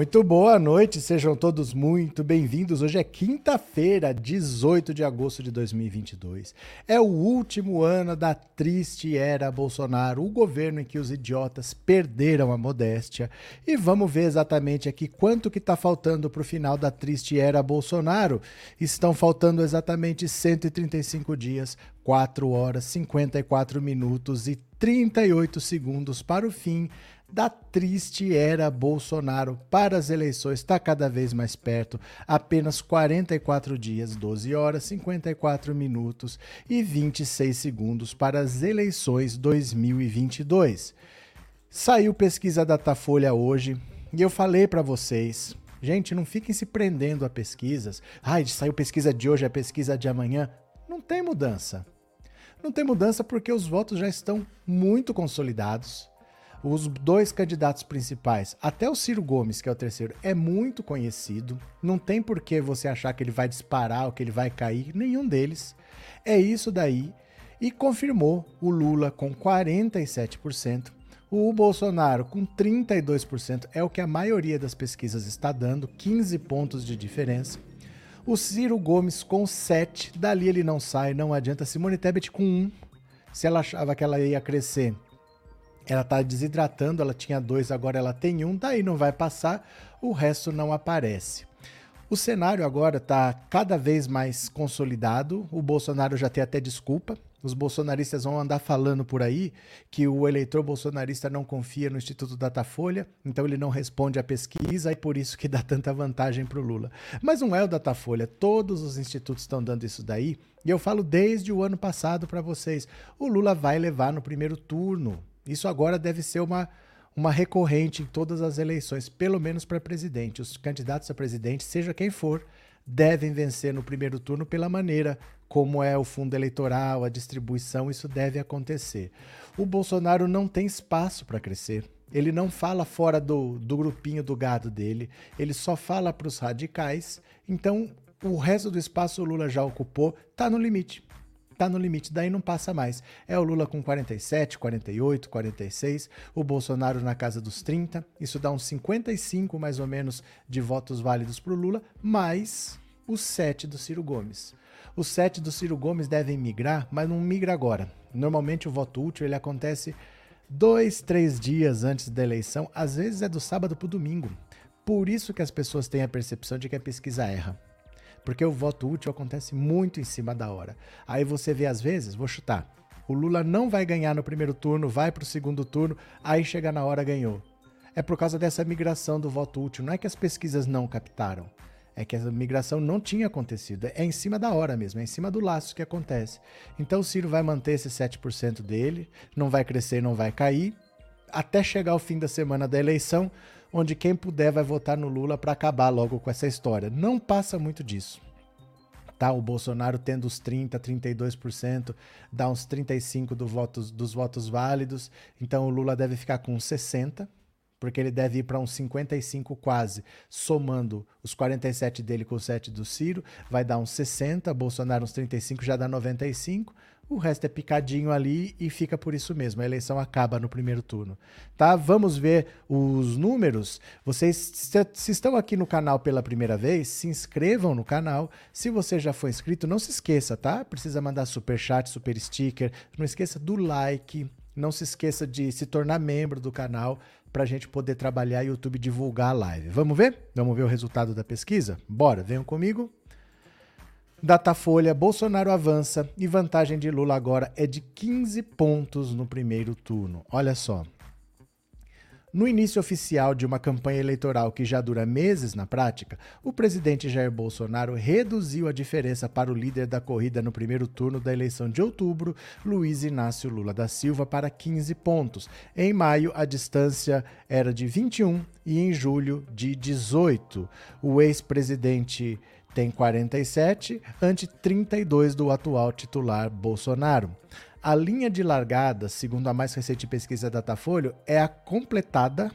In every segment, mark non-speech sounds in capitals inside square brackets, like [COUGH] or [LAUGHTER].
Muito boa noite, sejam todos muito bem-vindos. Hoje é quinta-feira, 18 de agosto de 2022. É o último ano da triste era Bolsonaro, o governo em que os idiotas perderam a modéstia. E vamos ver exatamente aqui quanto que está faltando para o final da triste era Bolsonaro. Estão faltando exatamente 135 dias, 4 horas, 54 minutos e 38 segundos para o fim da triste era Bolsonaro para as eleições está cada vez mais perto. Apenas 44 dias, 12 horas, 54 minutos e 26 segundos para as eleições 2022. Saiu pesquisa Datafolha hoje e eu falei para vocês, gente, não fiquem se prendendo a pesquisas. Ai, saiu pesquisa de hoje, é pesquisa de amanhã. Não tem mudança. Não tem mudança porque os votos já estão muito consolidados os dois candidatos principais, até o Ciro Gomes, que é o terceiro, é muito conhecido. Não tem por que você achar que ele vai disparar ou que ele vai cair, nenhum deles. É isso daí. E confirmou o Lula com 47%, o Bolsonaro com 32%, é o que a maioria das pesquisas está dando, 15 pontos de diferença. O Ciro Gomes com 7, dali ele não sai, não adianta. Simone Tebet com 1, se ela achava que ela ia crescer ela está desidratando, ela tinha dois, agora ela tem um, daí não vai passar, o resto não aparece. O cenário agora está cada vez mais consolidado. O Bolsonaro já tem até desculpa. Os bolsonaristas vão andar falando por aí que o eleitor bolsonarista não confia no Instituto Datafolha, então ele não responde à pesquisa e por isso que dá tanta vantagem para o Lula. Mas não é o Datafolha, todos os institutos estão dando isso daí. E eu falo desde o ano passado para vocês: o Lula vai levar no primeiro turno. Isso agora deve ser uma, uma recorrente em todas as eleições, pelo menos para presidente. Os candidatos a presidente, seja quem for, devem vencer no primeiro turno pela maneira como é o fundo eleitoral, a distribuição, isso deve acontecer. O Bolsonaro não tem espaço para crescer. Ele não fala fora do, do grupinho do gado dele, ele só fala para os radicais. Então, o resto do espaço o Lula já ocupou, está no limite tá no limite, daí não passa mais. É o Lula com 47, 48, 46, o Bolsonaro na casa dos 30, isso dá uns 55 mais ou menos de votos válidos para o Lula, mais os 7 do Ciro Gomes. Os 7 do Ciro Gomes devem migrar, mas não migra agora. Normalmente o voto útil ele acontece dois, três dias antes da eleição, às vezes é do sábado para o domingo. Por isso que as pessoas têm a percepção de que a pesquisa erra. Porque o voto útil acontece muito em cima da hora. Aí você vê, às vezes, vou chutar, o Lula não vai ganhar no primeiro turno, vai para o segundo turno, aí chega na hora ganhou. É por causa dessa migração do voto útil. Não é que as pesquisas não captaram, é que a migração não tinha acontecido. É em cima da hora mesmo, é em cima do laço que acontece. Então o Ciro vai manter esse 7% dele, não vai crescer, não vai cair, até chegar o fim da semana da eleição onde quem puder vai votar no Lula para acabar logo com essa história. Não passa muito disso. Tá, o Bolsonaro tendo os 30, 32%, dá uns 35 do votos, dos votos válidos, então o Lula deve ficar com 60, porque ele deve ir para uns 55 quase, somando os 47 dele com os 7 do Ciro, vai dar uns 60, Bolsonaro uns 35 já dá 95. O resto é picadinho ali e fica por isso mesmo. A eleição acaba no primeiro turno. Tá? Vamos ver os números. Vocês, se estão aqui no canal pela primeira vez, se inscrevam no canal. Se você já foi inscrito, não se esqueça, tá? Precisa mandar super chat, super sticker. Não esqueça do like. Não se esqueça de se tornar membro do canal para a gente poder trabalhar e YouTube divulgar a live. Vamos ver? Vamos ver o resultado da pesquisa? Bora, venham comigo. Datafolha, Bolsonaro avança e vantagem de Lula agora é de 15 pontos no primeiro turno. Olha só. No início oficial de uma campanha eleitoral que já dura meses na prática, o presidente Jair Bolsonaro reduziu a diferença para o líder da corrida no primeiro turno da eleição de outubro, Luiz Inácio Lula da Silva, para 15 pontos. Em maio, a distância era de 21 e em julho, de 18. O ex-presidente tem 47 ante 32 do atual titular Bolsonaro. A linha de largada, segundo a mais recente pesquisa da Datafolha, é a completada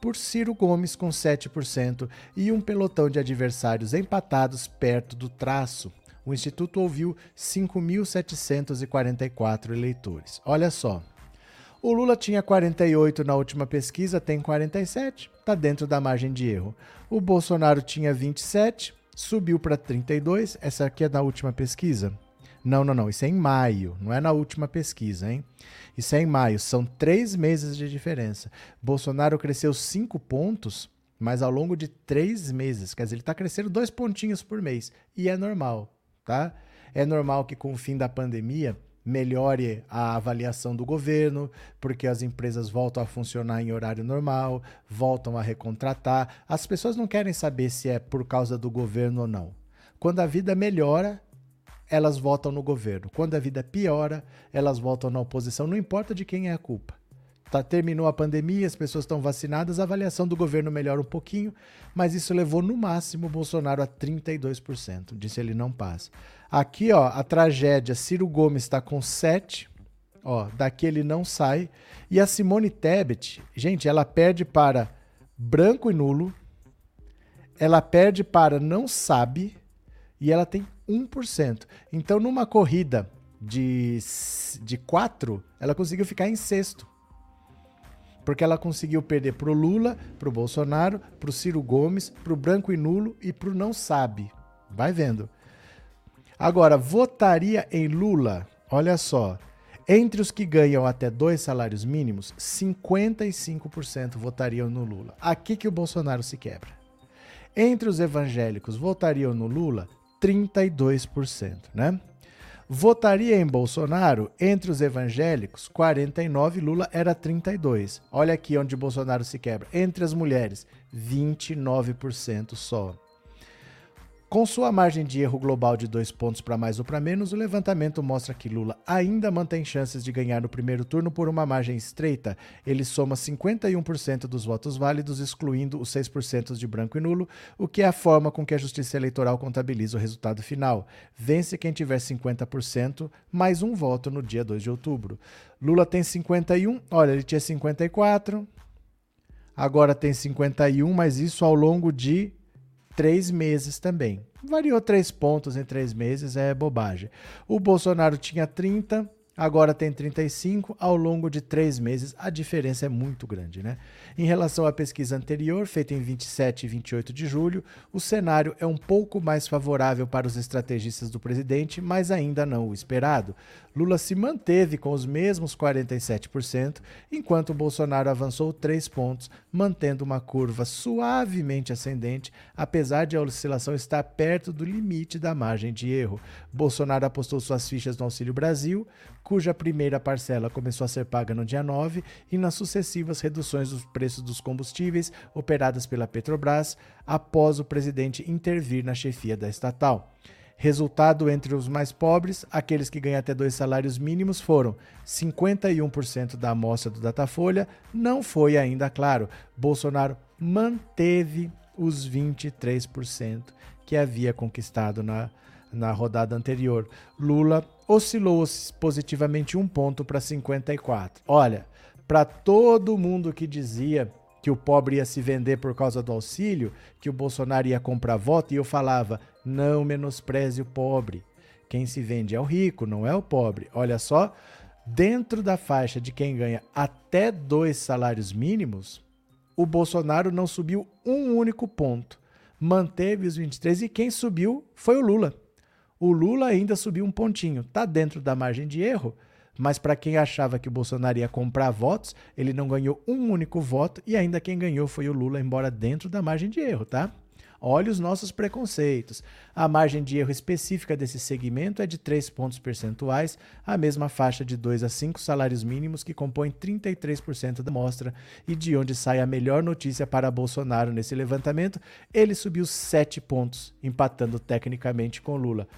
por Ciro Gomes com 7% e um pelotão de adversários empatados perto do traço. O instituto ouviu 5.744 eleitores. Olha só. O Lula tinha 48 na última pesquisa, tem 47, está dentro da margem de erro. O Bolsonaro tinha 27, subiu para 32. Essa aqui é da última pesquisa? Não, não, não. Isso é em maio, não é na última pesquisa, hein? Isso é em maio. São três meses de diferença. Bolsonaro cresceu cinco pontos, mas ao longo de três meses. Quer dizer, ele está crescendo dois pontinhos por mês. E é normal, tá? É normal que com o fim da pandemia melhore a avaliação do governo, porque as empresas voltam a funcionar em horário normal, voltam a recontratar. As pessoas não querem saber se é por causa do governo ou não. Quando a vida melhora, elas votam no governo. Quando a vida piora, elas votam na oposição, não importa de quem é a culpa. Tá, terminou a pandemia, as pessoas estão vacinadas, a avaliação do governo melhora um pouquinho, mas isso levou no máximo o Bolsonaro a 32%. Disse ele não passa. Aqui, ó, a tragédia, Ciro Gomes está com 7, ó, daqui ele não sai. E a Simone Tebet, gente, ela perde para branco e nulo, ela perde para não sabe e ela tem 1%. Então, numa corrida de, de 4, ela conseguiu ficar em sexto porque ela conseguiu perder para o Lula, para o Bolsonaro, para o Ciro Gomes, para o Branco e Nulo e para o Não Sabe. Vai vendo. Agora, votaria em Lula, olha só. Entre os que ganham até dois salários mínimos, 55% votariam no Lula. Aqui que o Bolsonaro se quebra. Entre os evangélicos, votariam no Lula 32%, né? Votaria em Bolsonaro entre os evangélicos, 49, Lula era 32. Olha aqui onde Bolsonaro se quebra. Entre as mulheres, 29% só. Com sua margem de erro global de dois pontos para mais ou para menos, o levantamento mostra que Lula ainda mantém chances de ganhar no primeiro turno por uma margem estreita. Ele soma 51% dos votos válidos, excluindo os 6% de branco e nulo, o que é a forma com que a Justiça Eleitoral contabiliza o resultado final. Vence quem tiver 50% mais um voto no dia 2 de outubro. Lula tem 51, olha, ele tinha 54, agora tem 51, mas isso ao longo de três meses também. Variou três pontos em três meses, é bobagem. O Bolsonaro tinha 30, agora tem 35 ao longo de três meses. A diferença é muito grande, né? Em relação à pesquisa anterior, feita em 27 e 28 de julho, o cenário é um pouco mais favorável para os estrategistas do presidente, mas ainda não o esperado. Lula se manteve com os mesmos 47%, enquanto Bolsonaro avançou 3 pontos, mantendo uma curva suavemente ascendente, apesar de a oscilação estar perto do limite da margem de erro. Bolsonaro apostou suas fichas no Auxílio Brasil, cuja primeira parcela começou a ser paga no dia 9, e nas sucessivas reduções dos preços dos combustíveis operadas pela Petrobras após o presidente intervir na chefia da estatal. Resultado entre os mais pobres, aqueles que ganham até dois salários mínimos foram 51% da amostra do Datafolha, não foi ainda claro. Bolsonaro manteve os 23% que havia conquistado na, na rodada anterior. Lula oscilou positivamente um ponto para 54. Olha, para todo mundo que dizia que o pobre ia se vender por causa do auxílio, que o Bolsonaro ia comprar voto, e eu falava: não menospreze o pobre. Quem se vende é o rico, não é o pobre. Olha só, dentro da faixa de quem ganha até dois salários mínimos, o Bolsonaro não subiu um único ponto. Manteve os 23 e quem subiu foi o Lula. O Lula ainda subiu um pontinho. Está dentro da margem de erro, mas para quem achava que o Bolsonaro ia comprar votos, ele não ganhou um único voto e ainda quem ganhou foi o Lula, embora dentro da margem de erro, tá? Olhe os nossos preconceitos. A margem de erro específica desse segmento é de 3 pontos percentuais, a mesma faixa de 2 a 5 salários mínimos que compõe 33% da amostra e de onde sai a melhor notícia para Bolsonaro nesse levantamento, ele subiu 7 pontos, empatando tecnicamente com Lula.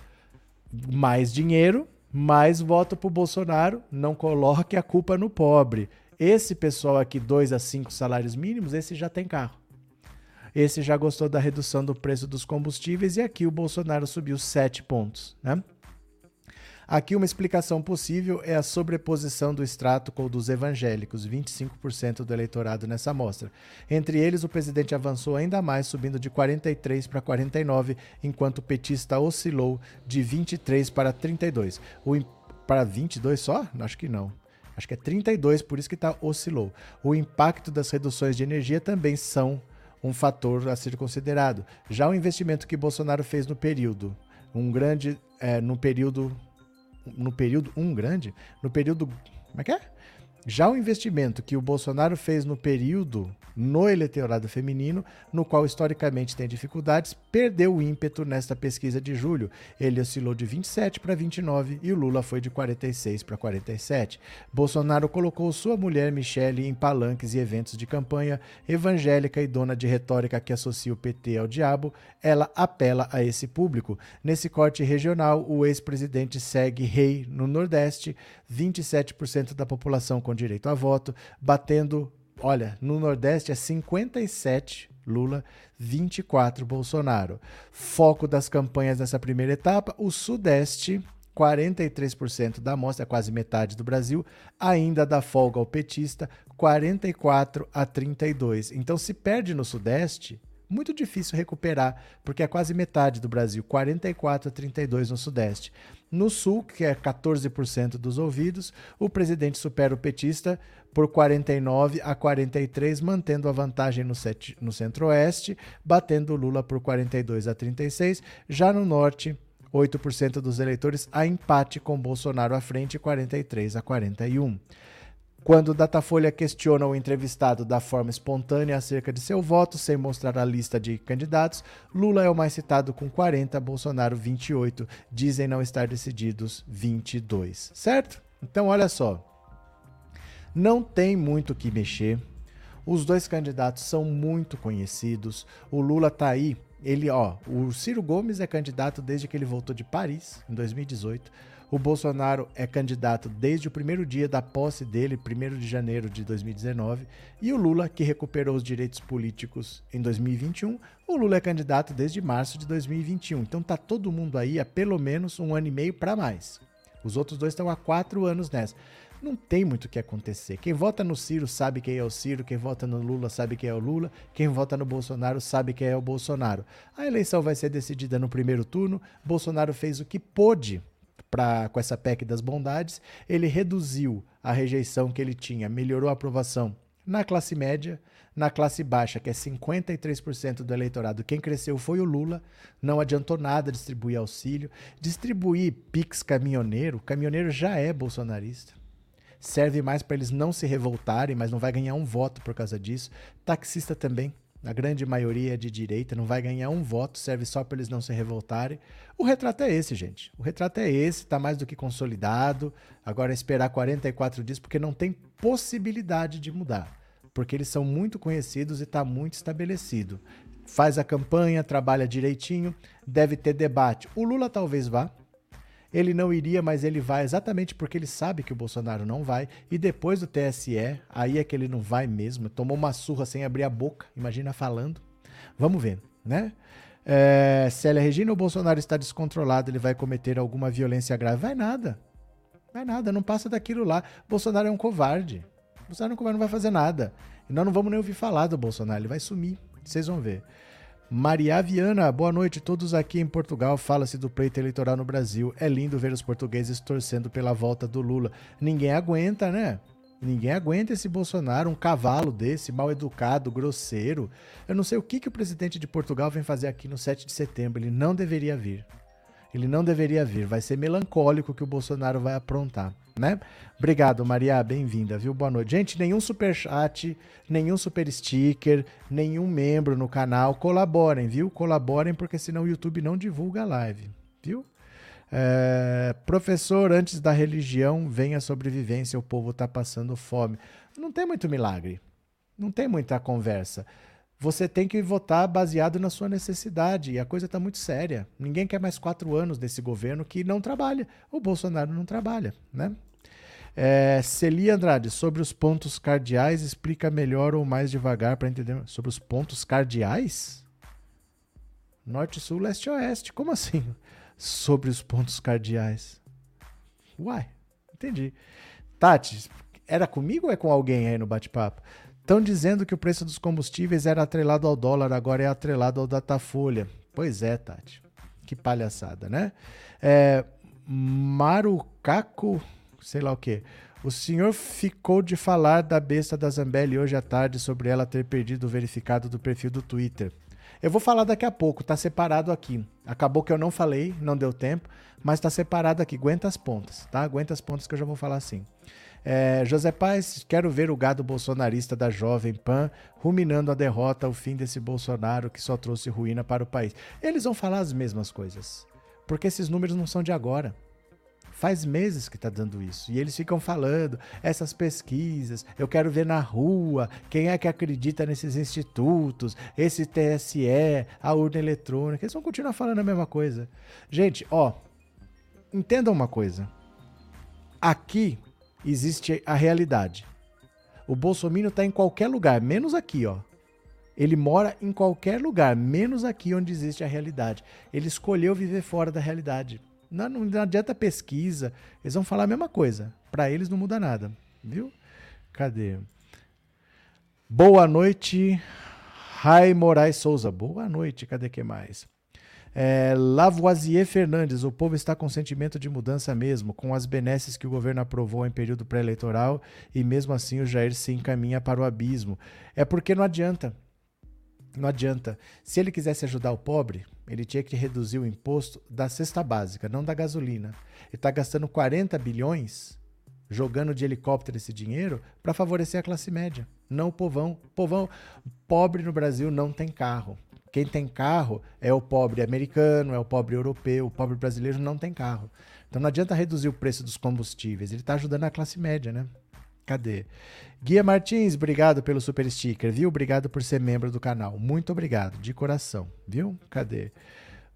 Mais dinheiro, mais voto para o Bolsonaro, não coloque a culpa no pobre. Esse pessoal aqui, 2 a 5 salários mínimos, esse já tem carro. Esse já gostou da redução do preço dos combustíveis e aqui o Bolsonaro subiu 7 pontos. Né? Aqui uma explicação possível é a sobreposição do extrato com o dos evangélicos, 25% do eleitorado nessa amostra. Entre eles, o presidente avançou ainda mais, subindo de 43 para 49, enquanto o petista oscilou de 23 para 32. O, para 22 só? Acho que não. Acho que é 32, por isso que tá, oscilou. O impacto das reduções de energia também são um fator a ser considerado. Já o investimento que Bolsonaro fez no período, um grande, é, no período, no período, um grande, no período, como é que é? Já o investimento que o Bolsonaro fez no período no eleitorado feminino, no qual historicamente tem dificuldades, perdeu o ímpeto nesta pesquisa de julho. Ele oscilou de 27 para 29 e o Lula foi de 46 para 47. Bolsonaro colocou sua mulher Michele em palanques e eventos de campanha, evangélica e dona de retórica que associa o PT ao diabo, ela apela a esse público. Nesse corte regional, o ex-presidente segue rei no Nordeste, 27% da população com direito a voto, batendo Olha, no Nordeste é 57 Lula, 24 Bolsonaro. Foco das campanhas nessa primeira etapa, o Sudeste, 43% da amostra, quase metade do Brasil, ainda dá folga ao petista, 44 a 32. Então, se perde no Sudeste, muito difícil recuperar, porque é quase metade do Brasil, 44 a 32 no Sudeste. No Sul, que é 14% dos ouvidos, o presidente supera o petista por 49 a 43, mantendo a vantagem no, no Centro-Oeste, batendo Lula por 42 a 36. Já no Norte, 8% dos eleitores a empate com Bolsonaro à frente, 43 a 41. Quando Datafolha questiona o entrevistado da forma espontânea acerca de seu voto, sem mostrar a lista de candidatos, Lula é o mais citado com 40, Bolsonaro 28, dizem não estar decididos 22, certo? Então olha só, não tem muito o que mexer. Os dois candidatos são muito conhecidos. O Lula tá aí. Ele, ó, o Ciro Gomes é candidato desde que ele voltou de Paris em 2018. O Bolsonaro é candidato desde o primeiro dia da posse dele, 1 de janeiro de 2019, e o Lula, que recuperou os direitos políticos em 2021, o Lula é candidato desde março de 2021. Então tá todo mundo aí há pelo menos um ano e meio para mais. Os outros dois estão há quatro anos nessa. Não tem muito o que acontecer. Quem vota no Ciro sabe quem é o Ciro, quem vota no Lula sabe quem é o Lula, quem vota no Bolsonaro sabe quem é o Bolsonaro. A eleição vai ser decidida no primeiro turno. Bolsonaro fez o que pôde pra, com essa PEC das bondades, ele reduziu a rejeição que ele tinha, melhorou a aprovação na classe média, na classe baixa, que é 53% do eleitorado. Quem cresceu foi o Lula, não adiantou nada distribuir auxílio. Distribuir Pix caminhoneiro, caminhoneiro já é bolsonarista. Serve mais para eles não se revoltarem, mas não vai ganhar um voto por causa disso. Taxista também a grande maioria de direita, não vai ganhar um voto, serve só para eles não se revoltarem. O retrato é esse, gente. O retrato é esse, está mais do que consolidado. Agora é esperar 44 dias, porque não tem possibilidade de mudar. Porque eles são muito conhecidos e está muito estabelecido. Faz a campanha, trabalha direitinho, deve ter debate. O Lula talvez vá, ele não iria, mas ele vai exatamente porque ele sabe que o Bolsonaro não vai. E depois do TSE, aí é que ele não vai mesmo. Tomou uma surra sem abrir a boca, imagina falando. Vamos ver, né? É, Célia Regina, o Bolsonaro está descontrolado, ele vai cometer alguma violência grave? Vai nada. Vai nada, não passa daquilo lá. Bolsonaro é um covarde. Bolsonaro é um covarde, não vai fazer nada. E nós não vamos nem ouvir falar do Bolsonaro, ele vai sumir. Vocês vão ver. Maria Viana, boa noite. Todos aqui em Portugal fala-se do pleito eleitoral no Brasil. É lindo ver os portugueses torcendo pela volta do Lula. Ninguém aguenta, né? Ninguém aguenta esse Bolsonaro, um cavalo desse, mal educado, grosseiro. Eu não sei o que, que o presidente de Portugal vem fazer aqui no 7 de setembro. Ele não deveria vir. Ele não deveria vir. Vai ser melancólico que o Bolsonaro vai aprontar, né? Obrigado, Maria. Bem-vinda, viu? Boa noite. Gente, nenhum super chat, nenhum super sticker, nenhum membro no canal. Colaborem, viu? Colaborem, porque senão o YouTube não divulga a live, viu? É, professor, antes da religião vem a sobrevivência, o povo tá passando fome. Não tem muito milagre. Não tem muita conversa você tem que votar baseado na sua necessidade. E a coisa está muito séria. Ninguém quer mais quatro anos desse governo que não trabalha. O Bolsonaro não trabalha, né? É, Celia Andrade, sobre os pontos cardeais, explica melhor ou mais devagar para entender. Sobre os pontos cardeais? Norte, Sul, Leste Oeste. Como assim? [LAUGHS] Sobre os pontos cardeais. Uai, entendi. Tati, era comigo ou é com alguém aí no bate-papo? Estão dizendo que o preço dos combustíveis era atrelado ao dólar, agora é atrelado ao Datafolha. Pois é, Tati. Que palhaçada, né? É, Marucaco, sei lá o quê. O senhor ficou de falar da besta da Zambelli hoje à tarde sobre ela ter perdido o verificado do perfil do Twitter. Eu vou falar daqui a pouco, tá separado aqui. Acabou que eu não falei, não deu tempo, mas tá separado aqui. Aguenta as pontas, tá? Aguenta as pontas que eu já vou falar assim. É, José Paz, quero ver o gado bolsonarista da Jovem Pan ruminando a derrota, o fim desse Bolsonaro que só trouxe ruína para o país. Eles vão falar as mesmas coisas, porque esses números não são de agora. Faz meses que está dando isso. E eles ficam falando essas pesquisas. Eu quero ver na rua quem é que acredita nesses institutos, esse TSE, a urna eletrônica. Eles vão continuar falando a mesma coisa. Gente, ó, entendam uma coisa. Aqui existe a realidade. O Bolsonaro está em qualquer lugar, menos aqui, ó. Ele mora em qualquer lugar, menos aqui onde existe a realidade. Ele escolheu viver fora da realidade. Não, não adianta pesquisa. Eles vão falar a mesma coisa. Para eles não muda nada. Viu? Cadê? Boa noite, Rai Moraes Souza. Boa noite, cadê que mais? É, Lavoisier Fernandes, o povo está com sentimento de mudança mesmo, com as benesses que o governo aprovou em período pré-eleitoral e mesmo assim o Jair se encaminha para o abismo. É porque não adianta. Não adianta. Se ele quisesse ajudar o pobre, ele tinha que reduzir o imposto da cesta básica, não da gasolina. Ele está gastando 40 bilhões jogando de helicóptero esse dinheiro para favorecer a classe média, não o povão. Povão pobre no Brasil não tem carro. Quem tem carro é o pobre americano, é o pobre europeu, o pobre brasileiro não tem carro. Então não adianta reduzir o preço dos combustíveis, ele está ajudando a classe média, né? Cadê? Guia Martins, obrigado pelo super sticker, viu? Obrigado por ser membro do canal. Muito obrigado, de coração, viu? Cadê?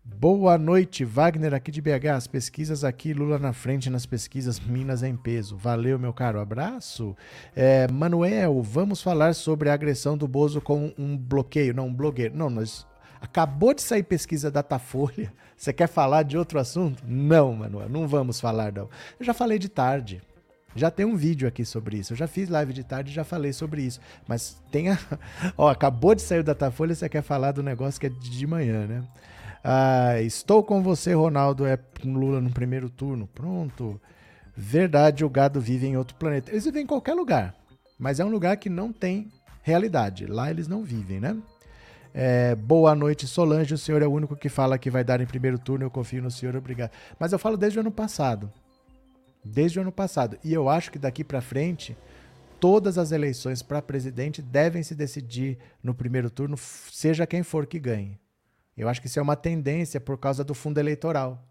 Boa noite, Wagner aqui de BH. As pesquisas aqui, Lula na frente nas pesquisas, Minas em peso. Valeu, meu caro. Abraço. É, Manuel, vamos falar sobre a agressão do Bozo com um bloqueio, não um blogueiro. Não, nós. Acabou de sair pesquisa Datafolha. [LAUGHS] Você quer falar de outro assunto? Não, Manuel, não vamos falar, não. Eu já falei de tarde. Já tem um vídeo aqui sobre isso. Eu já fiz live de tarde e já falei sobre isso. Mas tem a... [LAUGHS] Ó, acabou de sair o Datafolha, você quer falar do negócio que é de manhã, né? Ah, estou com você, Ronaldo. É Lula no primeiro turno. Pronto. Verdade, o gado vive em outro planeta. Eles vivem em qualquer lugar. Mas é um lugar que não tem realidade. Lá eles não vivem, né? É, boa noite, Solange. O senhor é o único que fala que vai dar em primeiro turno. Eu confio no senhor, obrigado. Mas eu falo desde o ano passado desde o ano passado. E eu acho que daqui para frente, todas as eleições para presidente devem se decidir no primeiro turno, seja quem for que ganhe. Eu acho que isso é uma tendência por causa do fundo eleitoral.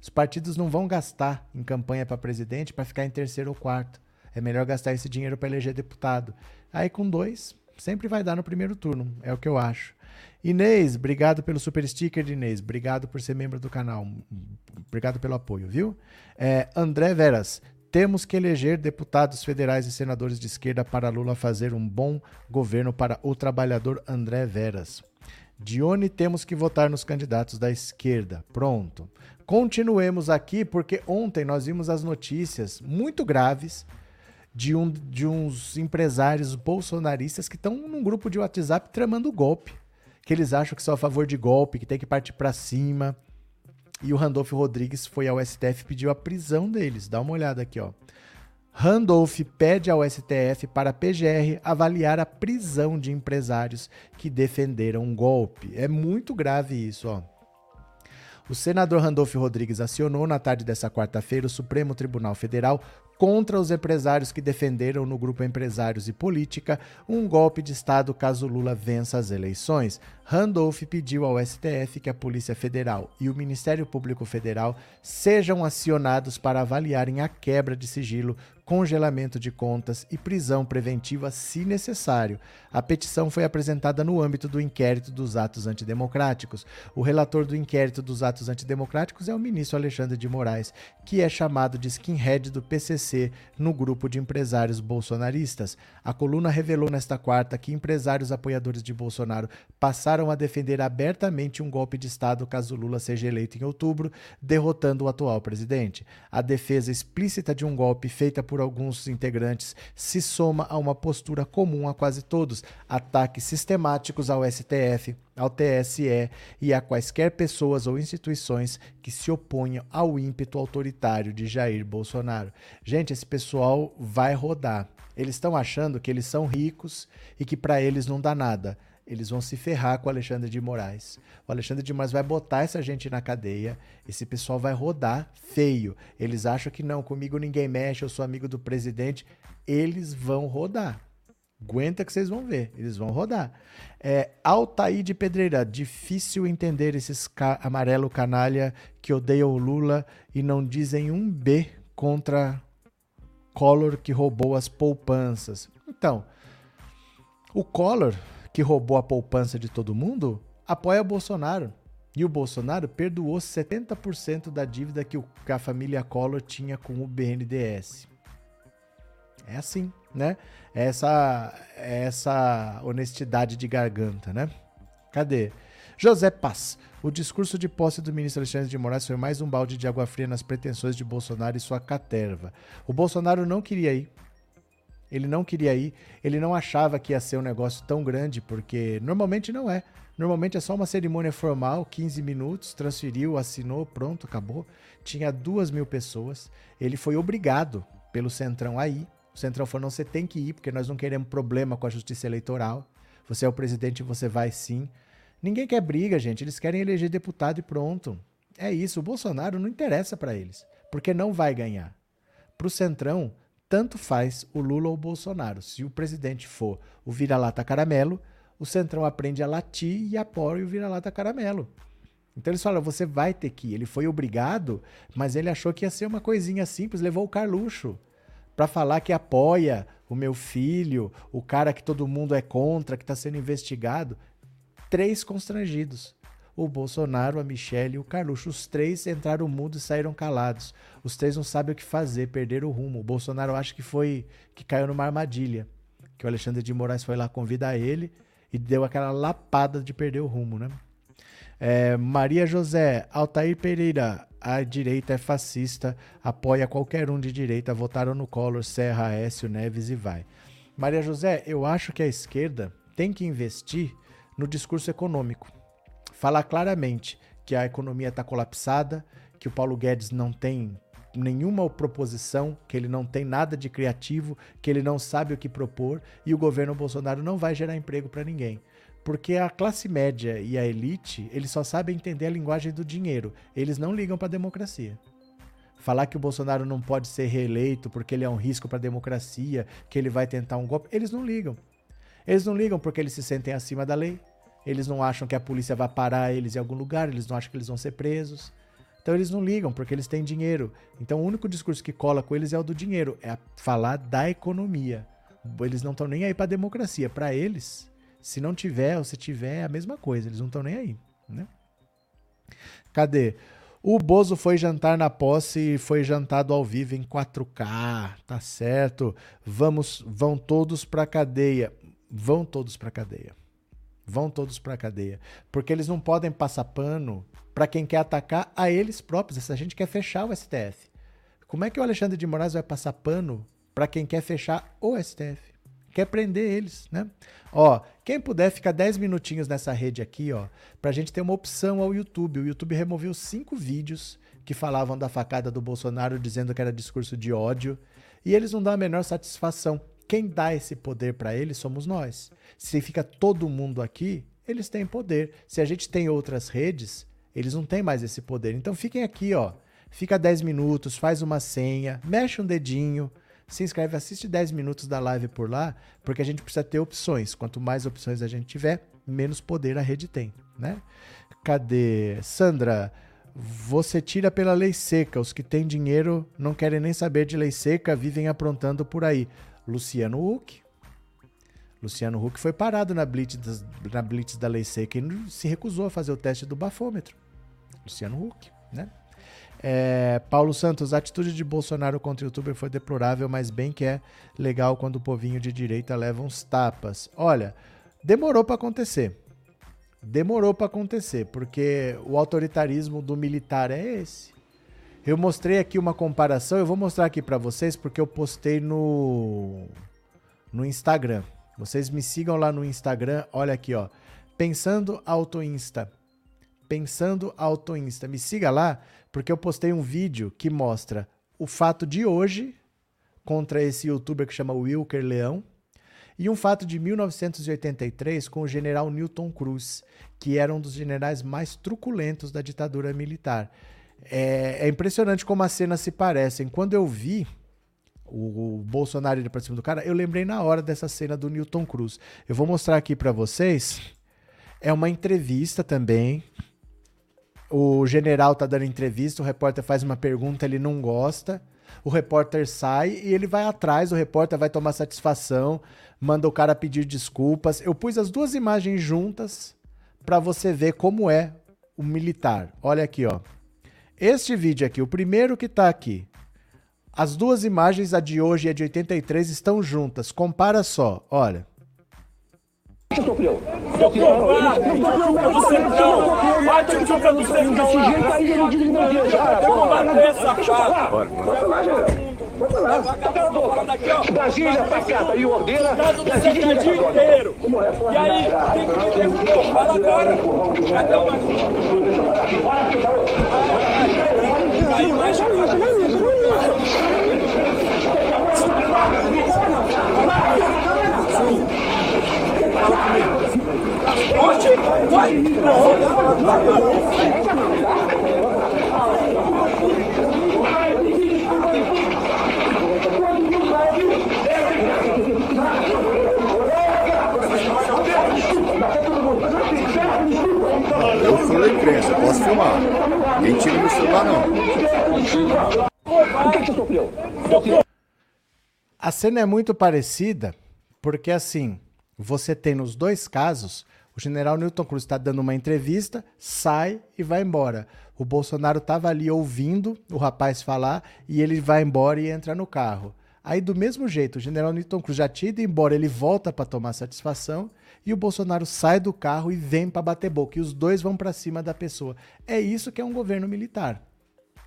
Os partidos não vão gastar em campanha para presidente para ficar em terceiro ou quarto. É melhor gastar esse dinheiro para eleger deputado. Aí com dois, sempre vai dar no primeiro turno, é o que eu acho. Inês, obrigado pelo super sticker, Inês. Obrigado por ser membro do canal. Obrigado pelo apoio, viu? É, André Veras, temos que eleger deputados federais e senadores de esquerda para Lula fazer um bom governo para o trabalhador André Veras. Dione, temos que votar nos candidatos da esquerda. Pronto. Continuemos aqui, porque ontem nós vimos as notícias muito graves de, um, de uns empresários bolsonaristas que estão num grupo de WhatsApp tramando golpe que eles acham que são a favor de golpe, que tem que partir para cima. E o Randolph Rodrigues foi ao STF e pediu a prisão deles. Dá uma olhada aqui, ó. Randolph pede ao STF para a PGR avaliar a prisão de empresários que defenderam um golpe. É muito grave isso, ó. O senador Randolph Rodrigues acionou na tarde dessa quarta-feira o Supremo Tribunal Federal contra os empresários que defenderam no grupo Empresários e Política um golpe de Estado caso Lula vença as eleições. Randolph pediu ao STF que a Polícia Federal e o Ministério Público Federal sejam acionados para avaliarem a quebra de sigilo congelamento de contas e prisão preventiva se necessário. A petição foi apresentada no âmbito do inquérito dos atos antidemocráticos. O relator do inquérito dos atos antidemocráticos é o ministro Alexandre de Moraes, que é chamado de skinhead do PCC no grupo de empresários bolsonaristas. A coluna revelou nesta quarta que empresários apoiadores de Bolsonaro passaram a defender abertamente um golpe de Estado caso Lula seja eleito em outubro, derrotando o atual presidente. A defesa explícita de um golpe feita por por alguns integrantes se soma a uma postura comum a quase todos: ataques sistemáticos ao STF, ao TSE e a quaisquer pessoas ou instituições que se oponham ao ímpeto autoritário de Jair Bolsonaro. Gente, esse pessoal vai rodar. Eles estão achando que eles são ricos e que para eles não dá nada. Eles vão se ferrar com o Alexandre de Moraes. O Alexandre de Moraes vai botar essa gente na cadeia. Esse pessoal vai rodar feio. Eles acham que não, comigo ninguém mexe, eu sou amigo do presidente. Eles vão rodar. Aguenta que vocês vão ver, eles vão rodar. É, Altaí de Pedreira, difícil entender esses ca amarelo canalha que odeiam o Lula e não dizem um B contra Collor que roubou as poupanças. Então, o Collor, que roubou a poupança de todo mundo, apoia Bolsonaro. E o Bolsonaro perdoou 70% da dívida que, o, que a família Collor tinha com o BNDES. É assim, né? É essa, é essa honestidade de garganta, né? Cadê? José Paz. O discurso de posse do ministro Alexandre de Moraes foi mais um balde de água fria nas pretensões de Bolsonaro e sua caterva. O Bolsonaro não queria ir. Ele não queria ir. Ele não achava que ia ser um negócio tão grande, porque normalmente não é. Normalmente é só uma cerimônia formal, 15 minutos, transferiu, assinou, pronto, acabou. Tinha duas mil pessoas. Ele foi obrigado pelo Centrão a ir. O Centrão falou: não, você tem que ir, porque nós não queremos problema com a justiça eleitoral. Você é o presidente, você vai sim. Ninguém quer briga, gente. Eles querem eleger deputado e pronto. É isso. O Bolsonaro não interessa para eles, porque não vai ganhar. Para o Centrão, tanto faz o Lula ou o Bolsonaro. Se o presidente for o vira-lata caramelo, o Centrão aprende a latir e apoia o vira-lata caramelo. Então eles falam, você vai ter que ir. Ele foi obrigado, mas ele achou que ia ser uma coisinha simples, levou o Carluxo para falar que apoia o meu filho, o cara que todo mundo é contra, que está sendo investigado. Três constrangidos. O Bolsonaro, a Michelle e o Carluxo. Os três entraram mudo e saíram calados. Os três não sabem o que fazer, perderam o rumo. O Bolsonaro acha que foi que caiu numa armadilha. Que o Alexandre de Moraes foi lá convidar ele e deu aquela lapada de perder o rumo, né? É, Maria José, Altair Pereira, a direita é fascista, apoia qualquer um de direita, votaram no Collor, Serra, Aécio, Neves e vai. Maria José, eu acho que a esquerda tem que investir no discurso econômico. Falar claramente que a economia está colapsada, que o Paulo Guedes não tem nenhuma proposição, que ele não tem nada de criativo, que ele não sabe o que propor e o governo Bolsonaro não vai gerar emprego para ninguém. Porque a classe média e a elite, eles só sabem entender a linguagem do dinheiro. Eles não ligam para a democracia. Falar que o Bolsonaro não pode ser reeleito porque ele é um risco para a democracia, que ele vai tentar um golpe, eles não ligam. Eles não ligam porque eles se sentem acima da lei. Eles não acham que a polícia vai parar eles em algum lugar, eles não acham que eles vão ser presos. Então eles não ligam porque eles têm dinheiro. Então o único discurso que cola com eles é o do dinheiro, é falar da economia. Eles não estão nem aí para a democracia. Para eles, se não tiver ou se tiver, é a mesma coisa. Eles não estão nem aí. Né? Cadê? O Bozo foi jantar na posse e foi jantado ao vivo em 4K. Tá certo. Vamos, vão todos para cadeia. Vão todos para cadeia. Vão todos para cadeia, porque eles não podem passar pano para quem quer atacar a eles próprios. Essa gente quer fechar o STF. Como é que o Alexandre de Moraes vai passar pano para quem quer fechar o STF? quer prender eles, né? Ó, quem puder ficar 10 minutinhos nessa rede aqui, ó, pra gente ter uma opção ao YouTube. O YouTube removeu cinco vídeos que falavam da facada do Bolsonaro, dizendo que era discurso de ódio, e eles não dão a menor satisfação. Quem dá esse poder para eles somos nós. Se fica todo mundo aqui, eles têm poder. Se a gente tem outras redes, eles não têm mais esse poder. Então fiquem aqui, ó. Fica 10 minutos, faz uma senha, mexe um dedinho, se inscreve, assiste 10 minutos da live por lá, porque a gente precisa ter opções. Quanto mais opções a gente tiver, menos poder a rede tem, né? Cadê? Sandra, você tira pela lei seca. Os que têm dinheiro não querem nem saber de lei seca, vivem aprontando por aí. Luciano Huck. Luciano Huck foi parado na blitz, das, na blitz da lei seca e se recusou a fazer o teste do bafômetro. Luciano Huck, né? É, Paulo Santos, a atitude de Bolsonaro contra o youtuber foi deplorável, mas bem que é legal quando o povinho de direita leva uns tapas. Olha, demorou para acontecer. Demorou para acontecer, porque o autoritarismo do militar é esse. Eu mostrei aqui uma comparação, eu vou mostrar aqui para vocês porque eu postei no no Instagram. Vocês me sigam lá no Instagram, olha aqui, ó. Pensando Auto Insta. Pensando Auto Insta. Me siga lá, porque eu postei um vídeo que mostra o fato de hoje contra esse youtuber que chama Wilker Leão e um fato de 1983 com o general Newton Cruz, que era um dos generais mais truculentos da ditadura militar. É, é impressionante como as cenas se parecem. Quando eu vi o, o Bolsonaro indo pra cima do cara, eu lembrei na hora dessa cena do Newton Cruz. Eu vou mostrar aqui para vocês. É uma entrevista também. O general tá dando entrevista, o repórter faz uma pergunta, ele não gosta. O repórter sai e ele vai atrás, o repórter vai tomar satisfação, manda o cara pedir desculpas. Eu pus as duas imagens juntas para você ver como é o militar. Olha aqui, ó. Este vídeo aqui, o primeiro que tá aqui, as duas imagens, a de hoje e a de 83, estão juntas. Compara só, olha. Bota lá, Bota lá. Cala a boca. Brasília, Pacata e Ordeira. Brasília inteiro. E aí, tem que me derrubar. Fala agora. Cadê o Aí, mais eu da imprensa, posso filmar. Ninguém tira meu celular, não. O que, que? A cena é muito parecida, porque assim, você tem nos dois casos, o general Newton Cruz está dando uma entrevista, sai e vai embora. O Bolsonaro estava ali ouvindo o rapaz falar e ele vai embora e entra no carro. Aí, do mesmo jeito, o general Newton Cruz já tinha ido embora, ele volta para tomar satisfação e o Bolsonaro sai do carro e vem para bater boca. E os dois vão para cima da pessoa. É isso que é um governo militar.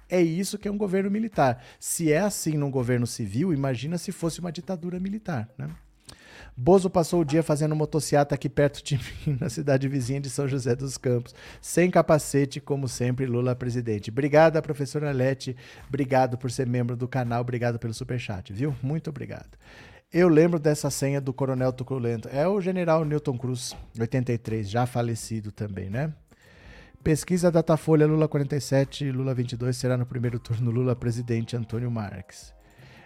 É isso que é um governo militar. Se é assim num governo civil, imagina se fosse uma ditadura militar, né? Bozo passou o dia fazendo motociata aqui perto de [LAUGHS] mim, na cidade vizinha de São José dos Campos, sem capacete, como sempre, Lula presidente. Obrigada, professora Lete. Obrigado por ser membro do canal. Obrigado pelo superchat, viu? Muito obrigado. Eu lembro dessa senha do Coronel Tuculento. É o general Newton Cruz, 83, já falecido também, né? Pesquisa Datafolha Lula 47, Lula 22 será no primeiro turno Lula presidente Antônio Marques.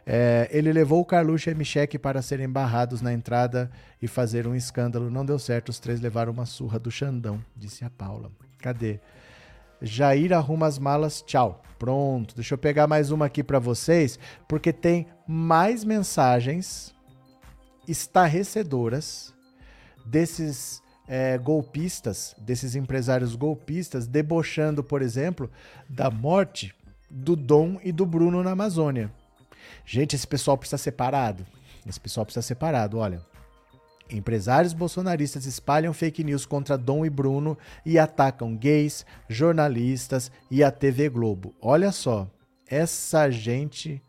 É, ele levou o Carluxo e a Michele para serem barrados na entrada e fazer um escândalo. Não deu certo, os três levaram uma surra do Xandão, disse a Paula. Cadê? Jair arruma as malas, tchau. Pronto, deixa eu pegar mais uma aqui para vocês, porque tem mais mensagens estarrecedoras desses é, golpistas, desses empresários golpistas, debochando, por exemplo, da morte do Dom e do Bruno na Amazônia. Gente, esse pessoal precisa separado. Esse pessoal precisa separado, olha. Empresários bolsonaristas espalham fake news contra Dom e Bruno e atacam gays, jornalistas e a TV Globo. Olha só, essa gente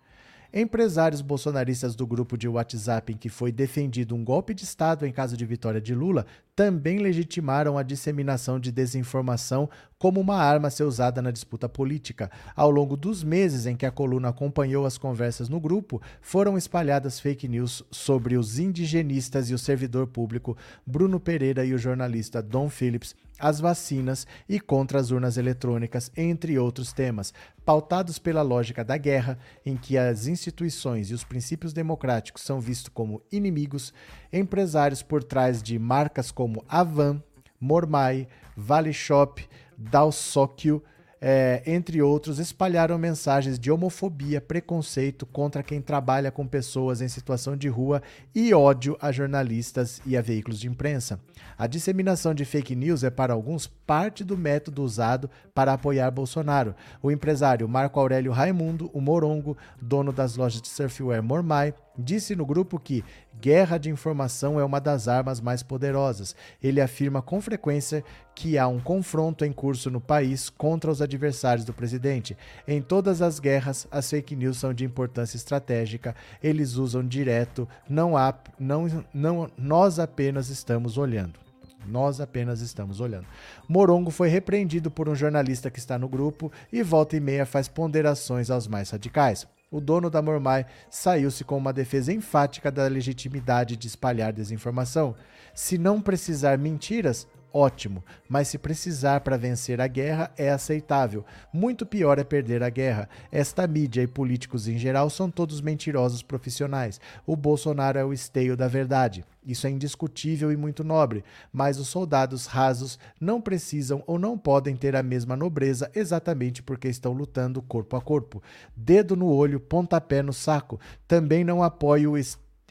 Empresários bolsonaristas do grupo de WhatsApp em que foi defendido um golpe de Estado em caso de vitória de Lula também legitimaram a disseminação de desinformação como uma arma a ser usada na disputa política. Ao longo dos meses em que a coluna acompanhou as conversas no grupo, foram espalhadas fake news sobre os indigenistas e o servidor público Bruno Pereira e o jornalista Dom Phillips, as vacinas e contra as urnas eletrônicas, entre outros temas, pautados pela lógica da guerra, em que as instituições e os princípios democráticos são vistos como inimigos, empresários por trás de marcas como Avan, Mormai, Vale Shop, Dalsóquio, é, entre outros, espalharam mensagens de homofobia, preconceito contra quem trabalha com pessoas em situação de rua e ódio a jornalistas e a veículos de imprensa. A disseminação de fake news é, para alguns, parte do método usado para apoiar Bolsonaro. O empresário Marco Aurélio Raimundo, o Morongo, dono das lojas de surfwear Mormai, disse no grupo que guerra de informação é uma das armas mais poderosas. Ele afirma com frequência que há um confronto em curso no país contra os adversários do presidente. Em todas as guerras, as fake news são de importância estratégica. Eles usam direto, não há, não, não, nós apenas estamos olhando. Nós apenas estamos olhando. Morongo foi repreendido por um jornalista que está no grupo e volta e meia faz ponderações aos mais radicais. O dono da Mormai saiu-se com uma defesa enfática da legitimidade de espalhar desinformação. Se não precisar mentiras, ótimo, mas se precisar para vencer a guerra, é aceitável. Muito pior é perder a guerra. Esta mídia e políticos em geral são todos mentirosos profissionais. O Bolsonaro é o esteio da verdade. Isso é indiscutível e muito nobre, mas os soldados rasos não precisam ou não podem ter a mesma nobreza exatamente porque estão lutando corpo a corpo. Dedo no olho, pontapé no saco. Também não apoio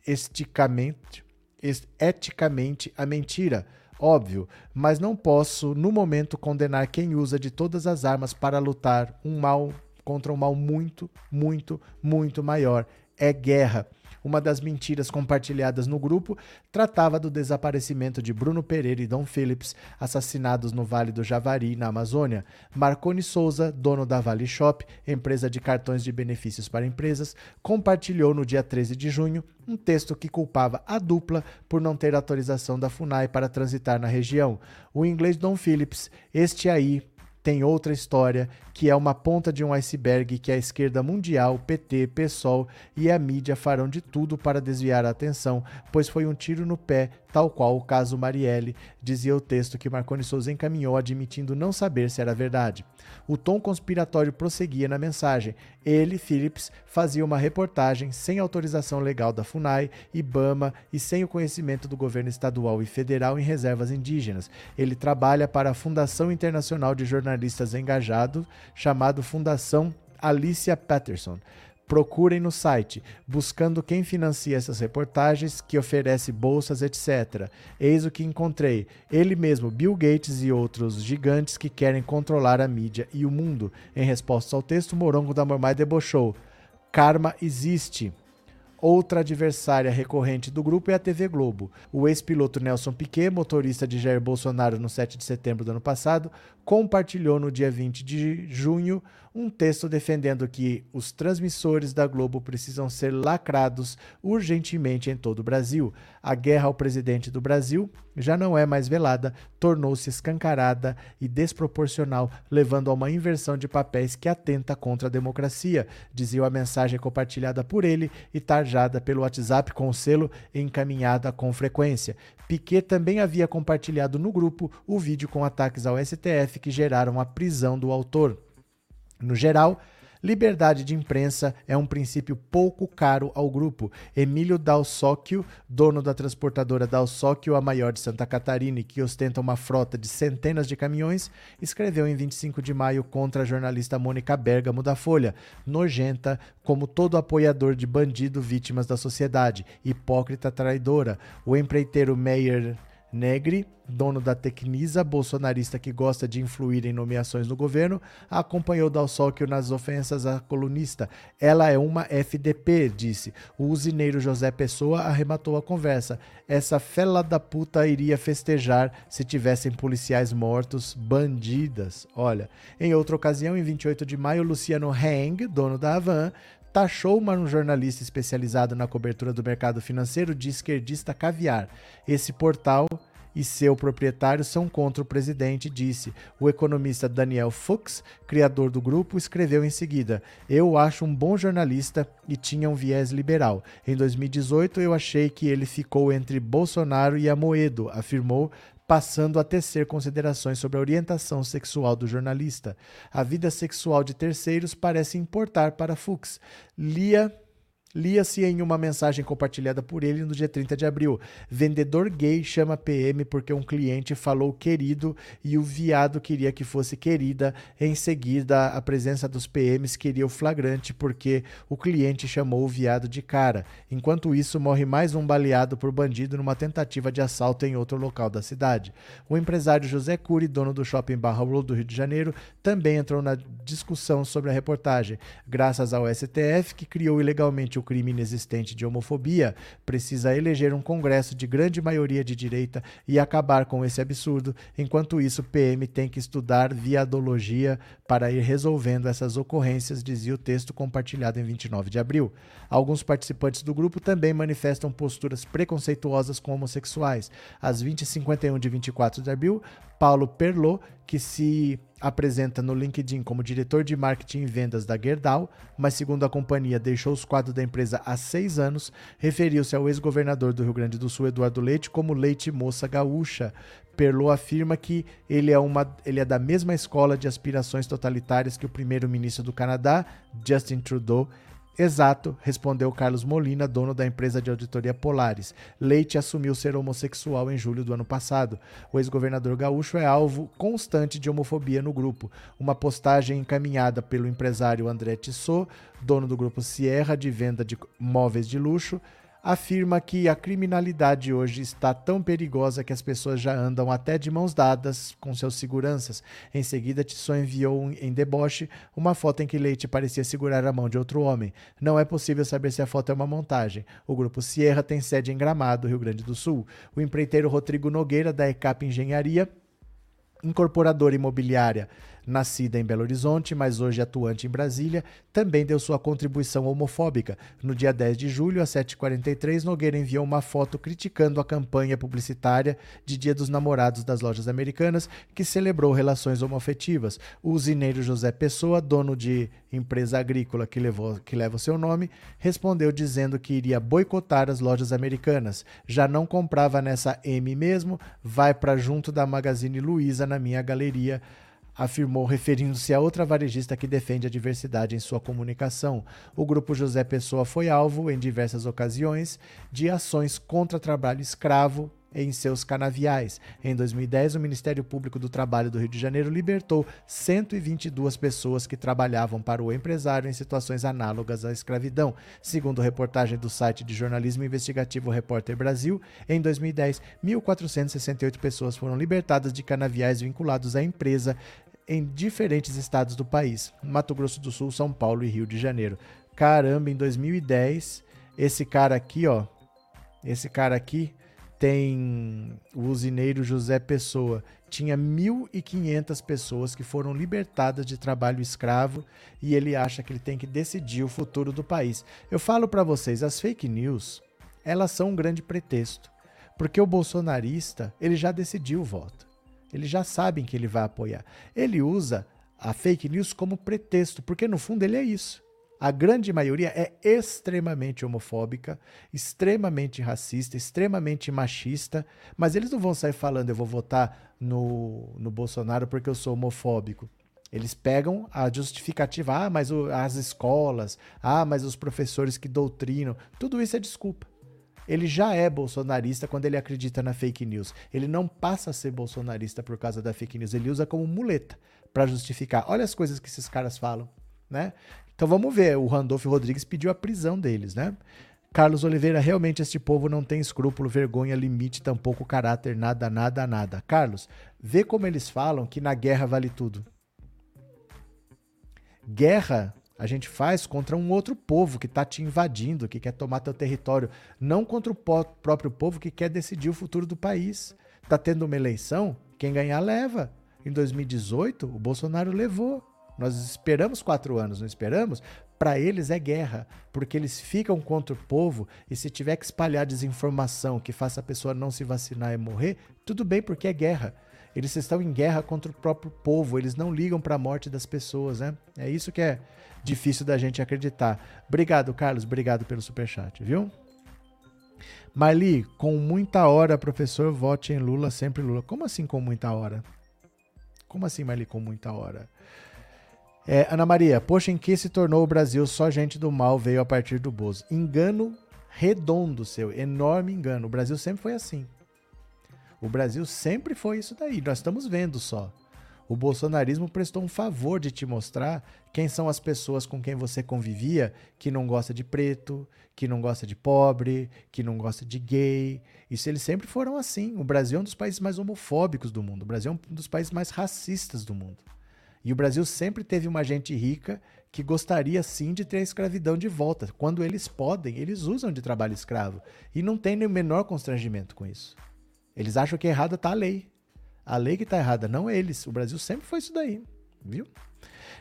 esticamente, eticamente a mentira óbvio, mas não posso, no momento, condenar quem usa de todas as armas para lutar um mal contra um mal muito, muito, muito maior. É guerra. Uma das mentiras compartilhadas no grupo tratava do desaparecimento de Bruno Pereira e Dom Phillips, assassinados no Vale do Javari, na Amazônia. Marconi Souza, dono da Vale Shop, empresa de cartões de benefícios para empresas, compartilhou no dia 13 de junho um texto que culpava a dupla por não ter autorização da FUNAI para transitar na região. O inglês Dom Phillips, este aí, tem outra história, que é uma ponta de um iceberg que a esquerda mundial, PT, PSOL e a mídia farão de tudo para desviar a atenção, pois foi um tiro no pé, tal qual o caso Marielle, dizia o texto que Marconi Souza encaminhou admitindo não saber se era verdade. O tom conspiratório prosseguia na mensagem. Ele, Phillips, fazia uma reportagem sem autorização legal da FUNAI, IBAMA e sem o conhecimento do governo estadual e federal em reservas indígenas. Ele trabalha para a Fundação Internacional de Jornalistas Engajados, chamado Fundação Alicia Patterson. Procurem no site, buscando quem financia essas reportagens, que oferece bolsas, etc. Eis o que encontrei. Ele mesmo, Bill Gates e outros gigantes que querem controlar a mídia e o mundo. Em resposta ao texto, Morongo da Mormai debochou. Karma existe. Outra adversária recorrente do grupo é a TV Globo. O ex-piloto Nelson Piquet, motorista de Jair Bolsonaro no 7 de setembro do ano passado, compartilhou no dia 20 de junho um texto defendendo que os transmissores da Globo precisam ser lacrados urgentemente em todo o Brasil. A guerra ao presidente do Brasil já não é mais velada, tornou-se escancarada e desproporcional, levando a uma inversão de papéis que atenta contra a democracia, dizia a mensagem compartilhada por ele e tarjada pelo WhatsApp com o selo encaminhada com frequência. Piquet também havia compartilhado no grupo o vídeo com ataques ao STF que geraram a prisão do autor. No geral, liberdade de imprensa é um princípio pouco caro ao grupo. Emílio Dalsóquio, dono da transportadora Dalsóquio, a maior de Santa Catarina e que ostenta uma frota de centenas de caminhões, escreveu em 25 de maio contra a jornalista Mônica Bergamo da Folha, nojenta como todo apoiador de bandido vítimas da sociedade, hipócrita traidora. O empreiteiro Meyer Negri, dono da Tecnisa, bolsonarista que gosta de influir em nomeações no governo, acompanhou Dalsóquio nas ofensas à colunista. Ela é uma FDP, disse. O usineiro José Pessoa arrematou a conversa. Essa fela da puta iria festejar se tivessem policiais mortos, bandidas. Olha, em outra ocasião, em 28 de maio, Luciano Heng, dono da Havan, taxou um jornalista especializado na cobertura do mercado financeiro de esquerdista caviar. Esse portal e seu proprietário são contra o presidente, disse. O economista Daniel Fuchs, criador do grupo, escreveu em seguida: Eu acho um bom jornalista e tinha um viés liberal. Em 2018, eu achei que ele ficou entre Bolsonaro e Amoedo, afirmou, passando a tecer considerações sobre a orientação sexual do jornalista. A vida sexual de terceiros parece importar para Fuchs. Lia Lia-se em uma mensagem compartilhada por ele no dia 30 de abril. Vendedor gay chama PM porque um cliente falou querido e o viado queria que fosse querida. Em seguida, a presença dos PMs queria o flagrante porque o cliente chamou o viado de cara. Enquanto isso, morre mais um baleado por bandido numa tentativa de assalto em outro local da cidade. O empresário José Cury, dono do shopping Barra Road do Rio de Janeiro, também entrou na discussão sobre a reportagem, graças ao STF que criou ilegalmente o crime inexistente de homofobia, precisa eleger um Congresso de grande maioria de direita e acabar com esse absurdo. Enquanto isso, PM tem que estudar viadologia para ir resolvendo essas ocorrências, dizia o texto compartilhado em 29 de abril. Alguns participantes do grupo também manifestam posturas preconceituosas com homossexuais. Às 20h51 de 24 de abril, Paulo Perlot, que se apresenta no LinkedIn como diretor de marketing e vendas da Gerdau, mas segundo a companhia deixou os quadros da empresa há seis anos, referiu-se ao ex-governador do Rio Grande do Sul, Eduardo Leite, como Leite Moça Gaúcha. Perlot afirma que ele é, uma, ele é da mesma escola de aspirações totalitárias que o primeiro-ministro do Canadá, Justin Trudeau, Exato, respondeu Carlos Molina, dono da empresa de auditoria Polaris. Leite assumiu ser homossexual em julho do ano passado. O ex-governador gaúcho é alvo constante de homofobia no grupo. Uma postagem encaminhada pelo empresário André Tissot, dono do grupo Sierra de venda de móveis de luxo, afirma que a criminalidade hoje está tão perigosa que as pessoas já andam até de mãos dadas com seus seguranças. Em seguida, Tissot enviou em deboche uma foto em que Leite parecia segurar a mão de outro homem. Não é possível saber se a foto é uma montagem. O grupo Sierra tem sede em Gramado, Rio Grande do Sul. O empreiteiro Rodrigo Nogueira, da ECAP Engenharia, incorporadora imobiliária nascida em Belo Horizonte, mas hoje atuante em Brasília, também deu sua contribuição homofóbica. No dia 10 de julho, às 7h43, Nogueira enviou uma foto criticando a campanha publicitária de Dia dos Namorados das lojas americanas, que celebrou relações homoafetivas. O usineiro José Pessoa, dono de empresa agrícola que, levou, que leva o seu nome, respondeu dizendo que iria boicotar as lojas americanas. Já não comprava nessa M mesmo, vai para junto da Magazine Luiza na minha galeria afirmou referindo-se a outra varejista que defende a diversidade em sua comunicação. O grupo José Pessoa foi alvo, em diversas ocasiões, de ações contra trabalho escravo em seus canaviais. Em 2010, o Ministério Público do Trabalho do Rio de Janeiro libertou 122 pessoas que trabalhavam para o empresário em situações análogas à escravidão. Segundo reportagem do site de jornalismo investigativo Repórter Brasil, em 2010, 1.468 pessoas foram libertadas de canaviais vinculados à empresa em diferentes estados do país: Mato Grosso do Sul, São Paulo e Rio de Janeiro. Caramba, em 2010, esse cara aqui, ó, esse cara aqui tem o usineiro José Pessoa. Tinha 1.500 pessoas que foram libertadas de trabalho escravo e ele acha que ele tem que decidir o futuro do país. Eu falo para vocês, as fake news, elas são um grande pretexto, porque o bolsonarista, ele já decidiu o voto. Eles já sabem que ele vai apoiar. Ele usa a fake news como pretexto, porque no fundo ele é isso. A grande maioria é extremamente homofóbica, extremamente racista, extremamente machista, mas eles não vão sair falando eu vou votar no, no Bolsonaro porque eu sou homofóbico. Eles pegam a justificativa, ah, mas o, as escolas, ah, mas os professores que doutrinam, tudo isso é desculpa ele já é bolsonarista quando ele acredita na fake news. Ele não passa a ser bolsonarista por causa da fake news, ele usa como muleta para justificar. Olha as coisas que esses caras falam, né? Então vamos ver, o Randolph Rodrigues pediu a prisão deles, né? Carlos Oliveira, realmente este povo não tem escrúpulo, vergonha, limite, tampouco caráter, nada, nada, nada. Carlos, vê como eles falam que na guerra vale tudo. Guerra a gente faz contra um outro povo que está te invadindo, que quer tomar teu território, não contra o próprio povo que quer decidir o futuro do país. Está tendo uma eleição, quem ganhar leva. Em 2018, o Bolsonaro levou. Nós esperamos quatro anos, não esperamos? Para eles é guerra, porque eles ficam contra o povo e se tiver que espalhar desinformação que faça a pessoa não se vacinar e morrer, tudo bem, porque é guerra. Eles estão em guerra contra o próprio povo, eles não ligam para a morte das pessoas, né? É isso que é difícil da gente acreditar. Obrigado, Carlos, obrigado pelo superchat, viu? Marli, com muita hora, professor, vote em Lula, sempre Lula. Como assim com muita hora? Como assim, Marli, com muita hora? É, Ana Maria, poxa, em que se tornou o Brasil? Só gente do mal veio a partir do Bozo. Engano redondo seu, enorme engano. O Brasil sempre foi assim. O Brasil sempre foi isso daí. Nós estamos vendo só. O bolsonarismo prestou um favor de te mostrar quem são as pessoas com quem você convivia que não gosta de preto, que não gosta de pobre, que não gosta de gay. Isso eles sempre foram assim. O Brasil é um dos países mais homofóbicos do mundo. O Brasil é um dos países mais racistas do mundo. E o Brasil sempre teve uma gente rica que gostaria sim de ter a escravidão de volta. Quando eles podem, eles usam de trabalho escravo. E não tem nem o menor constrangimento com isso. Eles acham que errada está a lei. A lei que está errada, não eles. O Brasil sempre foi isso daí, viu?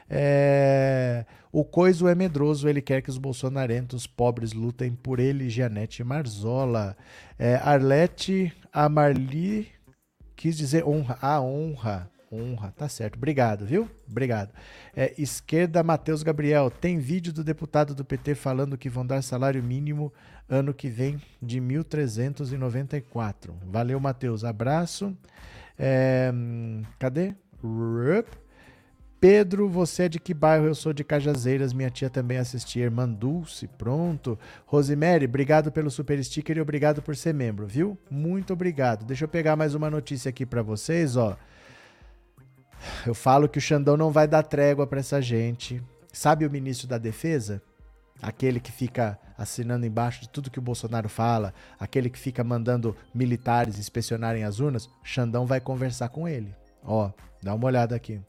É... O coiso é medroso, ele quer que os bolsonarentos pobres lutem por ele, Janete Marzola. É, Arlete Amarli quis dizer honra. A honra honra. Tá certo. Obrigado, viu? Obrigado. É, esquerda, Matheus Gabriel. Tem vídeo do deputado do PT falando que vão dar salário mínimo ano que vem de 1.394. Valeu, Matheus. Abraço. É, cadê? Pedro, você é de que bairro? Eu sou de Cajazeiras, minha tia também assistia. Irmã Dulce, pronto. Rosemary, obrigado pelo super sticker e obrigado por ser membro, viu? Muito obrigado. Deixa eu pegar mais uma notícia aqui para vocês, ó. Eu falo que o Xandão não vai dar trégua para essa gente. Sabe o ministro da Defesa? Aquele que fica assinando embaixo de tudo que o Bolsonaro fala, aquele que fica mandando militares inspecionarem as urnas, Xandão vai conversar com ele. Ó, dá uma olhada aqui.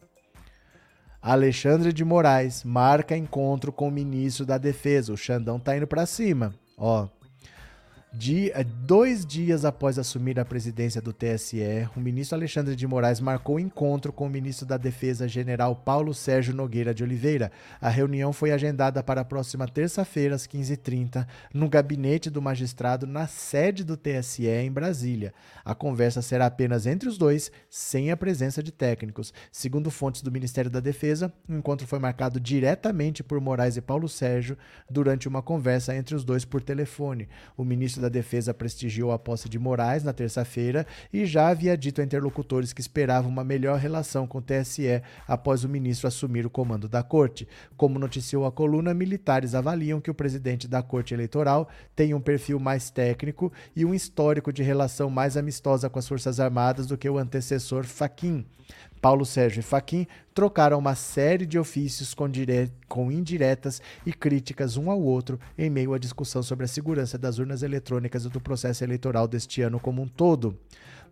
Alexandre de Moraes marca encontro com o ministro da Defesa. O Xandão tá indo para cima. Ó, Dia, dois dias após assumir a presidência do TSE, o ministro Alexandre de Moraes marcou encontro com o ministro da Defesa, general Paulo Sérgio Nogueira de Oliveira. A reunião foi agendada para a próxima terça-feira, às 15h30, no gabinete do magistrado, na sede do TSE, em Brasília. A conversa será apenas entre os dois, sem a presença de técnicos. Segundo fontes do Ministério da Defesa, o encontro foi marcado diretamente por Moraes e Paulo Sérgio durante uma conversa entre os dois por telefone. O ministro da Defesa prestigiou a posse de Moraes na terça-feira e já havia dito a interlocutores que esperava uma melhor relação com o TSE após o ministro assumir o comando da corte. Como noticiou a coluna, militares avaliam que o presidente da Corte Eleitoral tem um perfil mais técnico e um histórico de relação mais amistosa com as Forças Armadas do que o antecessor Faquim. Paulo Sérgio e Faquim trocaram uma série de ofícios com, dire... com, indiretas e críticas um ao outro em meio à discussão sobre a segurança das urnas eletrônicas e do processo eleitoral deste ano como um todo.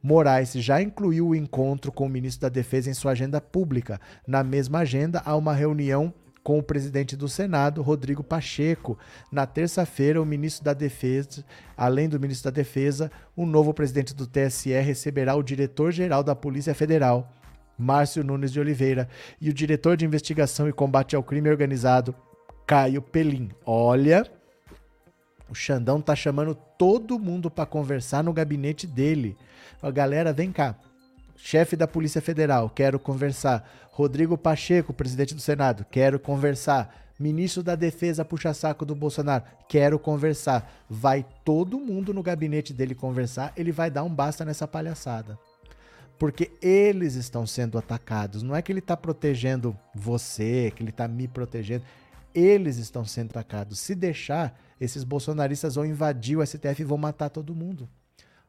Moraes já incluiu o encontro com o ministro da Defesa em sua agenda pública. Na mesma agenda, há uma reunião com o presidente do Senado, Rodrigo Pacheco. Na terça-feira, o ministro da Defesa, além do ministro da Defesa, o novo presidente do TSE receberá o diretor-geral da Polícia Federal, Márcio Nunes de Oliveira, e o diretor de investigação e combate ao crime organizado, Caio Pelim. Olha, o Xandão tá chamando todo mundo para conversar no gabinete dele. A galera, vem cá. Chefe da Polícia Federal, quero conversar. Rodrigo Pacheco, presidente do Senado, quero conversar. Ministro da Defesa puxa-saco do Bolsonaro, quero conversar. Vai todo mundo no gabinete dele conversar, ele vai dar um basta nessa palhaçada porque eles estão sendo atacados. Não é que ele está protegendo você, que ele está me protegendo. Eles estão sendo atacados. Se deixar, esses bolsonaristas vão invadir o STF e vão matar todo mundo.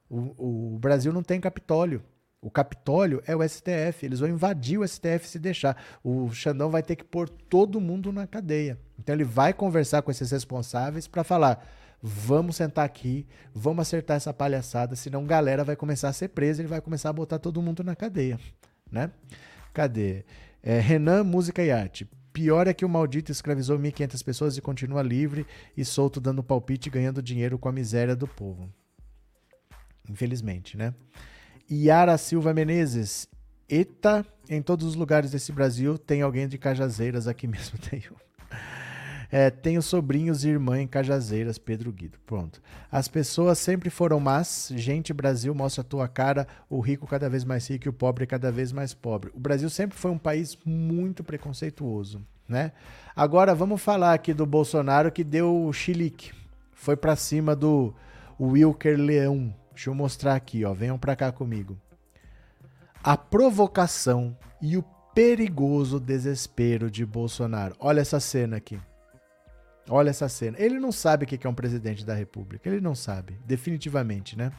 O, o Brasil não tem Capitólio. O Capitólio é o STF. Eles vão invadir o STF se deixar. O Xandão vai ter que pôr todo mundo na cadeia. Então ele vai conversar com esses responsáveis para falar Vamos sentar aqui, vamos acertar essa palhaçada, senão galera vai começar a ser presa, ele vai começar a botar todo mundo na cadeia, né? Cadê? É, Renan, Música e Arte. Pior é que o maldito escravizou 1.500 pessoas e continua livre e solto dando palpite e ganhando dinheiro com a miséria do povo. Infelizmente, né? Yara Silva Menezes. Eita, em todos os lugares desse Brasil tem alguém de Cajazeiras, aqui mesmo [LAUGHS] tem um. É, tenho sobrinhos e irmã em Cajazeiras, Pedro Guido. Pronto. As pessoas sempre foram más. Gente, Brasil, mostra a tua cara. O rico cada vez mais rico e o pobre cada vez mais pobre. O Brasil sempre foi um país muito preconceituoso, né? Agora vamos falar aqui do Bolsonaro que deu o chilique. Foi para cima do Wilker Leão. Deixa eu mostrar aqui, ó. Venham para cá comigo. A provocação e o perigoso desespero de Bolsonaro. Olha essa cena aqui. Olha essa cena. Ele não sabe o que é um presidente da República. Ele não sabe, definitivamente, né?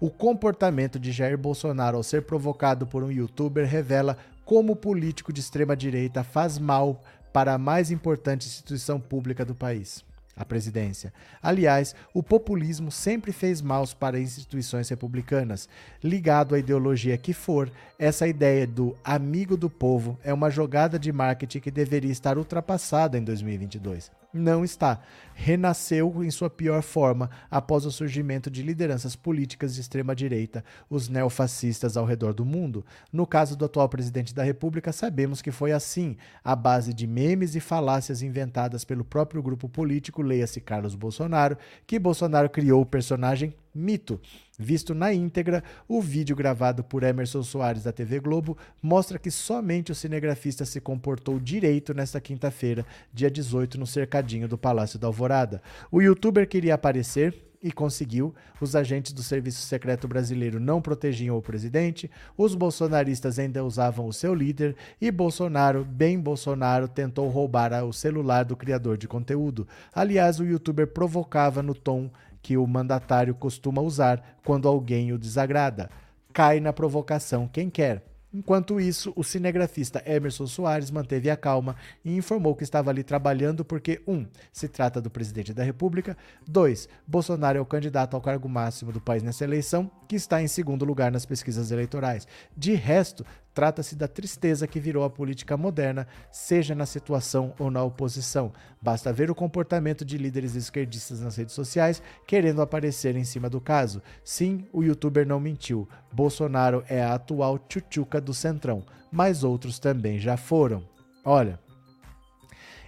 O comportamento de Jair Bolsonaro ao ser provocado por um youtuber revela como o político de extrema direita faz mal para a mais importante instituição pública do país. a presidência. Aliás, o populismo sempre fez maus para instituições republicanas. Ligado à ideologia que for, essa ideia do amigo do povo é uma jogada de marketing que deveria estar ultrapassada em 2022 não está. Renasceu em sua pior forma após o surgimento de lideranças políticas de extrema-direita, os neofascistas ao redor do mundo. No caso do atual presidente da República, sabemos que foi assim, à base de memes e falácias inventadas pelo próprio grupo político, leia-se Carlos Bolsonaro, que Bolsonaro criou o personagem Mito. Visto na íntegra, o vídeo gravado por Emerson Soares da TV Globo mostra que somente o cinegrafista se comportou direito nesta quinta-feira, dia 18, no cercadinho do Palácio da Alvorada. O youtuber queria aparecer e conseguiu. Os agentes do Serviço Secreto Brasileiro não protegiam o presidente, os bolsonaristas ainda usavam o seu líder e Bolsonaro, bem Bolsonaro, tentou roubar o celular do criador de conteúdo. Aliás, o youtuber provocava no tom que o mandatário costuma usar quando alguém o desagrada. Cai na provocação quem quer. Enquanto isso, o cinegrafista Emerson Soares manteve a calma e informou que estava ali trabalhando porque 1. Um, se trata do presidente da República, 2. Bolsonaro é o candidato ao cargo máximo do país nessa eleição, que está em segundo lugar nas pesquisas eleitorais. De resto, Trata-se da tristeza que virou a política moderna, seja na situação ou na oposição. Basta ver o comportamento de líderes esquerdistas nas redes sociais querendo aparecer em cima do caso. Sim, o youtuber não mentiu. Bolsonaro é a atual tchutchuca do Centrão, mas outros também já foram. Olha,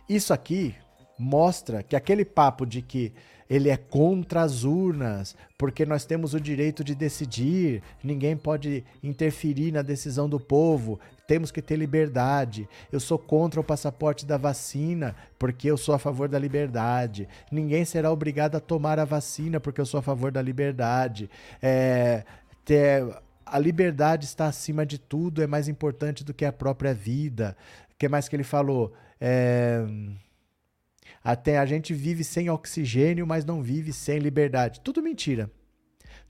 isso aqui mostra que aquele papo de que ele é contra as urnas, porque nós temos o direito de decidir, ninguém pode interferir na decisão do povo, temos que ter liberdade. Eu sou contra o passaporte da vacina, porque eu sou a favor da liberdade. Ninguém será obrigado a tomar a vacina, porque eu sou a favor da liberdade. É, ter, a liberdade está acima de tudo, é mais importante do que a própria vida. O que mais que ele falou? É até a gente vive sem oxigênio, mas não vive sem liberdade. Tudo mentira.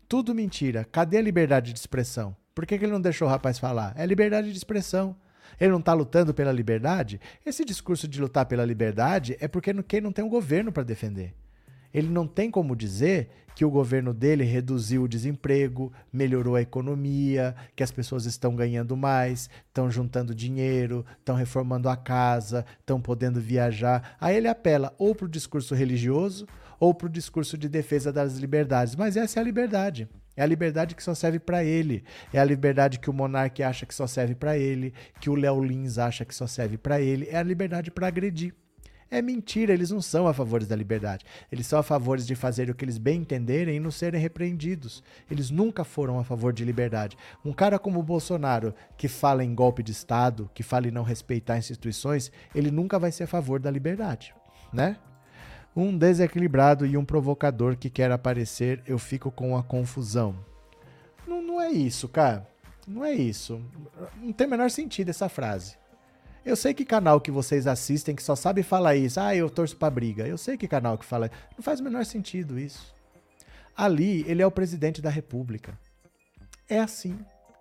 Tudo mentira. Cadê a liberdade de expressão? Por que, que ele não deixou o rapaz falar? É liberdade de expressão. Ele não está lutando pela liberdade? Esse discurso de lutar pela liberdade é porque quem não tem um governo para defender. Ele não tem como dizer que o governo dele reduziu o desemprego, melhorou a economia, que as pessoas estão ganhando mais, estão juntando dinheiro, estão reformando a casa, estão podendo viajar. Aí ele apela ou para o discurso religioso ou para o discurso de defesa das liberdades. Mas essa é a liberdade. É a liberdade que só serve para ele. É a liberdade que o monarca acha que só serve para ele, que o Léo Lins acha que só serve para ele. É a liberdade para agredir. É mentira, eles não são a favores da liberdade. Eles são a favores de fazer o que eles bem entenderem e não serem repreendidos. Eles nunca foram a favor de liberdade. Um cara como o Bolsonaro, que fala em golpe de Estado, que fala em não respeitar instituições, ele nunca vai ser a favor da liberdade, né? Um desequilibrado e um provocador que quer aparecer, eu fico com a confusão. Não, não é isso, cara. Não é isso. Não tem o menor sentido essa frase. Eu sei que canal que vocês assistem que só sabe falar isso. Ah, eu torço pra briga. Eu sei que canal que fala. Não faz o menor sentido isso. Ali, ele é o presidente da república. É assim.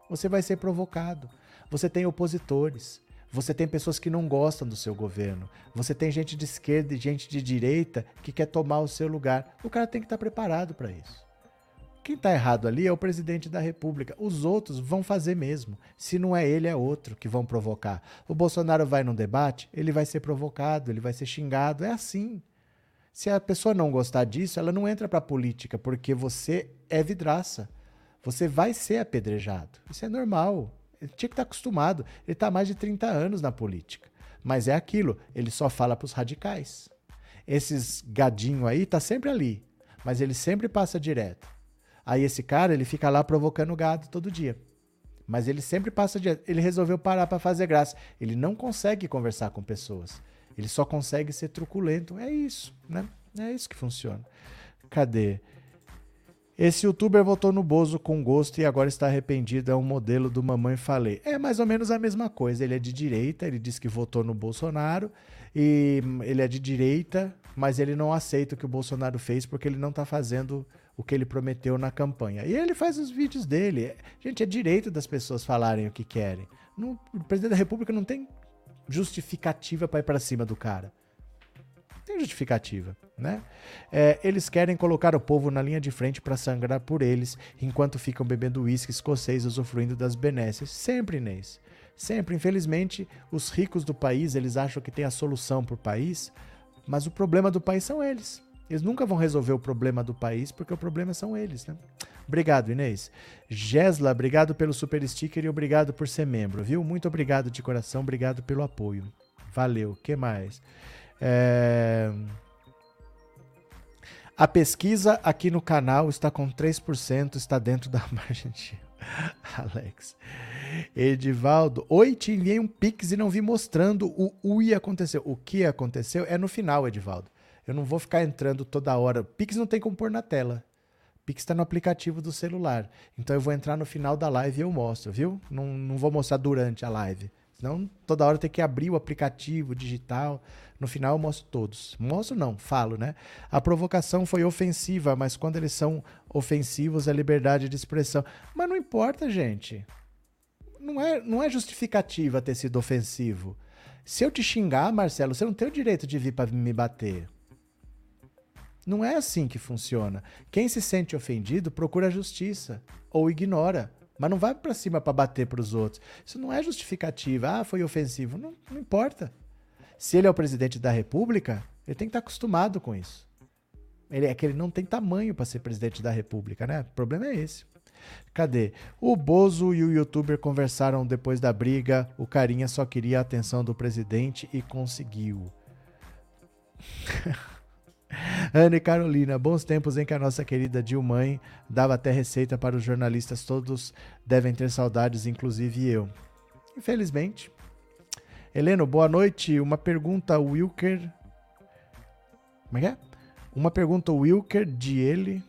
Você vai ser provocado. Você tem opositores. Você tem pessoas que não gostam do seu governo. Você tem gente de esquerda e gente de direita que quer tomar o seu lugar. O cara tem que estar preparado para isso. Quem está errado ali é o presidente da República. Os outros vão fazer mesmo. Se não é ele, é outro que vão provocar. O Bolsonaro vai num debate, ele vai ser provocado, ele vai ser xingado. É assim. Se a pessoa não gostar disso, ela não entra para a política, porque você é vidraça. Você vai ser apedrejado. Isso é normal. Ele tinha que estar tá acostumado. Ele está há mais de 30 anos na política. Mas é aquilo, ele só fala para os radicais. Esses gadinho aí tá sempre ali, mas ele sempre passa direto. Aí esse cara, ele fica lá provocando gado todo dia. Mas ele sempre passa de. Ele resolveu parar para fazer graça. Ele não consegue conversar com pessoas. Ele só consegue ser truculento. É isso, né? É isso que funciona. Cadê? Esse youtuber votou no Bozo com gosto e agora está arrependido. É um modelo do Mamãe Falei. É mais ou menos a mesma coisa. Ele é de direita, ele diz que votou no Bolsonaro e ele é de direita, mas ele não aceita o que o Bolsonaro fez porque ele não está fazendo o que ele prometeu na campanha. E ele faz os vídeos dele. Gente, é direito das pessoas falarem o que querem. No, o presidente da República não tem justificativa para ir para cima do cara. Não tem justificativa. né? É, eles querem colocar o povo na linha de frente para sangrar por eles, enquanto ficam bebendo uísque escocês usufruindo das benesses. Sempre, Inês. Sempre. Infelizmente, os ricos do país, eles acham que tem a solução para o país, mas o problema do país são eles. Eles nunca vão resolver o problema do país, porque o problema são eles, né? Obrigado, Inês. Gesla, obrigado pelo super sticker e obrigado por ser membro, viu? Muito obrigado de coração, obrigado pelo apoio. Valeu. que mais? É... A pesquisa aqui no canal está com 3%, está dentro da [LAUGHS] margem de Alex. Edivaldo, oi, te enviei um pix e não vi mostrando o o que aconteceu. O que aconteceu é no final, Edivaldo. Eu não vou ficar entrando toda hora. Pix não tem como pôr na tela. Pix está no aplicativo do celular. Então eu vou entrar no final da live e eu mostro, viu? Não, não vou mostrar durante a live. Senão toda hora tem que abrir o aplicativo digital. No final eu mostro todos. Mostro não, falo, né? A provocação foi ofensiva, mas quando eles são ofensivos é liberdade de expressão. Mas não importa, gente. Não é, não é justificativa ter sido ofensivo. Se eu te xingar, Marcelo, você não tem o direito de vir para me bater. Não é assim que funciona. Quem se sente ofendido procura justiça ou ignora. Mas não vai para cima para bater para os outros. Isso não é justificativa. Ah, foi ofensivo. Não, não importa. Se ele é o presidente da República, ele tem que estar acostumado com isso. Ele é que ele não tem tamanho para ser presidente da República, né? O problema é esse. Cadê? O Bozo e o youtuber conversaram depois da briga. O carinha só queria a atenção do presidente e conseguiu. [LAUGHS] [LAUGHS] Ana e Carolina, bons tempos em que a nossa querida Dilmãe dava até receita para os jornalistas. Todos devem ter saudades, inclusive eu. Infelizmente, Heleno, boa noite. Uma pergunta, Wilker. Como é que é? Uma pergunta, Wilker, de ele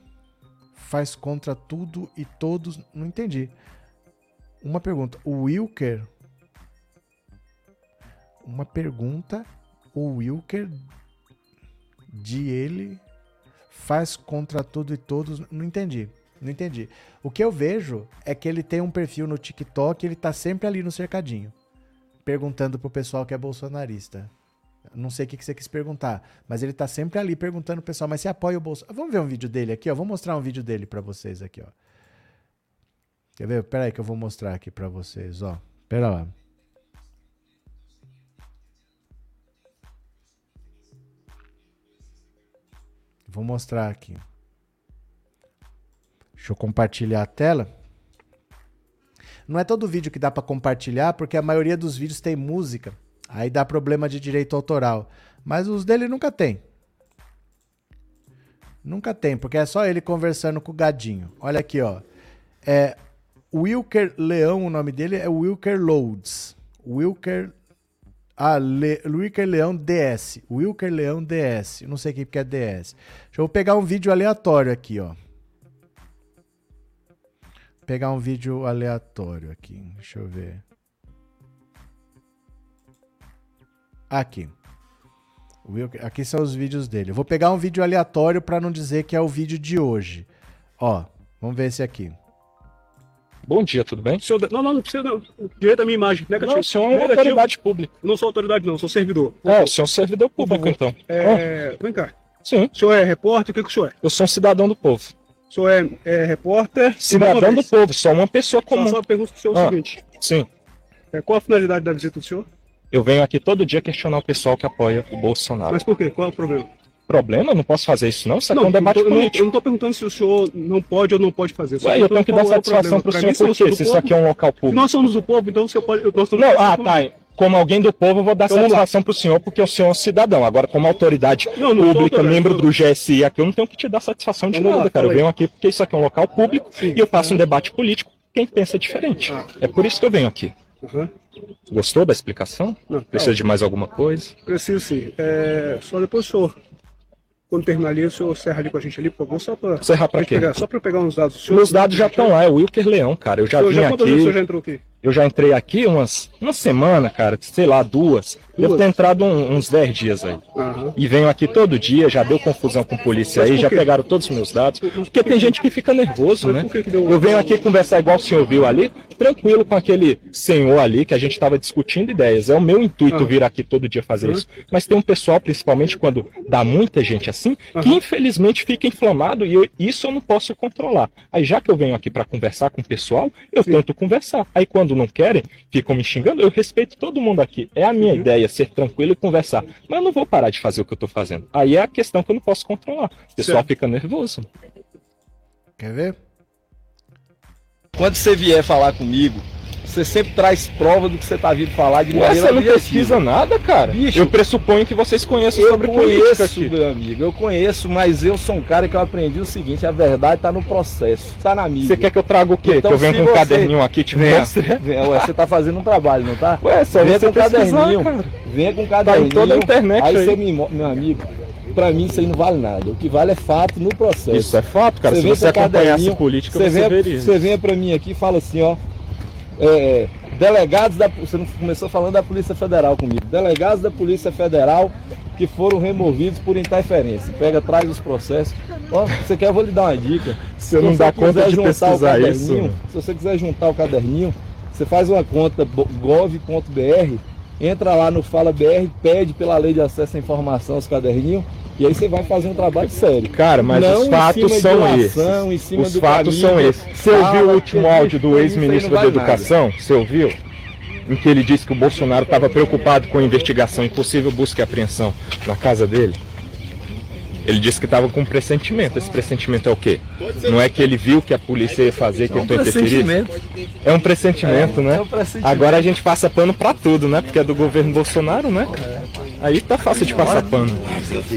faz contra tudo e todos. Não entendi. Uma pergunta, o Wilker. Uma pergunta, o Wilker de ele faz contra tudo e todos. Não entendi. Não entendi. O que eu vejo é que ele tem um perfil no TikTok, ele tá sempre ali no cercadinho perguntando pro pessoal que é bolsonarista. Não sei o que, você quis perguntar, mas ele tá sempre ali perguntando pro pessoal, mas você apoia o Bolsonaro? Vamos ver um vídeo dele aqui, ó. Vou mostrar um vídeo dele para vocês aqui, ó. Quer ver? Pera aí que eu vou mostrar aqui para vocês, ó. Pera lá. Vou mostrar aqui. Deixa eu compartilhar a tela. Não é todo vídeo que dá para compartilhar, porque a maioria dos vídeos tem música. Aí dá problema de direito autoral. Mas os dele nunca tem. Nunca tem, porque é só ele conversando com o gadinho. Olha aqui, ó. É Wilker Leão, o nome dele é Wilker Loads. Wilker ah, Le, Wilker Leão DS. Wilker Leão DS. Não sei o que é DS. Deixa eu pegar um vídeo aleatório aqui, ó pegar um vídeo aleatório aqui. Deixa eu ver. Aqui. Aqui são os vídeos dele. Eu vou pegar um vídeo aleatório para não dizer que é o vídeo de hoje. Ó, vamos ver esse aqui. Bom dia, tudo bem? Senhor, não, não, não precisa não. Direito da minha imagem. Negativo. Não, o senhor é autoridade pública. Não sou autoridade, não, sou servidor. É, o senhor é um servidor público, então. É, oh. Vem cá. Sim. O senhor é repórter? O que, que o senhor é? Eu sou um cidadão do povo. O senhor é, é repórter? Cidadão do povo, só uma pessoa comum. Só, só pergunta pro senhor ah, o seguinte. Sim. É, qual a finalidade da visita do senhor? Eu venho aqui todo dia questionar o pessoal que apoia o Bolsonaro. Mas por quê? Qual é o problema? Problema? Eu não posso fazer isso, não? Isso aqui é um debate eu político. eu não estou perguntando se o senhor não pode ou não pode fazer. Ué, eu tenho que dar é satisfação para o senhor, por quê? Se isso aqui é um local público. Nós somos do povo, então o senhor pode. Nós não, ah, tá como alguém do povo, eu vou dar então, satisfação para o senhor, porque o senhor é um cidadão. Agora, como autoridade não, não pública, membro do GSI aqui, eu não tenho que te dar satisfação de nada, cara. Eu venho aqui porque isso aqui é um local público sim, e eu faço um debate político quem pensa diferente. Ah. É por isso que eu venho aqui. Uhum. Gostou da explicação? Não, Precisa de mais alguma coisa? Preciso sim. É, só depois o senhor quando terminar ali, o senhor serra ali com a gente ali, por favor, só para. Serrar para quê? Pegar, só para pegar uns dados. Senhor, Meus dados já estão lá, é o Wilker Leão, cara. Eu já vim já, aqui. o senhor já entrou aqui? Eu já entrei aqui umas uma semana, cara, sei lá, duas. Devo ter entrado um- uns 10 dias aí. E venho aqui todo dia, já deu confusão com polícia aí, já pegaram todos os meus dados. Porque tem gente que fica nervoso, né? Eu venho aqui conversar igual o senhor viu ali, tranquilo com aquele senhor ali que a gente estava discutindo ideias. É o meu intuito vir aqui todo dia fazer isso. Mas tem um pessoal, principalmente quando dá muita gente assim, que infelizmente fica inflamado e eu- isso eu não posso controlar. Aí já que eu venho aqui para conversar com o pessoal, eu tento conversar. Aí quando não querem, ficam me xingando, eu respeito todo mundo aqui. É a minha ideia ser tranquilo e conversar. Mas eu não vou parar de fazer o que eu tô fazendo. Aí é a questão que eu não posso controlar. O pessoal fica nervoso. Quer ver? Quando você vier falar comigo, você sempre traz prova do que você tá vindo falar de Ué, maneira você não objetiva. pesquisa nada, cara. Bicho, eu pressuponho que vocês conhecem Eu sobre política conheço, aqui. meu amigo, eu conheço, mas eu sou um cara que eu aprendi o seguinte, a verdade tá no processo, tá na mídia. Você quer que eu traga o quê? Então, que eu venho se com um você- caderninho aqui te [LAUGHS] Venha, ué, você tá fazendo um trabalho, não tá? Ué, só você com um caderninho, cara. venha com um Tá caderninho. em toda a internet aí. aí. você me meu amigo, pra mim isso aí não vale nada. O que vale é fato no processo. Isso é fato, cara. Se vem você com um acompanhasse política, você você venha, veria. Você venha pra mim aqui e fala assim, ó. É, delegados da. Você não começou falando da Polícia Federal comigo. Delegados da Polícia Federal que foram removidos por interferência. Pega, traz os processos. Ó, você quer, eu vou lhe dar uma dica. Você não dá conta de juntar o pesquisar caderninho, isso? Se você quiser juntar o caderninho, você faz uma conta gov.br, entra lá no Fala BR, pede pela lei de acesso à informação os caderninhos, e aí você vai fazer um trabalho sério. Cara, mas Não os em fatos são uma esses. ação, em cima Os do fatos caminho, são esses. Você ouviu o último áudio do ex-ministro da vale nada. Educação? Você ouviu? Em que ele disse que o Bolsonaro estava preocupado com a investigação e possível busca e apreensão na casa dele? Ele disse que estava com um pressentimento. Esse pressentimento é o quê? Não é que ele viu que a polícia ia fazer, que É um tentou interferir? É um pressentimento, É, né? é um pressentimento. Agora a gente passa pano pra tudo, né? Porque é do governo Bolsonaro, né? Aí tá fácil de passar pano.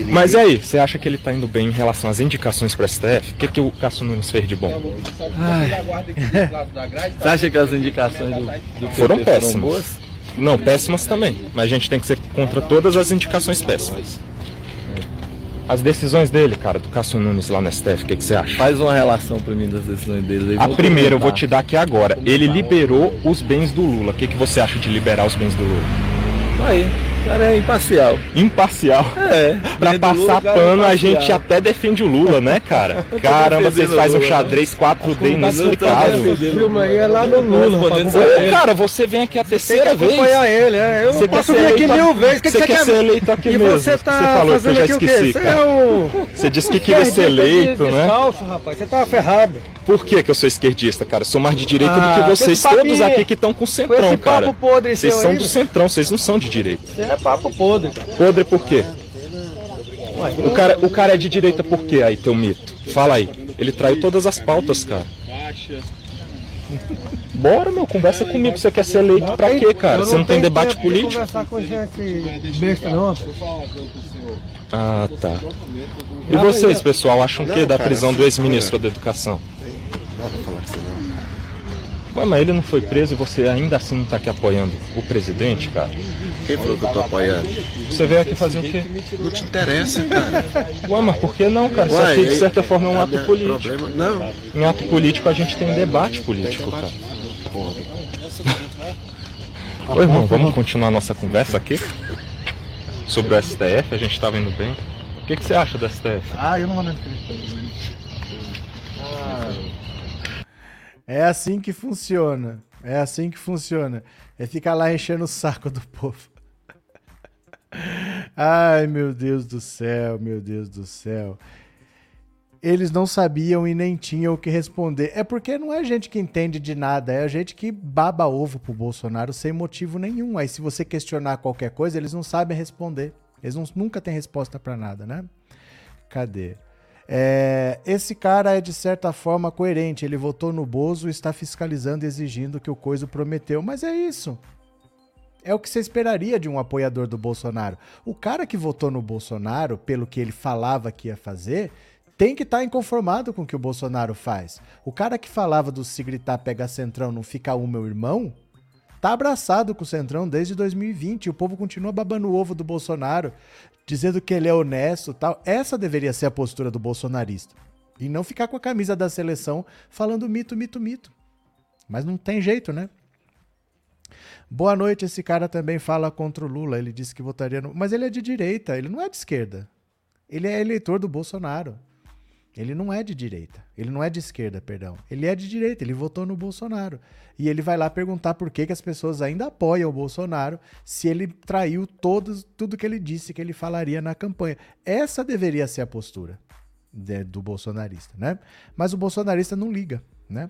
Mas e aí, você acha que ele tá indo bem em relação às indicações pro STF? O que, que o Cássio Nunes fez de bom? [LAUGHS] Você acha que as indicações do, do Foram foram péssimas. boas? Não, péssimas também. Mas a gente tem que ser contra todas as indicações péssimas. As decisões dele, cara, do Cássio Nunes lá no STF, o que, que você acha? Faz uma relação pra mim das decisões deles. aí. A primeira eu vou te dar aqui agora. Ele liberou os bens do Lula. O que, que você acha de liberar os bens do Lula? Aí, cara é imparcial. Imparcial. É. [LAUGHS] Pra Lula, passar cara é pano, a imparcial. gente até defende o Lula, né, cara? [LAUGHS] Caramba, vocês fazem um Lula, né? xadrez 4D Mas eu tô inexplicável. o filme aí é lá no Lula. Ô, cara, você vem aqui a terceira vez. acompanhar ele, é. Eu Você posso vir aqui mil vezes. O que você que quer ser eleito aqui mesmo. você tá que eu fazendo já aqui o quê? esqueci, Você é. Você disse que queria [LAUGHS] ser eleito, né? Descalço, rapaz. Você tá ferrado. Por que, que eu sou esquerdista, cara? Eu sou mais de direita Ah, do que vocês, com esse todos aqui que estão com centrão, esse cara. papo podre Vocês são aí, do centrão, vocês não são de direita. Você é papo podre. Podre por quê? O cara, o cara é de direita por quê aí, teu mito? Fala aí. Ele traiu todas as pautas, cara. Bora, meu, conversa comigo. Você quer ser eleito pra quê, cara? Você não tem debate político? conversar com gente besta, não. Ah, tá. E vocês, pessoal, acham o que da prisão do se ex-ministro da Educação? Não dá pra falar que você não. Ué, mas ele não foi preso e você ainda assim não tá aqui apoiando o presidente, cara? Quem falou que eu tô apoiando? Você veio aqui fazer o quê? Não te interessa, cara. Ué, mas por que não, cara? Isso aqui, de certa forma, é um ato político. Problema, não. Em ato político, a gente tem debate político, cara. Porra. Ô, irmão, vamos continuar nossa conversa aqui? Sobre o STF, a gente tava indo bem. O que, que você acha do STF? Ah, eu não vou nem É assim que funciona. É assim que funciona. É ficar lá enchendo o saco do povo. [LAUGHS] Ai, meu Deus do céu, meu Deus do céu. Eles não sabiam e nem tinham o que responder. É porque não é gente que entende de nada, é a gente que baba ovo pro Bolsonaro sem motivo nenhum. Aí se você questionar qualquer coisa, eles não sabem responder. Eles não- nunca têm resposta pra nada, né? Cadê? É, esse cara é de certa forma coerente. Ele votou no Bozo está fiscalizando exigindo que o Coiso prometeu. Mas é isso. É o que você esperaria de um apoiador do Bolsonaro. O cara que votou no Bolsonaro, pelo que ele falava que ia fazer, tem que estar inconformado com o que o Bolsonaro faz. O cara que falava do se gritar pega centrão, não fica um meu irmão, tá abraçado com o centrão desde 2020. E o povo continua babando o ovo do Bolsonaro, dizendo que ele é honesto, tal. Essa deveria ser a postura do bolsonarista. E não ficar com a camisa da seleção falando mito, mito, mito. Mas não tem jeito, né? Boa noite, esse cara também fala contra o Lula. Ele disse que votaria no. Mas ele é de direita, ele não é de esquerda. Ele é eleitor do Bolsonaro. Ele não é de direita. Ele não é de esquerda, perdão. Ele é de direita, ele votou no Bolsonaro. E ele vai lá perguntar por que, que as pessoas ainda apoiam o Bolsonaro se ele traiu todos, tudo que ele disse que ele falaria na campanha. Essa deveria ser a postura de, do bolsonarista, né? Mas o bolsonarista não liga, né?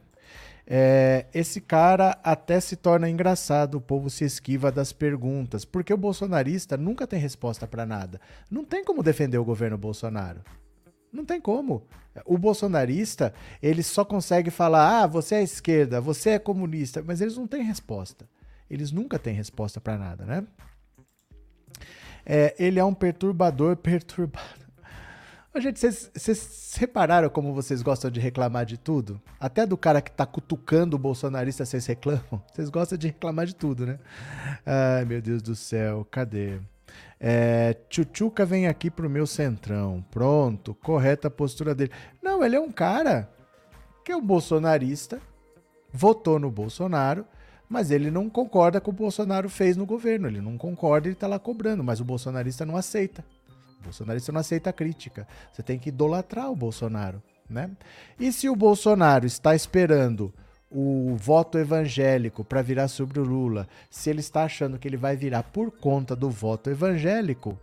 É, esse cara até se torna engraçado, o povo se esquiva das perguntas, porque o bolsonarista nunca tem resposta para nada. Não tem como defender o governo Bolsonaro. Não tem como. O bolsonarista, ele só consegue falar: ah, você é esquerda, você é comunista, mas eles não têm resposta. Eles nunca têm resposta para nada, né? É, ele é um perturbador [LAUGHS] perturbado. Gente, vocês repararam como vocês gostam de reclamar de tudo? Até do cara que tá cutucando o bolsonarista, vocês reclamam? Vocês gostam de reclamar de tudo, né? Ai, meu Deus do céu, cadê? É, vem aqui pro meu centrão. Pronto, correta a postura dele. Não, ele é um cara que é um bolsonarista, votou no Bolsonaro, mas ele não concorda com o que o Bolsonaro fez no governo. Ele não concorda e tá lá cobrando, mas o bolsonarista não aceita. O bolsonarista não aceita crítica. Você tem que idolatrar o Bolsonaro, né? E se o Bolsonaro está esperando o voto evangélico para virar sobre o Lula, se ele está achando que ele vai virar por conta do voto evangélico,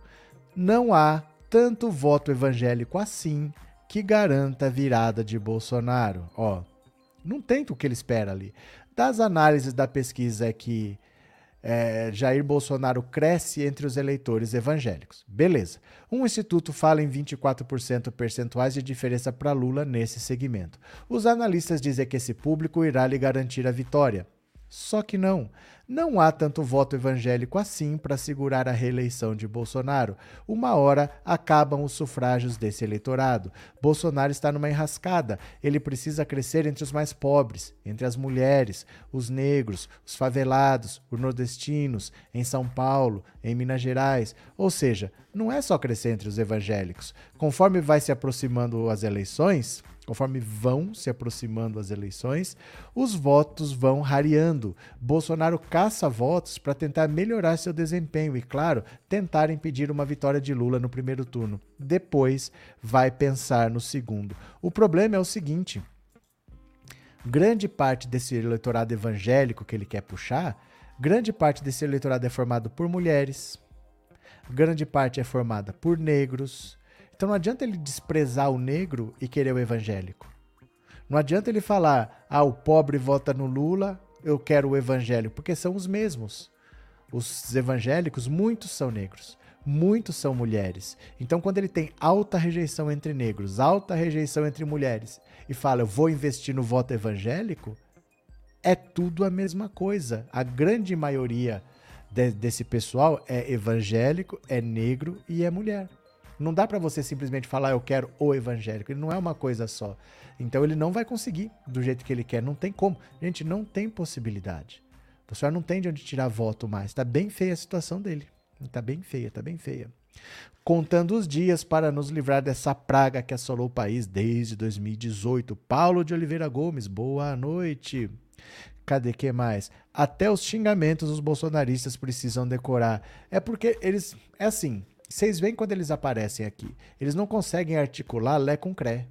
não há tanto voto evangélico assim que garanta a virada de Bolsonaro. Ó, não tem o que ele espera ali. Das análises da pesquisa que é, Jair Bolsonaro cresce entre os eleitores evangélicos. Beleza. Um instituto fala em 24% percentuais de diferença para Lula nesse segmento. Os analistas dizem que esse público irá lhe garantir a vitória. Só que não. Não há tanto voto evangélico assim para segurar a reeleição de Bolsonaro. Uma hora acabam os sufrágios desse eleitorado. Bolsonaro está numa enrascada. Ele precisa crescer entre os mais pobres, entre as mulheres, os negros, os favelados, os nordestinos, em São Paulo, em Minas Gerais. Ou seja, não é só crescer entre os evangélicos. Conforme vai se aproximando as eleições, Conforme vão se aproximando as eleições, os votos vão rareando. Bolsonaro caça votos para tentar melhorar seu desempenho e, claro, tentar impedir uma vitória de Lula no primeiro turno. Depois vai pensar no segundo. O problema é o seguinte: grande parte desse eleitorado evangélico que ele quer puxar, grande parte desse eleitorado é formado por mulheres, grande parte é formada por negros então não adianta ele desprezar o negro e querer o evangélico. Não adianta ele falar, ah, o pobre vota no Lula, eu quero o evangélico, porque são os mesmos. Os evangélicos, muitos são negros, muitos são mulheres. Então, quando ele tem alta rejeição entre negros, alta rejeição entre mulheres, e fala, eu vou investir no voto evangélico, é tudo a mesma coisa. A grande maioria de, desse pessoal é evangélico, é negro e é mulher. Não dá para você simplesmente falar eu quero o evangélico. Ele não é uma coisa só. Então ele não vai conseguir do jeito que ele quer. Não tem como. Gente, não tem possibilidade. O senhor não tem de onde tirar voto mais. Tá bem feia a situação dele. Tá bem feia, tá bem feia. Contando os dias para nos livrar dessa praga que assolou o país desde 2018. Paulo de Oliveira Gomes, boa noite. Cadê que mais? Até os xingamentos os bolsonaristas precisam decorar. É porque eles. É assim. Vocês veem quando eles aparecem aqui. Eles não conseguem articular Lé com Cré.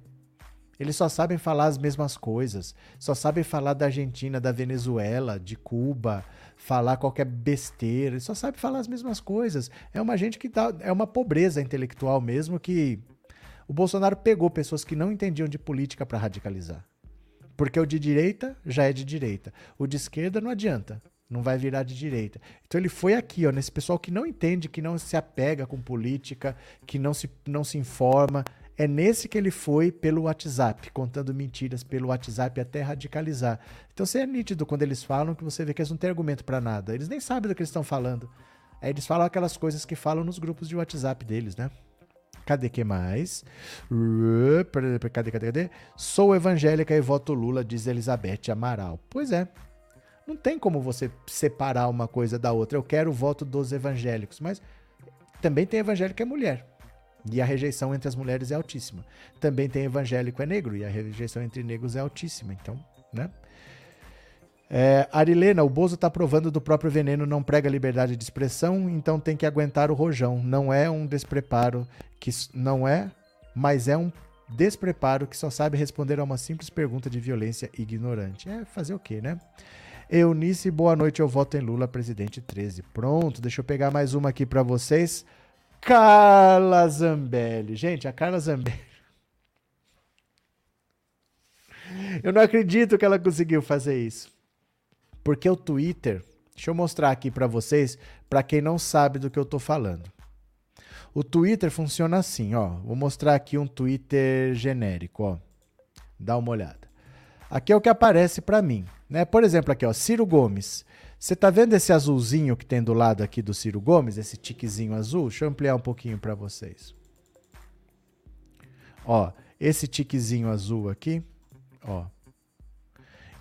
Eles só sabem falar as mesmas coisas. Só sabem falar da Argentina, da Venezuela, de Cuba, falar qualquer besteira. Eles só sabem falar as mesmas coisas. É uma gente que dá. É uma pobreza intelectual mesmo que. O Bolsonaro pegou pessoas que não entendiam de política para radicalizar. Porque o de direita já é de direita. O de esquerda não adianta não vai virar de direita. Então ele foi aqui, ó, nesse pessoal que não entende, que não se apega com política, que não se, não se informa. É nesse que ele foi pelo WhatsApp, contando mentiras pelo WhatsApp até radicalizar. Então você é nítido quando eles falam que você vê que eles não têm argumento para nada. Eles nem sabem do que eles estão falando. Aí eles falam aquelas coisas que falam nos grupos de WhatsApp deles, né? Cadê que mais? Cadê, cadê, cadê? Sou evangélica e voto Lula, diz Elizabeth Amaral. Pois é, não tem como você separar uma coisa da outra. Eu quero o voto dos evangélicos, mas também tem evangélico que é mulher. E a rejeição entre as mulheres é altíssima. Também tem evangélico é negro e a rejeição entre negros é altíssima. Então, né? É, Arilena, o Bozo tá provando do próprio veneno, não prega liberdade de expressão, então tem que aguentar o rojão. Não é um despreparo que não é, mas é um despreparo que só sabe responder a uma simples pergunta de violência ignorante. É fazer o quê, né? Eunice, boa noite, eu voto em Lula, presidente 13. Pronto, deixa eu pegar mais uma aqui pra vocês. Carla Zambelli. Gente, a Carla Zambelli. [LAUGHS] Eu não acredito que ela conseguiu fazer isso. Porque o Twitter, deixa eu mostrar aqui pra vocês, pra quem não sabe do que eu tô falando. O Twitter funciona assim, ó. Vou mostrar aqui um Twitter genérico, ó. Dá uma olhada. Aqui é o que aparece pra mim, né? Por exemplo, aqui, ó, Ciro Gomes. Você tá vendo esse azulzinho que tem do lado aqui do Ciro Gomes, esse tiquezinho azul? Deixa eu ampliar um pouquinho pra vocês. Ó, esse tiquezinho azul aqui, ó.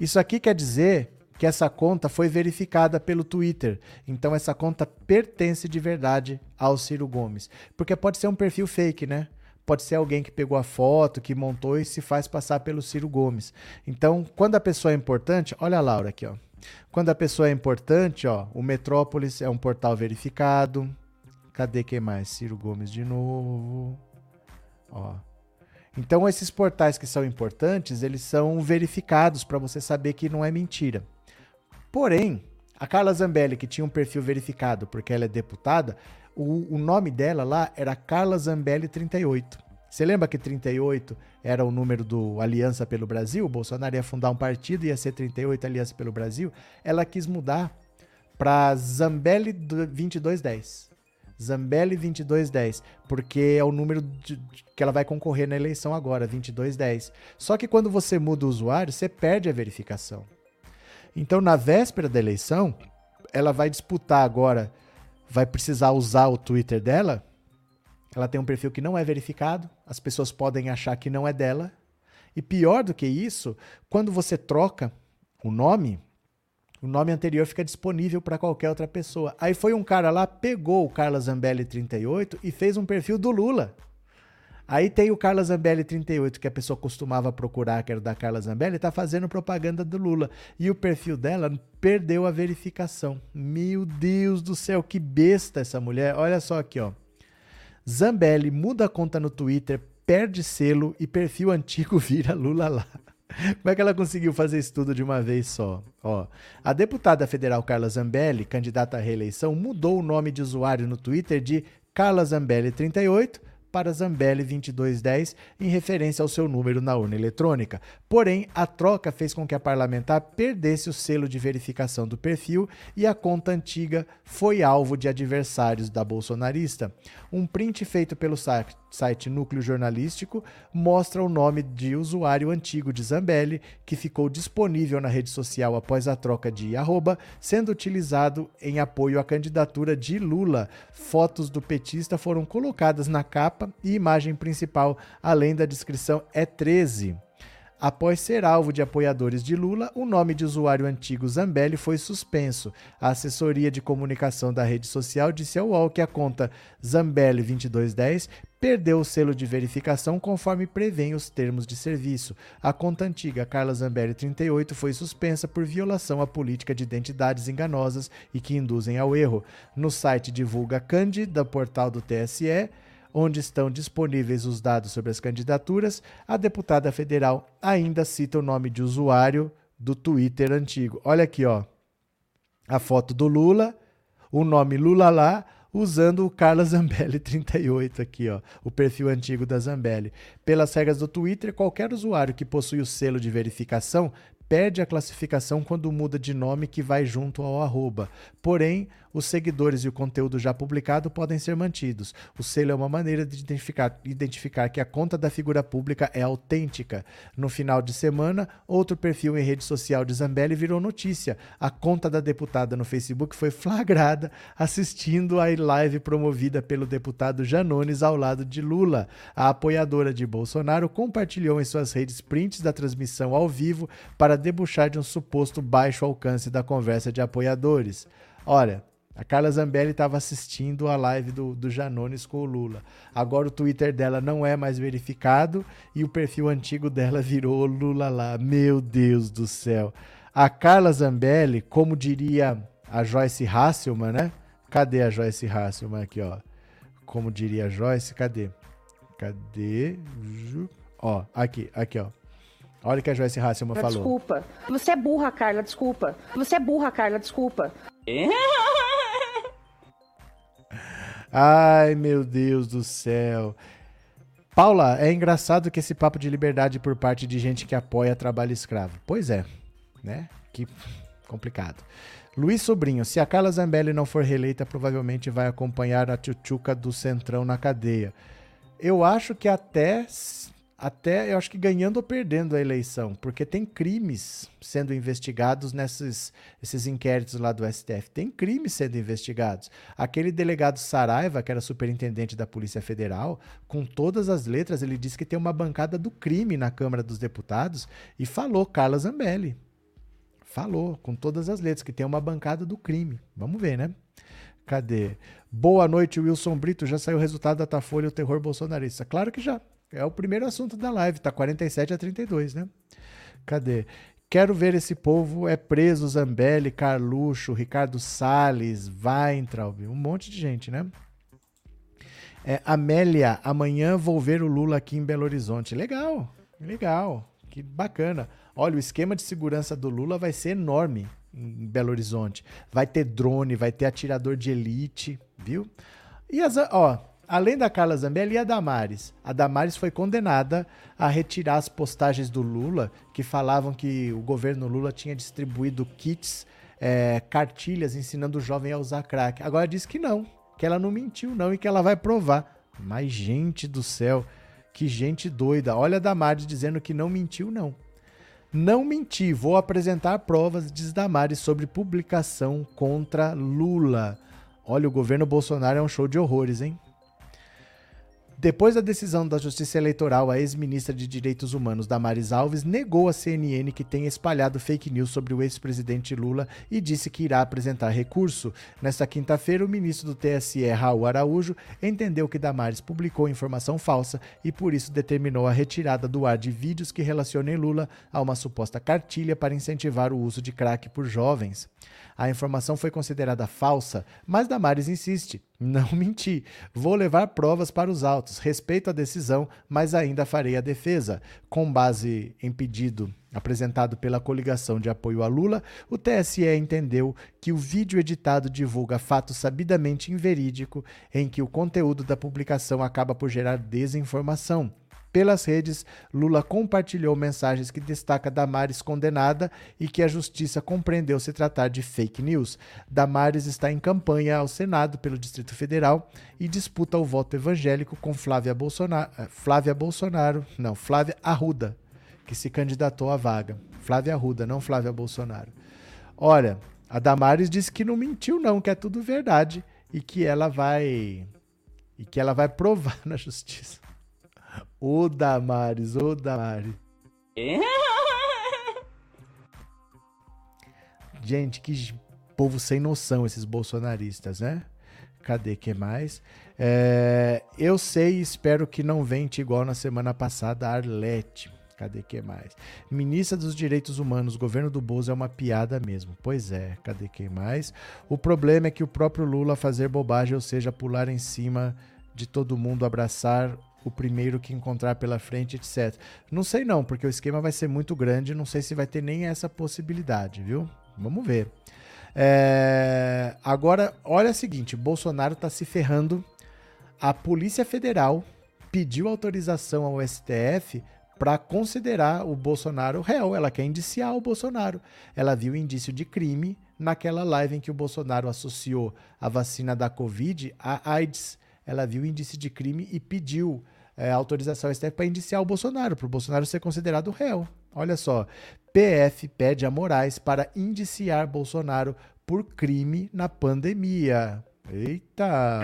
Isso aqui quer dizer que essa conta foi verificada pelo Twitter. Então essa conta pertence de verdade ao Ciro Gomes. Porque pode ser um perfil fake, né? Pode ser alguém que pegou a foto, que montou e se faz passar pelo Ciro Gomes. Então, quando a pessoa é importante, olha a Laura aqui, ó. Quando a pessoa é importante, ó, o Metrópolis é um portal verificado. Cadê quem mais? Ciro Gomes de novo. Ó. Então esses portais que são importantes, eles são verificados para você saber que não é mentira. Porém, a Carla Zambelli, que tinha um perfil verificado porque ela é deputada, o, o nome dela lá era Carla Zambelli 38. Você lembra que 38 era o número do Aliança pelo Brasil? O Bolsonaro ia fundar um partido, ia ser 38 Aliança pelo Brasil. Ela quis mudar para Zambelli do- 2210. Zambelli 2210, porque é o número de- que ela vai concorrer na eleição agora, 2210. Só que quando você muda o usuário, você perde a verificação. Então, na véspera da eleição, ela vai disputar agora, vai precisar usar o Twitter dela. Ela tem um perfil que não é verificado, as pessoas podem achar que não é dela. E pior do que isso, quando você troca o nome, o nome anterior fica disponível para qualquer outra pessoa. Aí foi um cara lá, pegou o Carla Zambelli 38 e fez um perfil do Lula. Aí tem o Carla Zambelli 38, que a pessoa costumava procurar, que era da Carla Zambelli, tá fazendo propaganda do Lula. E o perfil dela perdeu a verificação. Meu Deus do céu, que besta essa mulher. Olha só aqui, ó. Zambelli muda a conta no Twitter, perde selo e perfil antigo [LAUGHS] vira Lula lá. Como é que ela conseguiu fazer isso tudo de uma vez só? Ó, a deputada federal Carla Zambelli, candidata à reeleição, mudou o nome de usuário no Twitter de Carla Zambelli 38 para Zambelli 2210, em referência ao seu número na urna eletrônica. Porém, a troca fez com que a parlamentar perdesse o selo de verificação do perfil e a conta antiga foi alvo de adversários da bolsonarista. Um print feito pelo site, Núcleo Jornalístico mostra o nome de usuário antigo de Zambelli, que ficou disponível na rede social após a troca de arroba, sendo utilizado em apoio à candidatura de Lula. Fotos do petista foram colocadas na capa e imagem principal, além da descrição é 13. Após ser alvo de apoiadores de Lula, o nome de usuário antigo Zambelli foi suspenso. A assessoria de comunicação da rede social disse ao UOL que a conta Zambelli2210 perdeu o selo de verificação conforme prevêem os termos de serviço. A conta antiga Carla Zambelli 38 foi suspensa por violação à política de identidades enganosas e que induzem ao erro. No site Divulga Candi, portal do TSE, onde estão disponíveis os dados sobre as candidaturas, a deputada federal ainda cita o nome de usuário do Twitter antigo. Olha aqui, ó. A foto do Lula, o nome Lula lá, usando o Carla Zambelli [LAUGHS] 38 aqui, ó, o perfil antigo da Zambelli. Pelas regras do Twitter, qualquer usuário que possui o selo de verificação perde a classificação quando muda de nome que vai junto ao arroba. Porém, os seguidores e o conteúdo já publicado podem ser mantidos. O selo é uma maneira de identificar, identificar que a conta da figura pública é autêntica. No final de semana, outro perfil em rede social de Zambelli virou notícia. A conta da deputada no Facebook foi flagrada assistindo a live promovida pelo deputado Janones ao lado de Lula. A apoiadora de Bolsonaro compartilhou em suas redes prints da transmissão ao vivo para debuxar de um suposto baixo alcance da conversa de apoiadores. Olha, a Carla Zambelli estava assistindo a live do, do Janones com o Lula. Agora o Twitter dela não é mais verificado e o perfil antigo dela virou Lula lá. Meu Deus do céu. A Carla Zambelli, como diria a Joyce Hasselman, né? Cadê a Joyce Hasselman aqui, ó? Como diria a Joyce, cadê? Cadê? Ó, aqui, aqui, ó. Olha o que a Joyce Hasselman falou. Desculpa. Você é burra, Carla, desculpa. Você é burra, Carla, desculpa. Ai, meu Deus do céu. Paula, é engraçado que esse papo de liberdade por parte de gente que apoia trabalho escravo. Pois é, né? Que complicado. Luiz Sobrinho, se a Carla Zambelli não for reeleita, provavelmente vai acompanhar a tchutchuca do Centrão na cadeia. Eu acho que até até eu acho que ganhando ou perdendo a eleição, porque tem crimes sendo investigados nesses esses inquéritos lá do STF. Tem crimes sendo investigados. Aquele delegado Saraiva, que era superintendente da Polícia Federal, com todas as letras, ele disse que tem uma bancada do crime na Câmara dos Deputados e falou Carla Zambelli. Falou com todas as letras que tem uma bancada do crime. Vamos ver, né? Cadê? Boa noite, Wilson Brito. Já saiu o resultado da Datafolha, o terror bolsonarista. Claro que já. É o primeiro assunto da live, tá 47 a 32, né? Cadê? Quero ver esse povo é preso, Zambelli, Carluxo, Ricardo Salles, Weintraub, um monte de gente, né? É, Amélia, amanhã vou ver o Lula aqui em Belo Horizonte. Legal, legal, que bacana. Olha, o esquema de segurança do Lula vai ser enorme em Belo Horizonte. Vai ter drone, vai ter atirador de elite, viu? E as, ó, além da Carla Zambelli e a Damares. A Damares foi condenada a retirar as postagens do Lula que falavam que o governo Lula tinha distribuído kits, é, cartilhas ensinando o jovem a usar crack. Agora diz que não, que ela não mentiu não e que ela vai provar. Mas gente do céu, que gente doida. Olha a Damares dizendo que não mentiu não. Não menti, vou apresentar provas, diz Damares, sobre publicação contra Lula. Olha, o governo Bolsonaro é um show de horrores, hein? Depois da decisão da Justiça Eleitoral, a ex-ministra de Direitos Humanos, Damares Alves, negou à CNN que tenha espalhado fake news sobre o ex-presidente Lula e disse que irá apresentar recurso. Nesta quinta-feira, o ministro do TSE, Raul Araújo, entendeu que Damares publicou informação falsa e por isso determinou a retirada do ar de vídeos que relacionem Lula a uma suposta cartilha para incentivar o uso de crack por jovens. A informação foi considerada falsa, mas Damares insiste. Não [LAUGHS] menti. Vou levar provas para os autos. Respeito a decisão, mas ainda farei a defesa. Com base em pedido apresentado pela coligação de apoio a Lula, o TSE entendeu que o vídeo editado divulga fato sabidamente inverídico em que o conteúdo da publicação acaba por gerar desinformação. Pelas redes, Lula compartilhou mensagens que destaca Damares condenada e que a justiça compreendeu se tratar de fake news. Damares está em campanha ao Senado pelo Distrito Federal e disputa o voto evangélico com Flávia Bolsonaro, Flávia Bolsonaro, não, Flávia Arruda, que se candidatou à vaga. Flávia Arruda, não Flávia Bolsonaro. Olha, a Damares disse que não mentiu não, que é tudo verdade e que ela vai e que ela vai provar [LAUGHS] na justiça. Ô Damares, ô Damares. [LAUGHS] Gente, que povo sem noção esses bolsonaristas, né? Cadê que mais? É, eu sei e espero que não vente igual na semana passada a Arlete. Cadê que mais? Ministra dos Direitos Humanos, governo do Bozo é uma piada mesmo. Pois é, cadê que mais? O problema é que o próprio Lula fazer bobagem, ou seja, pular em cima de todo mundo, abraçar o primeiro que encontrar pela frente, etc. Não sei não, porque o esquema vai ser muito grande, não sei se vai ter nem essa possibilidade, viu? Vamos ver. É... Agora, olha o seguinte, Bolsonaro está se ferrando. A Polícia Federal pediu autorização ao STF para considerar o Bolsonaro réu. Ela quer indiciar o Bolsonaro. Ela viu indício de crime naquela live em que o Bolsonaro associou a vacina da Covid à AIDS. Ela viu índice de crime e pediu é, autorização ao STF para indiciar o Bolsonaro, para o Bolsonaro ser considerado réu. Olha só, PF pede a Moraes para indiciar Bolsonaro por crime na pandemia. Eita!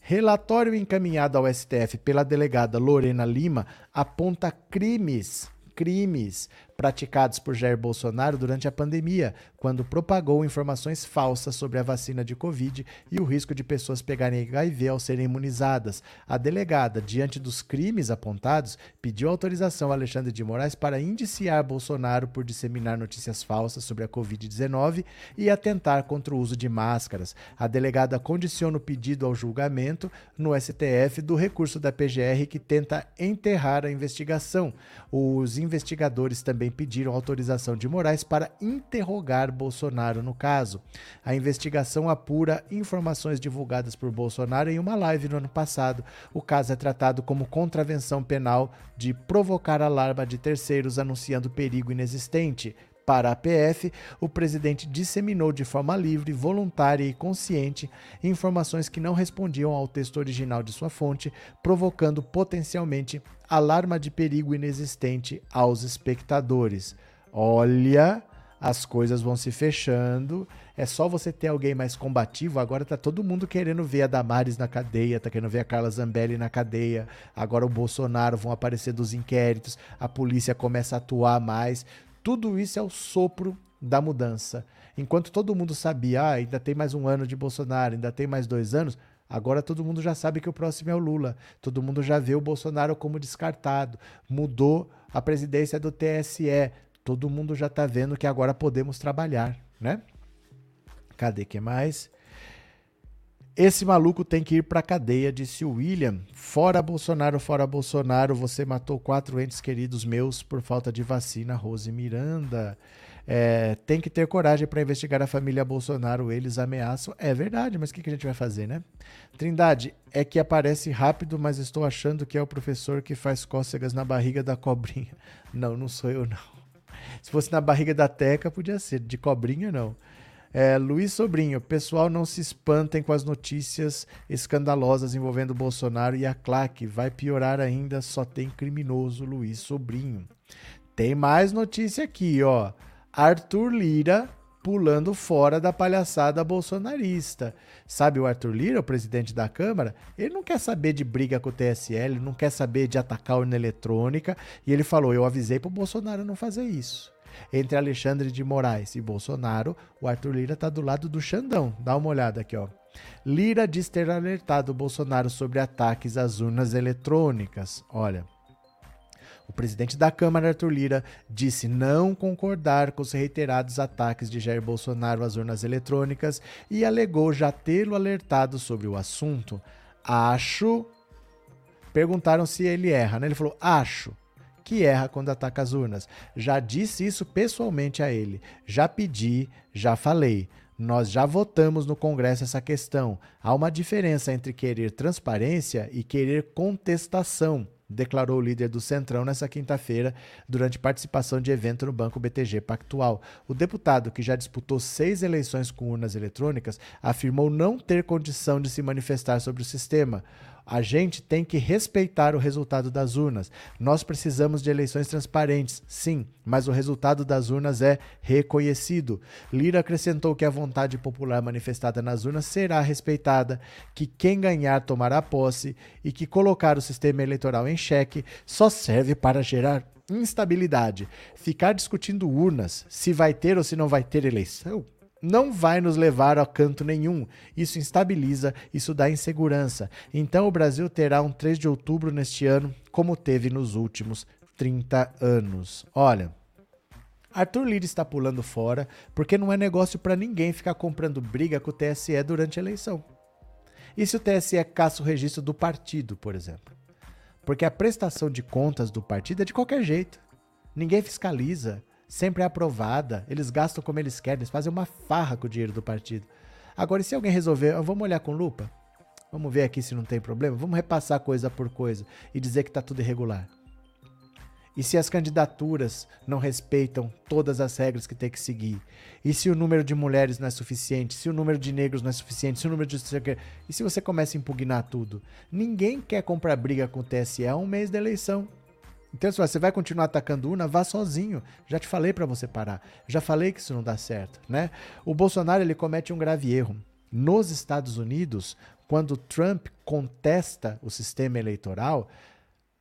Relatório encaminhado ao STF pela delegada Lorena Lima aponta crimes, crimes praticados por Jair Bolsonaro durante a pandemia, quando propagou informações falsas sobre a vacina de Covid e o risco de pessoas pegarem HIV ao serem imunizadas. A delegada, diante dos crimes apontados, pediu autorização a Alexandre de Moraes para indiciar Bolsonaro por disseminar notícias falsas sobre a Covid-19 e atentar contra o uso de máscaras. A delegada condiciona o pedido ao julgamento no STF do recurso da PGR que tenta enterrar a investigação. Os investigadores também pediram autorização de Moraes para interrogar Bolsonaro no caso. A investigação apura informações divulgadas por Bolsonaro em uma live no ano passado. O caso é tratado como contravenção penal de provocar alarma de terceiros anunciando perigo inexistente. Para a PF, o presidente disseminou de forma livre, voluntária e consciente informações que não respondiam ao texto original de sua fonte, provocando potencialmente alarma de perigo inexistente aos espectadores. Olha, as coisas vão se fechando. É só você ter alguém mais combativo. Agora tá todo mundo querendo ver a Damares na cadeia, tá querendo ver a Carla Zambelli na cadeia. Agora o Bolsonaro vão aparecer dos inquéritos, a polícia começa a atuar mais. Tudo isso é o sopro da mudança. Enquanto todo mundo sabia, ah, ainda tem mais um ano de Bolsonaro, ainda tem mais dois anos, agora todo mundo já sabe que o próximo é o Lula. Todo mundo já vê o Bolsonaro como descartado. Mudou a presidência do TSE. Todo mundo já está vendo que agora podemos trabalhar, né? Cadê que mais? Esse maluco tem que ir pra cadeia, disse o William. Fora Bolsonaro, fora Bolsonaro, você matou quatro entes queridos meus por falta de vacina, Rose Miranda. É, tem que ter coragem para investigar a família Bolsonaro, eles ameaçam. É verdade, mas o que, que a gente vai fazer, né? Trindade, é que aparece rápido, mas estou achando que é o professor que faz cócegas na barriga da cobrinha. [LAUGHS] Não, não sou eu, não. Se fosse na barriga da Teca, podia ser. De cobrinha, não. É, Luiz Sobrinho, pessoal, não se espantem com as notícias escandalosas envolvendo Bolsonaro e a claque. Vai piorar ainda, só tem criminoso Luiz Sobrinho. Tem mais notícia aqui, ó. Arthur Lira pulando fora da palhaçada bolsonarista. Sabe o Arthur Lira, o presidente da Câmara? Ele não quer saber de briga com o TSL, não quer saber de atacar a urna eletrônica, e ele falou: "Eu avisei pro Bolsonaro não fazer isso". Entre Alexandre de Moraes e Bolsonaro, o Arthur Lira está do lado do Xandão. Dá uma olhada aqui, ó. Lira diz ter alertado Bolsonaro sobre ataques às urnas eletrônicas. Olha. O presidente da Câmara, Arthur Lira, disse não concordar com os reiterados ataques de Jair Bolsonaro às urnas eletrônicas e alegou já tê-lo alertado sobre o assunto. Acho. Perguntaram se ele erra, né? Ele falou: acho que erra quando ataca as urnas. Já disse isso pessoalmente a ele. Já pedi, já falei. Nós já votamos no Congresso essa questão. Há uma diferença entre querer transparência e querer contestação, declarou o líder do Centrão nessa quinta-feira, durante participação de evento no Banco BTG Pactual. O deputado, que já disputou seis eleições com urnas eletrônicas, afirmou não ter condição de se manifestar sobre o sistema. A gente tem que respeitar o resultado das urnas. Nós precisamos de eleições transparentes, sim, mas o resultado das urnas é reconhecido. Lira acrescentou que a vontade popular manifestada nas urnas será respeitada, que quem ganhar tomará posse e que colocar o sistema eleitoral em xeque só serve para gerar instabilidade. Ficar discutindo urnas, se vai ter ou se não vai ter eleição, não vai nos levar a canto nenhum. Isso instabiliza, isso dá insegurança. Então o Brasil terá um 3 de outubro neste ano, como teve nos últimos 30 anos. Olha, Arthur Lira está pulando fora porque não é negócio para ninguém ficar comprando briga com o TSE durante a eleição. E se o TSE caça o registro do partido, por exemplo? Porque a prestação de contas do partido é de qualquer jeito. Ninguém fiscaliza, sempre é aprovada, eles gastam como eles querem, eles fazem uma farra com o dinheiro do partido. Agora, e se alguém resolver, ah, vamos olhar com lupa? Vamos ver aqui se não tem problema? Vamos repassar coisa por coisa e dizer que está tudo irregular. E se as candidaturas não respeitam todas as regras que tem que seguir? E se o número de mulheres não é suficiente? Se o número de negros não é suficiente? Se o número de. E se você começa a impugnar tudo? Ninguém quer comprar briga com o TSE um mês da eleição. Então, se você vai continuar atacando urna, vá sozinho. Já te falei para você parar. Já falei que isso não dá certo, né? O Bolsonaro ele comete um grave erro. Nos Estados Unidos, quando Trump contesta o sistema eleitoral,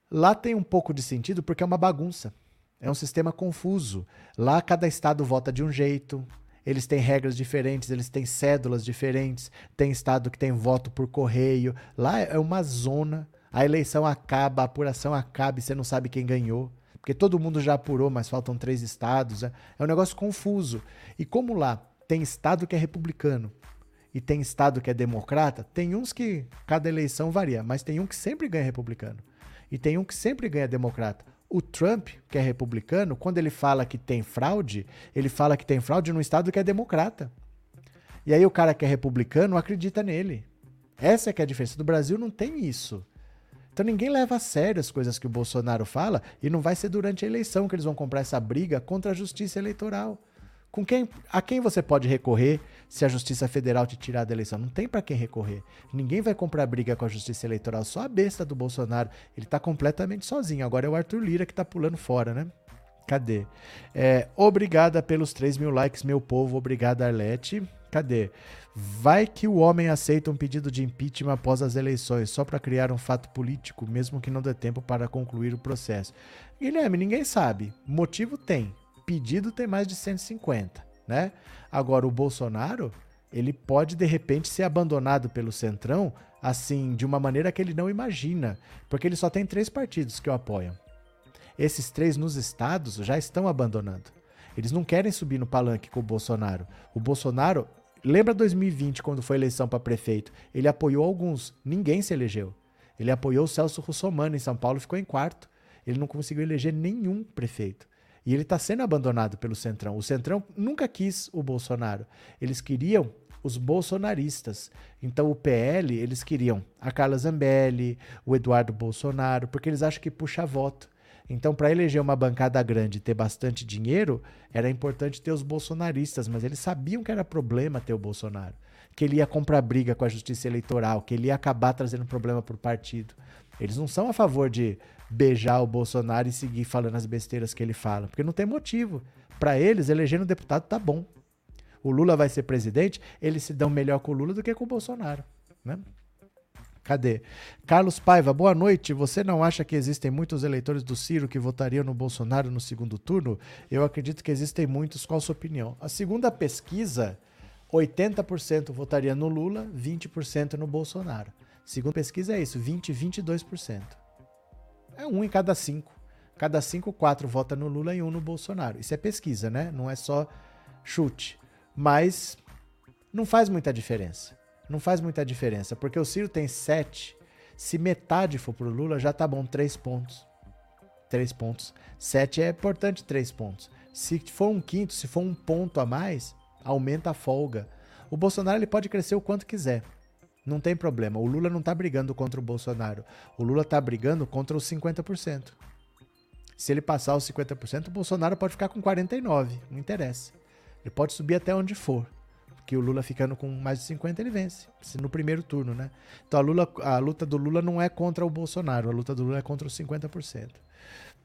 lá tem um pouco de sentido porque é uma bagunça. É um sistema confuso. Lá cada estado vota de um jeito, eles têm regras diferentes, eles têm cédulas diferentes, tem estado que tem voto por correio. Lá é uma zona. A eleição acaba, a apuração acaba e você não sabe quem ganhou. Porque todo mundo já apurou, mas faltam três estados. É, é um negócio confuso. E como lá tem estado que é republicano e tem estado que é democrata, tem uns que cada eleição varia, mas tem um que sempre ganha republicano. E tem um que sempre ganha democrata. O Trump, que é republicano, quando ele fala que tem fraude, ele fala que tem fraude num estado que é democrata. E aí o cara que é republicano acredita nele. Essa é que é a diferença. No Brasil não tem isso. Então ninguém leva a sério as coisas que o Bolsonaro fala e não vai ser durante a eleição que eles vão comprar essa briga contra a justiça eleitoral. Com quem, a quem você pode recorrer se a Justiça Federal te tirar da eleição? Não tem para quem recorrer. Ninguém vai comprar briga com a Justiça Eleitoral, só a besta do Bolsonaro. Ele tá completamente sozinho. Agora é o Arthur Lira que tá pulando fora, né? Cadê? É, obrigada pelos 3 mil likes, meu povo. Obrigada, Arlete. Cadê? Vai que o homem aceita um pedido de impeachment após as eleições, só para criar um fato político, mesmo que não dê tempo para concluir o processo. Guilherme, ninguém sabe. Motivo tem pedido tem mais de 150, né? Agora o Bolsonaro, ele pode de repente ser abandonado pelo Centrão, assim, de uma maneira que ele não imagina, porque ele só tem três partidos que o apoiam. Esses três nos estados já estão abandonando. Eles não querem subir no palanque com o Bolsonaro. O Bolsonaro, lembra 2020 quando foi eleição para prefeito? Ele apoiou alguns, ninguém se elegeu. Ele apoiou o Celso Russomano em São Paulo, ficou em quarto. Ele não conseguiu eleger nenhum prefeito. E ele está sendo abandonado pelo Centrão. O Centrão nunca quis o Bolsonaro. Eles queriam os bolsonaristas. Então o PL, eles queriam a Carla Zambelli, o Eduardo Bolsonaro, porque eles acham que puxa voto. Então, para eleger uma bancada grande e ter bastante dinheiro, era importante ter os bolsonaristas, mas eles sabiam que era problema ter o Bolsonaro, que ele ia comprar briga com a justiça eleitoral, que ele ia acabar trazendo problema para o partido. Eles não são a favor de beijar o Bolsonaro e seguir falando as besteiras que ele fala, porque não tem motivo. Para eles, eleger um deputado tá bom. O Lula vai ser presidente, eles se dão melhor com o Lula do que com o Bolsonaro, né? Cadê? Carlos Paiva, boa noite. Você não acha que existem muitos eleitores do Ciro que votariam no Bolsonaro no segundo turno? Eu acredito que existem muitos. Qual a sua opinião? A segunda pesquisa, 80% votaria no Lula, 20% no Bolsonaro. Segunda pesquisa é isso, 20, 22%. É um em cada cinco. Cada cinco, quatro vota no Lula e um no Bolsonaro. Isso é pesquisa, né? Não é só chute. Mas não faz muita diferença. Não faz muita diferença, porque o Ciro tem sete. Se metade for pro Lula, já tá bom, três pontos. Três pontos. Sete é importante, três pontos. Se for um quinto, se for um ponto a mais, aumenta a folga. O Bolsonaro ele pode crescer o quanto quiser. Não tem problema. O Lula não está brigando contra o Bolsonaro. O Lula está brigando contra os 50%. Se ele passar os 50%, o Bolsonaro pode ficar com 49%. Não interessa. Ele pode subir até onde for. Porque o Lula ficando com mais de 50%, ele vence. No primeiro turno, né? Então a, Lula, a luta do Lula não é contra o Bolsonaro. A luta do Lula é contra os 50%.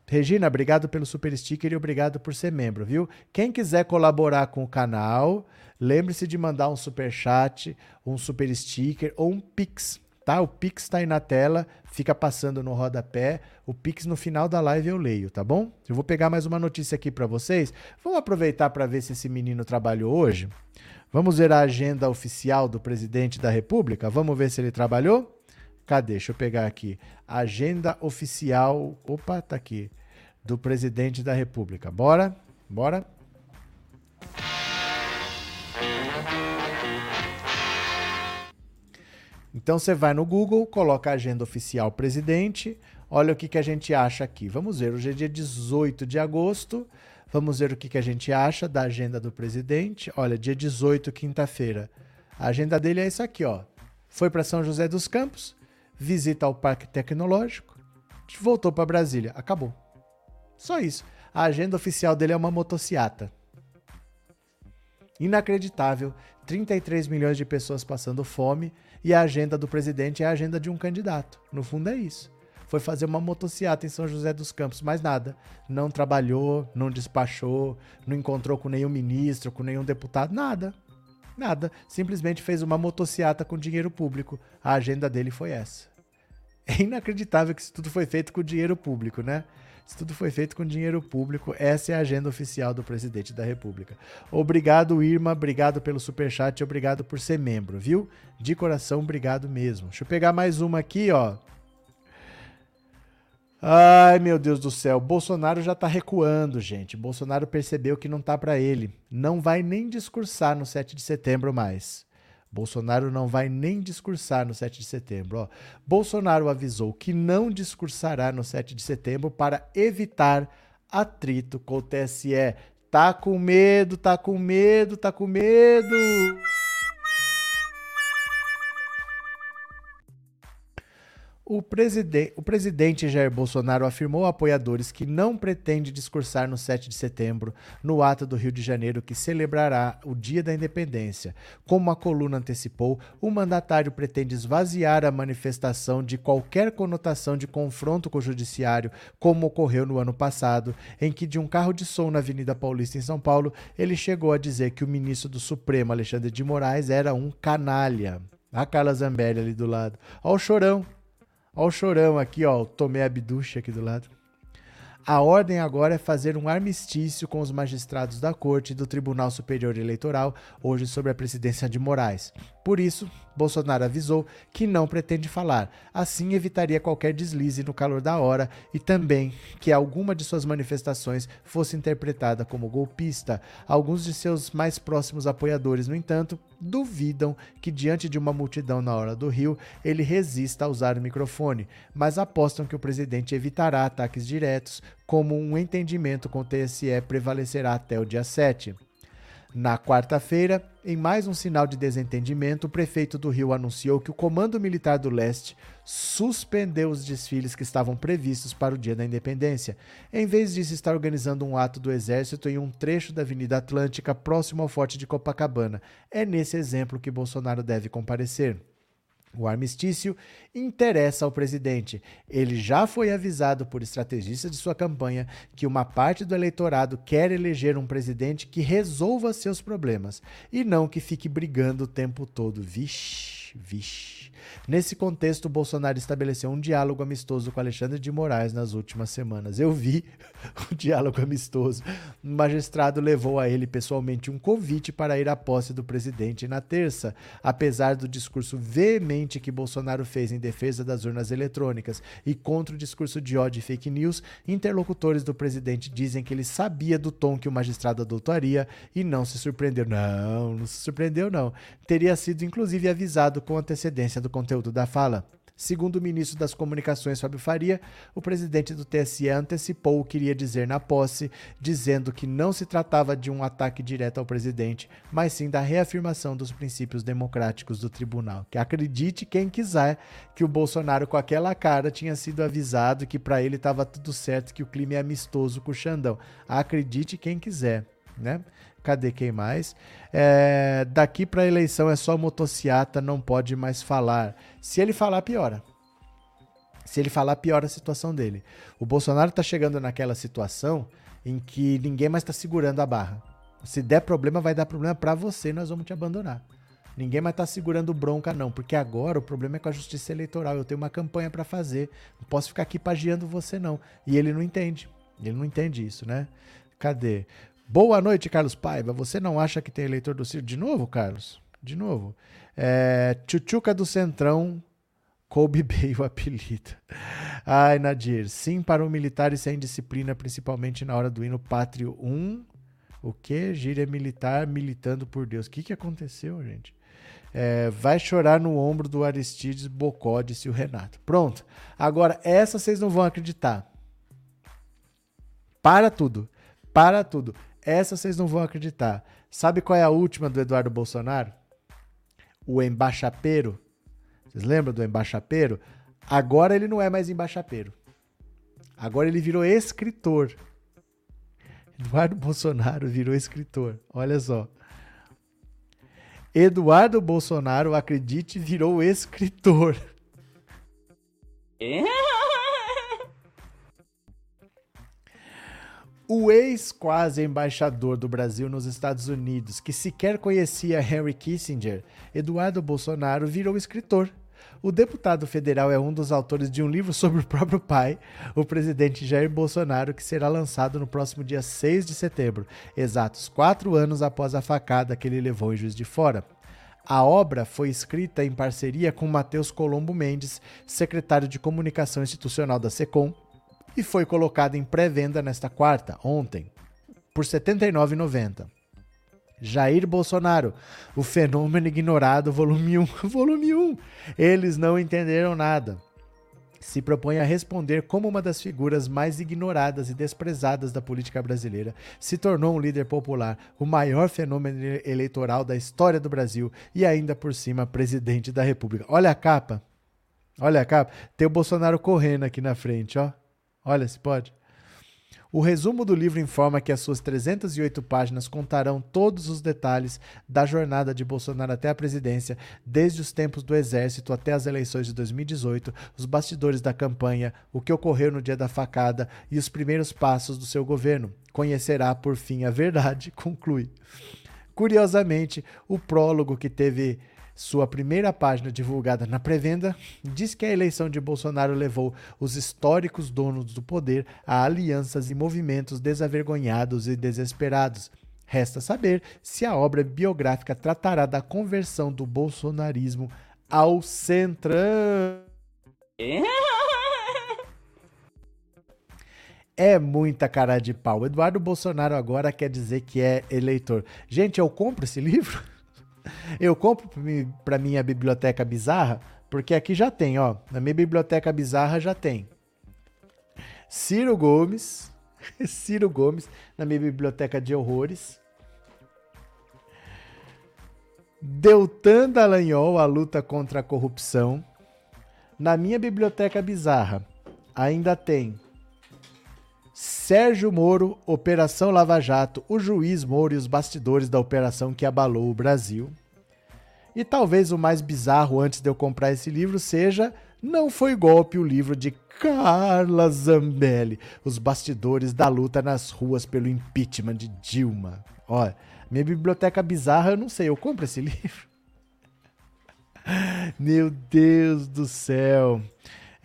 Regina, obrigado pelo super sticker e obrigado por ser membro, viu? Quem quiser colaborar com o canal, lembre-se de mandar um super chat, um super sticker ou um pix, tá? O pix está aí na tela, fica passando no rodapé. O pix no final da live eu leio, tá bom? Eu vou pegar mais uma notícia aqui para vocês. Vamos aproveitar para ver se esse menino trabalhou hoje. Vamos ver a agenda oficial do presidente da República. Vamos ver se ele trabalhou. Cadê? Deixa eu pegar aqui. Agenda oficial. Opa, tá aqui. Do presidente da República. Bora? Bora? Então você vai no Google, coloca a agenda oficial presidente, olha o que, que a gente acha aqui. Vamos ver, hoje é dia 18 de agosto, vamos ver o que, que a gente acha da agenda do presidente. Olha, dia 18, quinta-feira. A agenda dele é isso aqui, ó. Foi para São José dos Campos, visita ao Parque Tecnológico, voltou para Brasília. Acabou. Só isso. A agenda oficial dele é uma motociata. Inacreditável. 33 milhões de pessoas passando fome e a agenda do presidente é a agenda de um candidato. No fundo é isso. Foi fazer uma motociata em São José dos Campos, mais nada. Não trabalhou, não despachou, não encontrou com nenhum ministro, com nenhum deputado, nada. Nada. Simplesmente fez uma motociata com dinheiro público. A agenda dele foi essa. É inacreditável que isso tudo foi feito com dinheiro público, né? Isso tudo foi feito com dinheiro público. Essa é a agenda oficial do presidente da República. Obrigado, Irma. Obrigado pelo superchat. Obrigado por ser membro, viu? De coração, obrigado mesmo. Deixa eu pegar mais uma aqui, ó. Ai, meu Deus do céu. Bolsonaro já tá recuando, gente. Bolsonaro percebeu que não tá para ele. Não vai nem discursar no 7 de setembro mais. Bolsonaro não vai nem discursar no 7 de setembro. Ó. Bolsonaro avisou que não discursará no 7 de setembro para evitar atrito com o TSE. Tá com medo, tá com medo, tá com medo. O, preside o presidente Jair Bolsonaro afirmou a apoiadores que não pretende discursar no 7 de setembro, no ato do Rio de Janeiro que celebrará o Dia da Independência. Como a coluna antecipou, o mandatário pretende esvaziar a manifestação de qualquer conotação de confronto com o judiciário, como ocorreu no ano passado, em que de um carro de som na Avenida Paulista em São Paulo, ele chegou a dizer que o ministro do Supremo, Alexandre de Moraes, era um canalha. A Carla Zambelli ali do lado. Ó o chorão. Olha o chorão aqui, ó, o Tomé Abduche aqui do lado. A ordem agora é fazer um armistício com os magistrados da Corte e do Tribunal Superior Eleitoral, hoje sobre a presidência de Moraes. Por isso, Bolsonaro avisou que não pretende falar. Assim, evitaria qualquer deslize no calor da hora e também que alguma de suas manifestações fosse interpretada como golpista. Alguns de seus mais próximos apoiadores, no entanto, duvidam que, diante de uma multidão na hora do Rio, ele resista a usar o microfone, mas apostam que o presidente evitará ataques diretos, como um entendimento com o TSE prevalecerá até o dia 7. Na quarta-feira, em mais um sinal de desentendimento, o prefeito do Rio anunciou que o Comando Militar do Leste suspendeu os desfiles que estavam previstos para o Dia da Independência. Em vez disso, está organizando um ato do Exército em um trecho da Avenida Atlântica próximo ao Forte de Copacabana. É nesse exemplo que Bolsonaro deve comparecer. O armistício interessa ao presidente. Ele já foi avisado por estrategistas de sua campanha que uma parte do eleitorado quer eleger um presidente que resolva seus problemas e não que fique brigando o tempo todo. Vixe, vixe. Nesse contexto, Bolsonaro estabeleceu um diálogo amistoso com Alexandre de Moraes nas últimas semanas. Eu vi [LAUGHS] o diálogo amistoso. O magistrado levou a ele pessoalmente um convite para ir à posse do presidente na terça, apesar do discurso veemente que Bolsonaro fez em defesa das urnas eletrônicas e contra o discurso de ódio e fake news. Interlocutores do presidente dizem que ele sabia do tom que o magistrado adotaria e não se surpreendeu. Não, não se surpreendeu não. Teria sido inclusive avisado com antecedência do conteúdo da fala. Segundo o ministro das Comunicações, Fábio Faria, o presidente do TSE antecipou o que iria dizer na posse, dizendo que não se tratava de um ataque direto ao presidente, mas sim da reafirmação dos princípios democráticos do tribunal. Que acredite quem quiser que o Bolsonaro, com aquela cara, tinha sido avisado que para ele estava tudo certo, que o clima é amistoso com o Xandão. Acredite quem quiser, né? Cadê quem mais? É, daqui para eleição é só motociata, não pode mais falar. Se ele falar, piora. Se ele falar, piora a situação dele. O Bolsonaro está chegando naquela situação em que ninguém mais está segurando a barra. Se der problema, vai dar problema para você, nós vamos te abandonar. Ninguém mais tá segurando bronca, não, porque agora o problema é com a justiça eleitoral. Eu tenho uma campanha para fazer, não posso ficar aqui pagiando você, não. E ele não entende. Ele não entende isso, né? Cadê? Boa noite, Carlos Paiva. Você não acha que tem eleitor do Ciro? De novo, Carlos? De novo. É, Tchutchuca do Centrão, coube bem o [LAUGHS] apelido. Ai, Nadir. Sim para o militar e sem disciplina, principalmente na hora do hino Pátrio 1. O que? Gíria militar militando por Deus. O que, que aconteceu, gente? É, vai chorar no ombro do Aristides Bocó, disse o Renato. Pronto. Agora, essa vocês não vão acreditar. Para tudo. Para tudo. Essa vocês não vão acreditar. Sabe qual é a última do Eduardo Bolsonaro? O embaixapeiro. Vocês lembram do embaixapeiro? Agora ele não é mais embaixapeiro. Agora ele virou escritor. Eduardo Bolsonaro virou escritor. Olha só. Eduardo Bolsonaro, acredite, virou escritor. É? O ex-quase embaixador do Brasil nos Estados Unidos, que sequer conhecia Henry Kissinger, Eduardo Bolsonaro, virou escritor. O deputado federal é um dos autores de um livro sobre o próprio pai, o presidente Jair Bolsonaro, que será lançado no próximo dia 6 de setembro, exatos quatro anos após a facada que ele levou em Juiz de Fora. A obra foi escrita em parceria com Matheus Colombo Mendes, secretário de Comunicação Institucional da SECOM, e foi colocada em pré-venda nesta quarta, ontem, por R$ 79,90. Jair Bolsonaro, o fenômeno ignorado, volume 1. [LAUGHS] volume 1. Eles não entenderam nada. Se propõe a responder como uma das figuras mais ignoradas e desprezadas da política brasileira, se tornou um líder popular, o maior fenômeno eleitoral da história do Brasil e ainda por cima presidente da República. Olha a capa. Olha a capa. Tem o Bolsonaro correndo aqui na frente, ó. Olha se pode. O resumo do livro informa que as suas 308 páginas contarão todos os detalhes da jornada de Bolsonaro até a presidência, desde os tempos do Exército até as eleições de 2018, os bastidores da campanha, o que ocorreu no dia da facada e os primeiros passos do seu governo. Conhecerá, por fim, a verdade, [LAUGHS] conclui. Curiosamente, o prólogo que teve sua primeira página divulgada na pré-venda diz que a eleição de Bolsonaro levou os históricos donos do poder a alianças e movimentos desavergonhados e desesperados. Resta saber se a obra biográfica tratará da conversão do bolsonarismo ao centrão. É muita cara de pau. Eduardo Bolsonaro agora quer dizer que é eleitor. Gente, eu compro esse livro? Eu compro para minha biblioteca bizarra, porque aqui já tem, ó. Na minha biblioteca bizarra já tem. Ciro Gomes. [LAUGHS] Ciro Gomes, na minha biblioteca de horrores. Deltan Dallagnol, a luta contra a corrupção. Na minha biblioteca bizarra ainda tem Sérgio Moro, Operação Lava Jato, o juiz Moro e os bastidores da operação que abalou o Brasil. E talvez o mais bizarro antes de eu comprar esse livro seja Não Foi Golpe, o livro de Carla Zambelli, os bastidores da luta nas ruas pelo impeachment de Dilma. Olha, minha biblioteca bizarra, eu não sei, eu compro esse [LAUGHS] livro? Meu Deus do céu.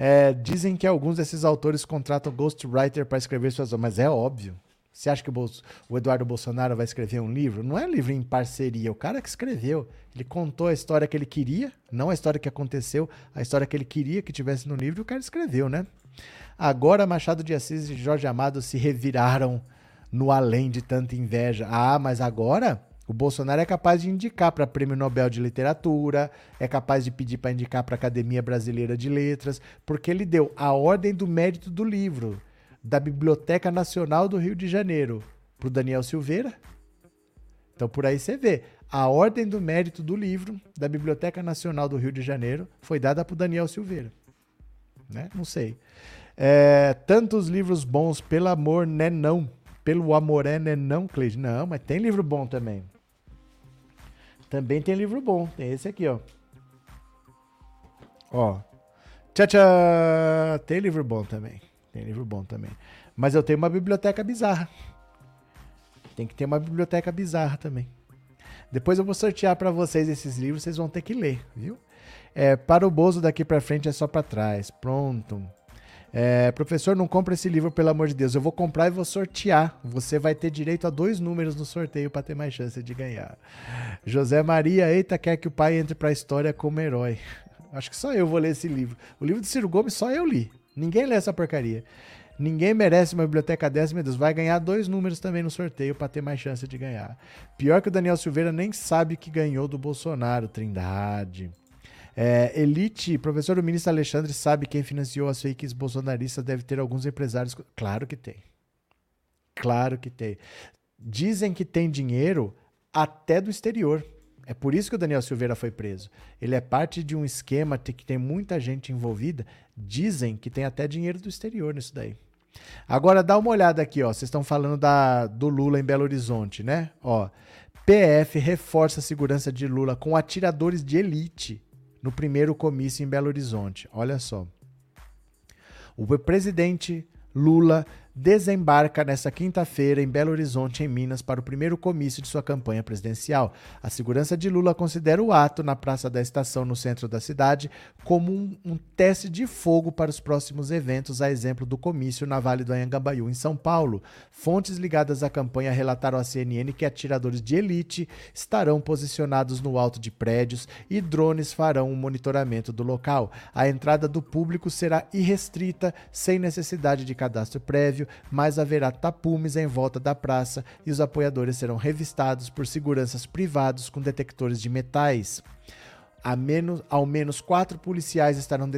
É, dizem que alguns desses autores contratam ghostwriter para escrever suas obras, mas é óbvio. Você acha que o, Bolso, o, Eduardo Bolsonaro vai escrever um livro? Não é um livro em parceria, o cara que escreveu. Ele contou a história que ele queria, não a história que aconteceu, a história que ele queria que tivesse no livro o cara escreveu, né? Agora Machado de Assis e Jorge Amado se reviraram no além de tanta inveja. Ah, mas agora o Bolsonaro é capaz de indicar para Prêmio Nobel de Literatura, é capaz de pedir para indicar para Academia Brasileira de Letras, porque ele deu a ordem do mérito do livro da Biblioteca Nacional do Rio de Janeiro para o Daniel Silveira. Então por aí você vê, a ordem do mérito do livro da Biblioteca Nacional do Rio de Janeiro foi dada para o Daniel Silveira. Né? Não sei. É, tantos livros bons, pelo amor, né não. Pelo amor é né não, Cleide. Não, mas tem livro bom também. Também tem livro bom. Tem esse aqui, ó. Ó. Tchau, tchau. Tem livro bom também. Tem livro bom também. Mas eu tenho uma biblioteca bizarra. Tem que ter uma biblioteca bizarra também. Depois eu vou sortear para vocês esses livros, vocês vão ter que ler, viu? É, para o Bozo daqui para frente é só para trás. Pronto. É, professor, não compra esse livro, pelo amor de Deus. Eu vou comprar e vou sortear. Você vai ter direito a dois números no sorteio para ter mais chance de ganhar. José Maria, eita, quer que o pai entre para a história como herói. [LAUGHS] Acho que só eu vou ler esse livro. O livro de Ciro Gomes só eu li. Ninguém lê essa porcaria. Ninguém merece uma biblioteca dessa, meu Deus. Vai ganhar dois números também no sorteio para ter mais chance de ganhar. Pior que o Daniel Silveira nem sabe que ganhou do Bolsonaro, Trindade. É, Elite, professor o ministro Alexandre sabe quem financiou as fakes bolsonaristas, deve ter alguns empresários. Claro que tem. Claro que tem. Dizem que tem dinheiro até do exterior. É por isso que o Daniel Silveira foi preso. Ele é parte de um esquema que tem muita gente envolvida. Dizem que tem até dinheiro do exterior nisso daí. Agora dá uma olhada aqui, ó. Vocês estão falando da, do Lula em Belo Horizonte, né? Ó, PF reforça a segurança de Lula com atiradores de elite no primeiro comício em Belo Horizonte. Olha só. O presidente Lula desembarca nesta quinta-feira em Belo Horizonte, em Minas, para o primeiro comício de sua campanha presidencial. A segurança de Lula considera o ato na Praça da Estação, no centro da cidade, como um, um teste de fogo para os próximos eventos, a exemplo do comício na Vale do Anhangabaú, em São Paulo. Fontes ligadas à campanha relataram à CNN que atiradores de elite estarão posicionados no alto de prédios e drones farão o um monitoramento do local. A entrada do público será irrestrita, sem necessidade de cadastro prévio, mas haverá tapumes em volta da praça e os apoiadores serão revistados por seguranças privados com detectores de metais. A menos, ao menos quatro policiais estarão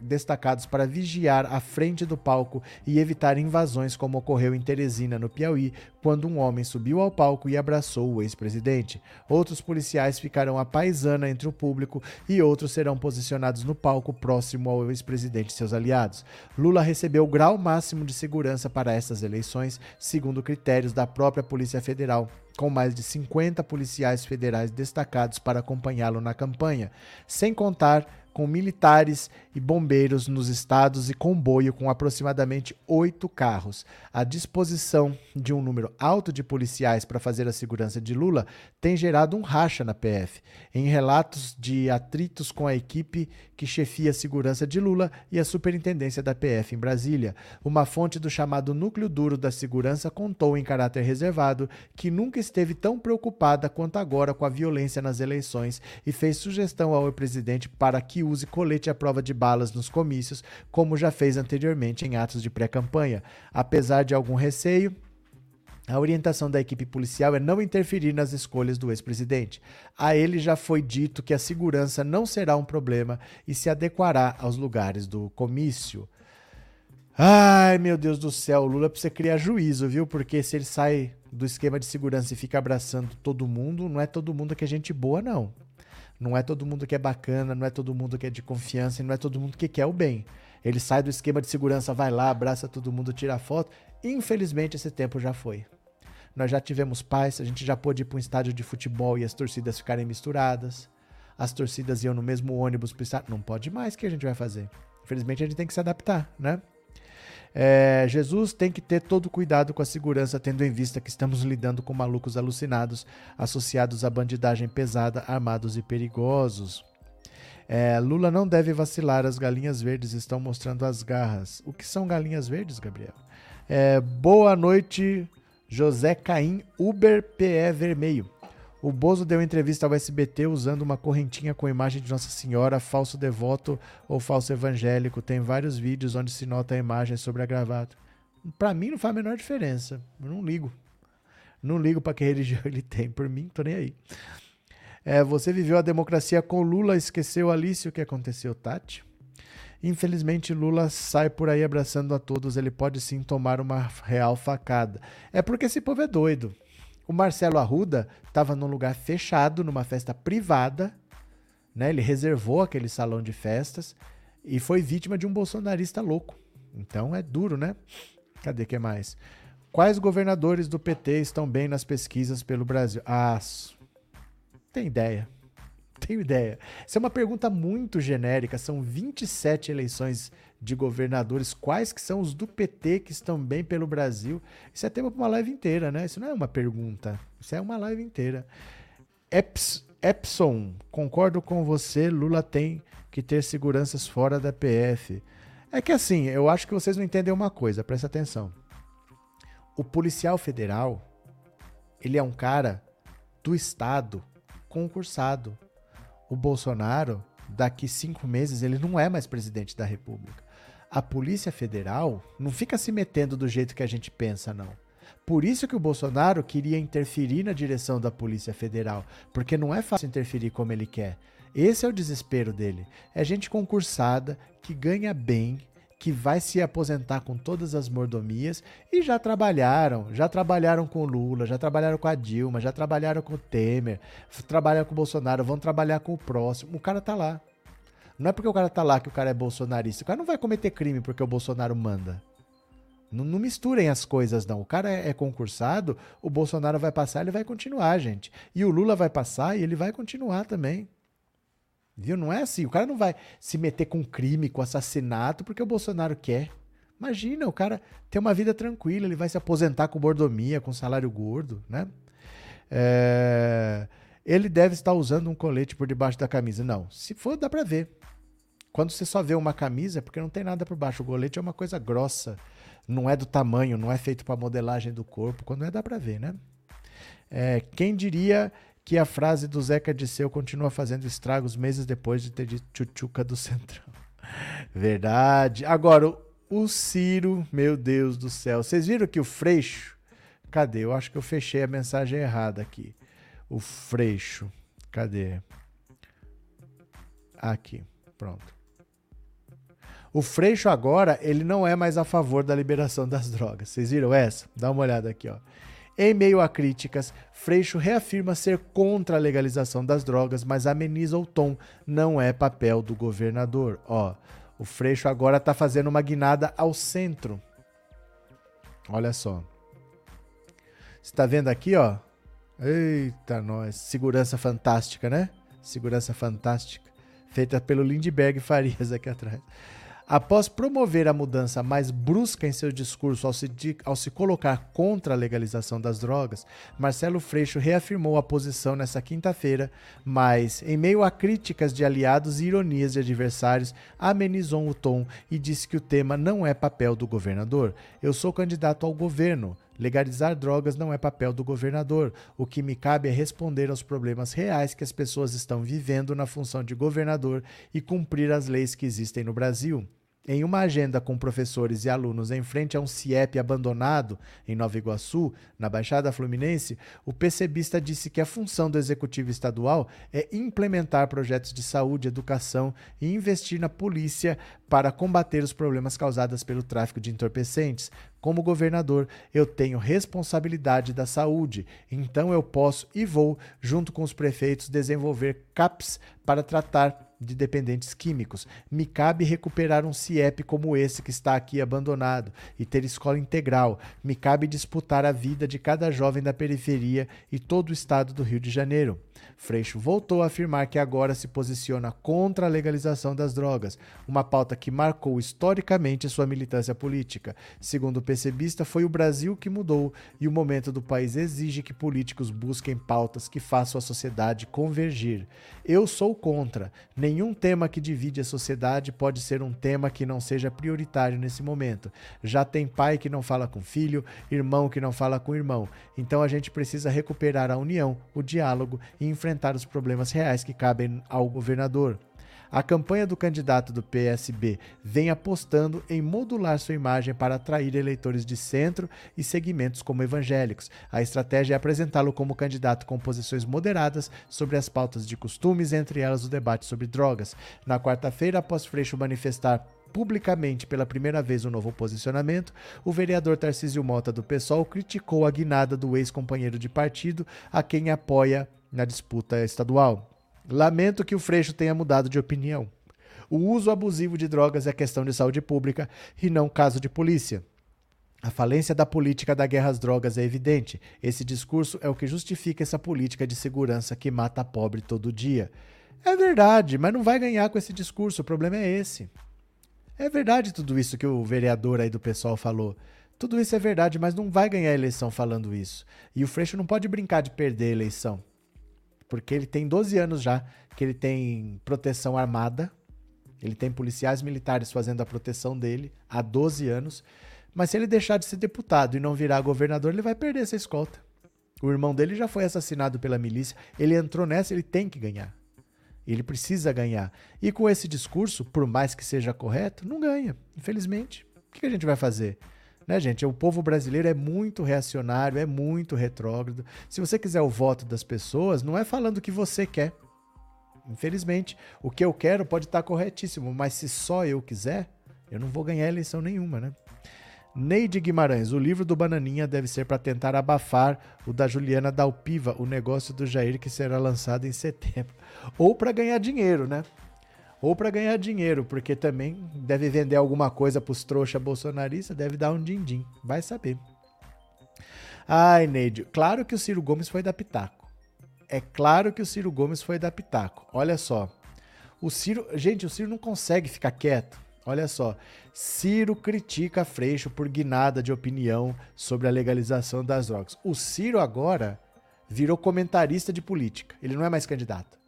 destacados para vigiar a frente do palco e evitar invasões, como ocorreu em Teresina, no Piauí, quando um homem subiu ao palco e abraçou o ex-presidente. Outros policiais ficarão à paisana entre o público e outros serão posicionados no palco próximo ao ex-presidente e seus aliados. Lula recebeu o grau máximo de segurança para essas eleições, segundo critérios da própria Polícia Federal com mais de 50 policiais federais destacados para acompanhá-lo na campanha, sem contar com militares e bombeiros nos estados e comboio com aproximadamente oito carros. A disposição de um número alto de policiais para fazer a segurança de Lula tem gerado um racha na PF. Em relatos de atritos com a equipe que chefia a segurança de Lula e a superintendência da PF em Brasília, uma fonte do chamado núcleo duro da segurança contou em caráter reservado que nunca esteve tão preocupada quanto agora com a violência nas eleições e fez sugestão ao presidente para que use colete à prova de balas nos comícios, como já fez anteriormente em atos de pré-campanha. Apesar de algum receio, a orientação da equipe policial é não interferir nas escolhas do ex-presidente. A ele já foi dito que a segurança não será um problema e se adequará aos lugares do comício. Ai, meu Deus do céu, Lula precisa criar juízo, viu? Porque se ele sai do esquema de segurança e fica abraçando todo mundo, não é todo mundo que é gente boa, não. Não é todo mundo que é bacana, não é todo mundo que é de confiança e não é todo mundo que quer o bem. Ele sai do esquema de segurança, vai lá, abraça todo mundo, tira foto. Infelizmente, esse tempo já foi. Nós já tivemos paz, a gente já pôde ir para um estádio de futebol e as torcidas ficarem misturadas. As torcidas iam no mesmo ônibus para. Não pode mais, o que a gente vai fazer? Infelizmente, a gente tem que se adaptar, né? É, Jesus tem que ter todo cuidado com a segurança, tendo em vista que estamos lidando com malucos alucinados associados à bandidagem pesada, armados e perigosos. É, Lula não deve vacilar, as galinhas verdes estão mostrando as garras. O que são galinhas verdes, Gabriel? É, boa noite, José Caim, Uber PE Vermelho. O Bozo deu entrevista ao SBT usando uma correntinha com imagem de Nossa Senhora, falso devoto ou falso evangélico. Tem vários vídeos onde se nota a imagem sobre a gravata. Para mim não faz a menor diferença. Eu não ligo. Não ligo para que religião [LAUGHS] ele tem. Por mim, tô nem aí. É, você viveu a democracia com Lula, esqueceu Alice o que aconteceu, Tati? Infelizmente, Lula sai por aí abraçando a todos. Ele pode sim tomar uma real facada. É porque esse povo é doido. O Marcelo Arruda estava num lugar fechado, numa festa privada, né? Ele reservou aquele salão de festas e foi vítima de um bolsonarista louco. Então é duro, né? Cadê que mais? Quais governadores do PT estão bem nas pesquisas pelo Brasil? Ah, tem ideia. Tenho ideia. Essa é uma pergunta muito genérica. São 27 eleições de governadores, quais que são os do PT que estão bem pelo Brasil. Isso é tema para uma live inteira, né? Isso não é uma pergunta, isso é uma live inteira. Eps, Epson, concordo com você, Lula tem que ter seguranças fora da PF. É que assim, eu acho que vocês não entendem uma coisa, presta atenção. O policial federal, ele é um cara do Estado concursado. O Bolsonaro, daqui cinco meses, ele não é mais presidente da República a Polícia Federal não fica se metendo do jeito que a gente pensa, não. Por isso que o Bolsonaro queria interferir na direção da Polícia Federal, porque não é fácil interferir como ele quer. Esse é o desespero dele. É gente concursada que ganha bem, que vai se aposentar com todas as mordomias e já trabalharam, já trabalharam com Lula, já trabalharam com a Dilma, já trabalharam com o Temer, trabalharam com o Bolsonaro, vão trabalhar com o próximo. O cara tá lá. Não é porque o cara tá lá que o cara é bolsonarista. O cara não vai cometer crime porque o Bolsonaro manda. Não, não misturem as coisas, não. O cara é, é, concursado, o Bolsonaro vai passar, ele vai continuar, gente. E o Lula vai passar e ele vai continuar também. Viu? Não é assim. O cara não vai se meter com crime, com assassinato, porque o Bolsonaro quer. Imagina, o cara tem uma vida tranquila, ele vai se aposentar com mordomia, com salário gordo, né? É, ele deve estar usando um colete por debaixo da camisa. Não, se for, dá pra ver. Quando você só vê uma camisa, é porque não tem nada por baixo. O colete é uma coisa grossa, não é do tamanho, não é feito para modelagem do corpo. Quando é, dá pra ver, né? É, quem diria que a frase do Zeca Disseu continua fazendo estragos meses depois de ter dito tchutchuca do Centrão? [LAUGHS] Verdade. Agora, o Ciro, meu Deus do céu. Vocês viram que o Freixo. Cadê? Eu acho que eu fechei a mensagem errada aqui. O Freixo. Cadê? Aqui. Pronto. O Freixo agora, ele não é mais a favor da liberação das drogas. Vocês viram essa? Dá uma olhada aqui, ó. Em meio a críticas, Freixo reafirma ser contra a legalização das drogas, mas ameniza o tom. Não é papel do governador. Ó, o Freixo agora está fazendo uma guinada ao centro. Olha só. Você está vendo aqui, ó? Eita, nós. Segurança fantástica, né? Segurança fantástica. Feita pelo Lindbergh Farias aqui atrás. Após promover a mudança mais brusca em seu discurso ao se, ao se, colocar contra a legalização das drogas, Marcelo Freixo reafirmou a posição nesta quinta-feira, mas, em meio a críticas de aliados e ironias de adversários, amenizou o tom e disse que o tema não é papel do governador. Eu sou candidato ao governo. Legalizar drogas não é papel do governador. O que me cabe é responder aos problemas reais que as pessoas estão vivendo na função de governador e cumprir as leis que existem no Brasil. Em uma agenda com professores e alunos em frente a um CIEP abandonado em Nova Iguaçu, na Baixada Fluminense, o PCBista disse que a função do executivo estadual é implementar projetos de saúde, educação e investir na polícia para combater os problemas causados pelo tráfico de entorpecentes. Como governador, eu tenho responsabilidade da saúde, então eu posso e vou, junto com os prefeitos, desenvolver CAPs para tratar de dependentes químicos. Me cabe recuperar um CIEP como esse que está aqui abandonado e ter escola integral. Me cabe disputar a vida de cada jovem da periferia e todo o estado do Rio de Janeiro. Freixo voltou a afirmar que agora se posiciona contra a legalização das drogas, uma pauta que marcou historicamente sua militância política. Segundo o PCBista, foi o Brasil que mudou e o momento do país exige que políticos busquem pautas que façam a sociedade convergir. Eu sou contra. Nenhum tema que divide a sociedade pode ser um tema que não seja prioritário nesse momento. Já tem pai que não fala com filho, irmão que não fala com irmão. Então a gente precisa recuperar a união, o diálogo e enfrentar os problemas reais que cabem ao governador. A campanha do candidato do PSB vem apostando em modular sua imagem para atrair eleitores de centro e segmentos como evangélicos. A estratégia é apresentá-lo como candidato com posições moderadas sobre as pautas de costumes, entre elas o debate sobre drogas. Na quarta-feira, após Freixo manifestar publicamente pela primeira vez um novo posicionamento, o vereador Tarcísio Mota do PSOL criticou a guinada do ex-companheiro de partido, a quem apoia na disputa estadual. Lamento que o Freixo tenha mudado de opinião. O uso abusivo de drogas é questão de saúde pública e não caso de polícia. A falência da política da guerra às drogas é evidente. Esse discurso é o que justifica essa política de segurança que mata pobre todo dia. É verdade, mas não vai ganhar com esse discurso. O problema é esse. É verdade tudo isso que o vereador aí do pessoal falou. Tudo isso é verdade, mas não vai ganhar a eleição falando isso. E o Freixo não pode brincar de perder a eleição. Porque ele tem 12 anos já que ele tem proteção armada. Ele tem policiais militares fazendo a proteção dele há 12 anos. Mas se ele deixar de ser deputado e não virar governador, ele vai perder essa escolta. O irmão dele já foi assassinado pela milícia. Ele entrou nessa, ele tem que ganhar. Ele precisa ganhar. E com esse discurso, por mais que seja correto, não ganha, infelizmente. O que a gente vai fazer? Né, gente? O povo brasileiro é muito reacionário, é muito retrógrado. Se você quiser o voto das pessoas, não é falando o que você quer. Infelizmente, o que eu quero pode estar corretíssimo, mas se só eu quiser, eu não vou ganhar eleição nenhuma, né? Neide Guimarães, o livro do Bananinha deve ser para tentar abafar o da Juliana Dalpiva, o negócio do Jair que será lançado em setembro. Ou para ganhar dinheiro, né? Ou para ganhar dinheiro, porque também deve vender alguma coisa para os trouxa bolsonaristas, deve dar um din-din, vai saber. Ai, Neide, claro que o Ciro Gomes foi da Pitaco. É claro que o Ciro Gomes foi da Pitaco. Olha só. O Ciro, gente, o Ciro não consegue ficar quieto. Olha só. Ciro critica Freixo por guinada de opinião sobre a legalização das drogas. O Ciro agora virou comentarista de política. Ele não é mais candidato.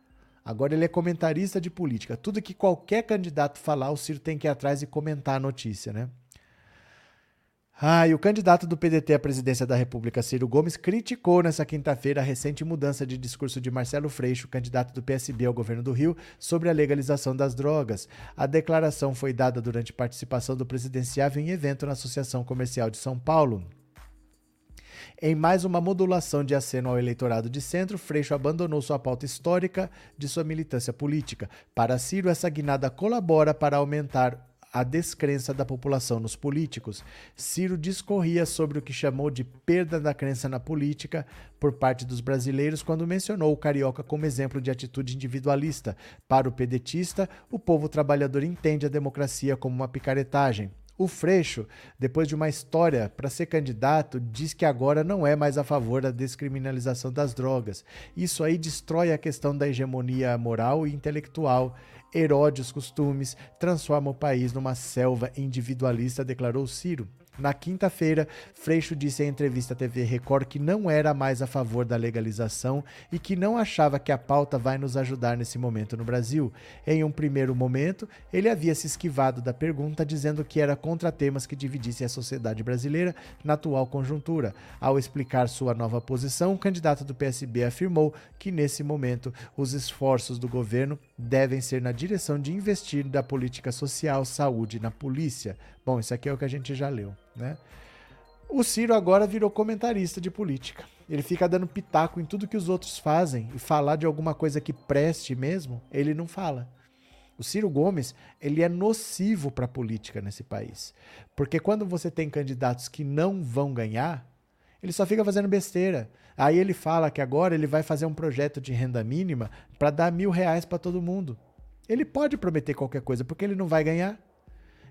Agora ele é comentarista de política. Tudo que qualquer candidato falar, o Ciro tem que ir atrás e comentar a notícia, né? Ah, e o candidato do PDT à presidência da República, Ciro Gomes, criticou nessa quinta-feira a recente mudança de discurso de Marcelo Freixo, candidato do PSB ao governo do Rio, sobre a legalização das drogas. A declaração foi dada durante participação do presidenciável em evento na Associação Comercial de São Paulo. Em mais uma modulação de aceno ao eleitorado de centro, Freixo abandonou sua pauta histórica de sua militância política. Para Ciro, essa guinada colabora para aumentar a descrença da população nos políticos. Ciro discorria sobre o que chamou de perda da crença na política por parte dos brasileiros quando mencionou o carioca como exemplo de atitude individualista. Para o pedetista, o povo trabalhador entende a democracia como uma picaretagem. O Freixo, depois de uma história para ser candidato, diz que agora não é mais a favor da descriminalização das drogas. Isso aí destrói a questão da hegemonia moral e intelectual erode os costumes, transforma o país numa selva individualista, declarou Ciro. Na quinta-feira, Freixo disse em entrevista à TV Record que não era mais a favor da legalização e que não achava que a pauta vai nos ajudar nesse momento no Brasil. Em um primeiro momento, ele havia se esquivado da pergunta, dizendo que era contra temas que dividissem a sociedade brasileira na atual conjuntura. Ao explicar sua nova posição, o candidato do PSB afirmou que, nesse momento, os esforços do governo devem ser na direção de investir da política social, saúde na polícia. Bom, isso aqui é o que a gente já leu, né? O Ciro agora virou comentarista de política. Ele fica dando pitaco em tudo que os outros fazem e falar de alguma coisa que preste mesmo, ele não fala. O Ciro Gomes, ele é nocivo para a política nesse país. Porque quando você tem candidatos que não vão ganhar, ele só fica fazendo besteira. Aí ele fala que agora ele vai fazer um projeto de renda mínima para dar mil reais para todo mundo. Ele pode prometer qualquer coisa, porque ele não vai ganhar.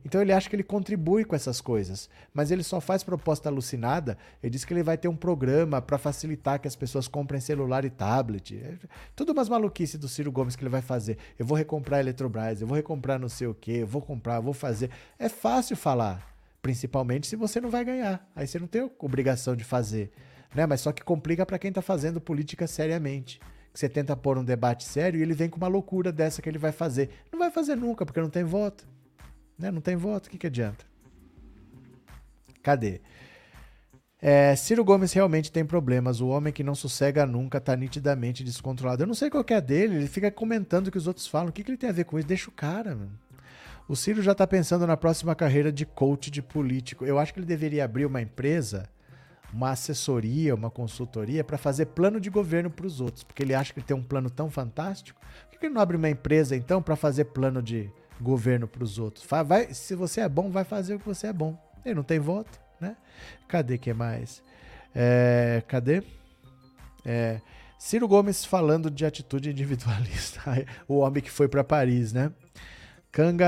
Então ele acha que ele contribui com essas coisas, mas ele só faz proposta alucinada. Ele diz que ele vai ter um programa para facilitar que as pessoas comprem celular e tablet. É tudo umas maluquices do Ciro Gomes que ele vai fazer. Eu vou recomprar a Eletrobras, eu vou recomprar não sei o que, eu vou comprar, eu vou fazer. É fácil falar, principalmente se você não vai ganhar. Aí você não tem obrigação de fazer, né? Mas só que complica para quem está fazendo política seriamente que você tenta pôr um debate sério e ele vem com uma loucura dessa que ele vai fazer. Não vai fazer nunca, porque não tem voto. Né? Não tem voto, o que, que adianta? Cadê? É, Ciro Gomes realmente tem problemas. O homem que não sossega nunca está nitidamente descontrolado. Eu não sei qual é dele, ele fica comentando o que os outros falam. O que, que ele tem a ver com isso? Deixa o cara, mano. O Ciro já está pensando na próxima carreira de coach de político. Eu acho que ele deveria abrir uma empresa, uma assessoria, uma consultoria para fazer plano de governo para os outros, porque ele acha que ele tem um plano tão fantástico. Por que ele não abre uma empresa então para fazer plano de governo para os outros. Vai, se você é bom, vai fazer o que você é bom. Ele não tem voto, né? Cadê que mais? É, cadê? É, Ciro Gomes falando de atitude individualista. [LAUGHS] o homem que foi para Paris, né?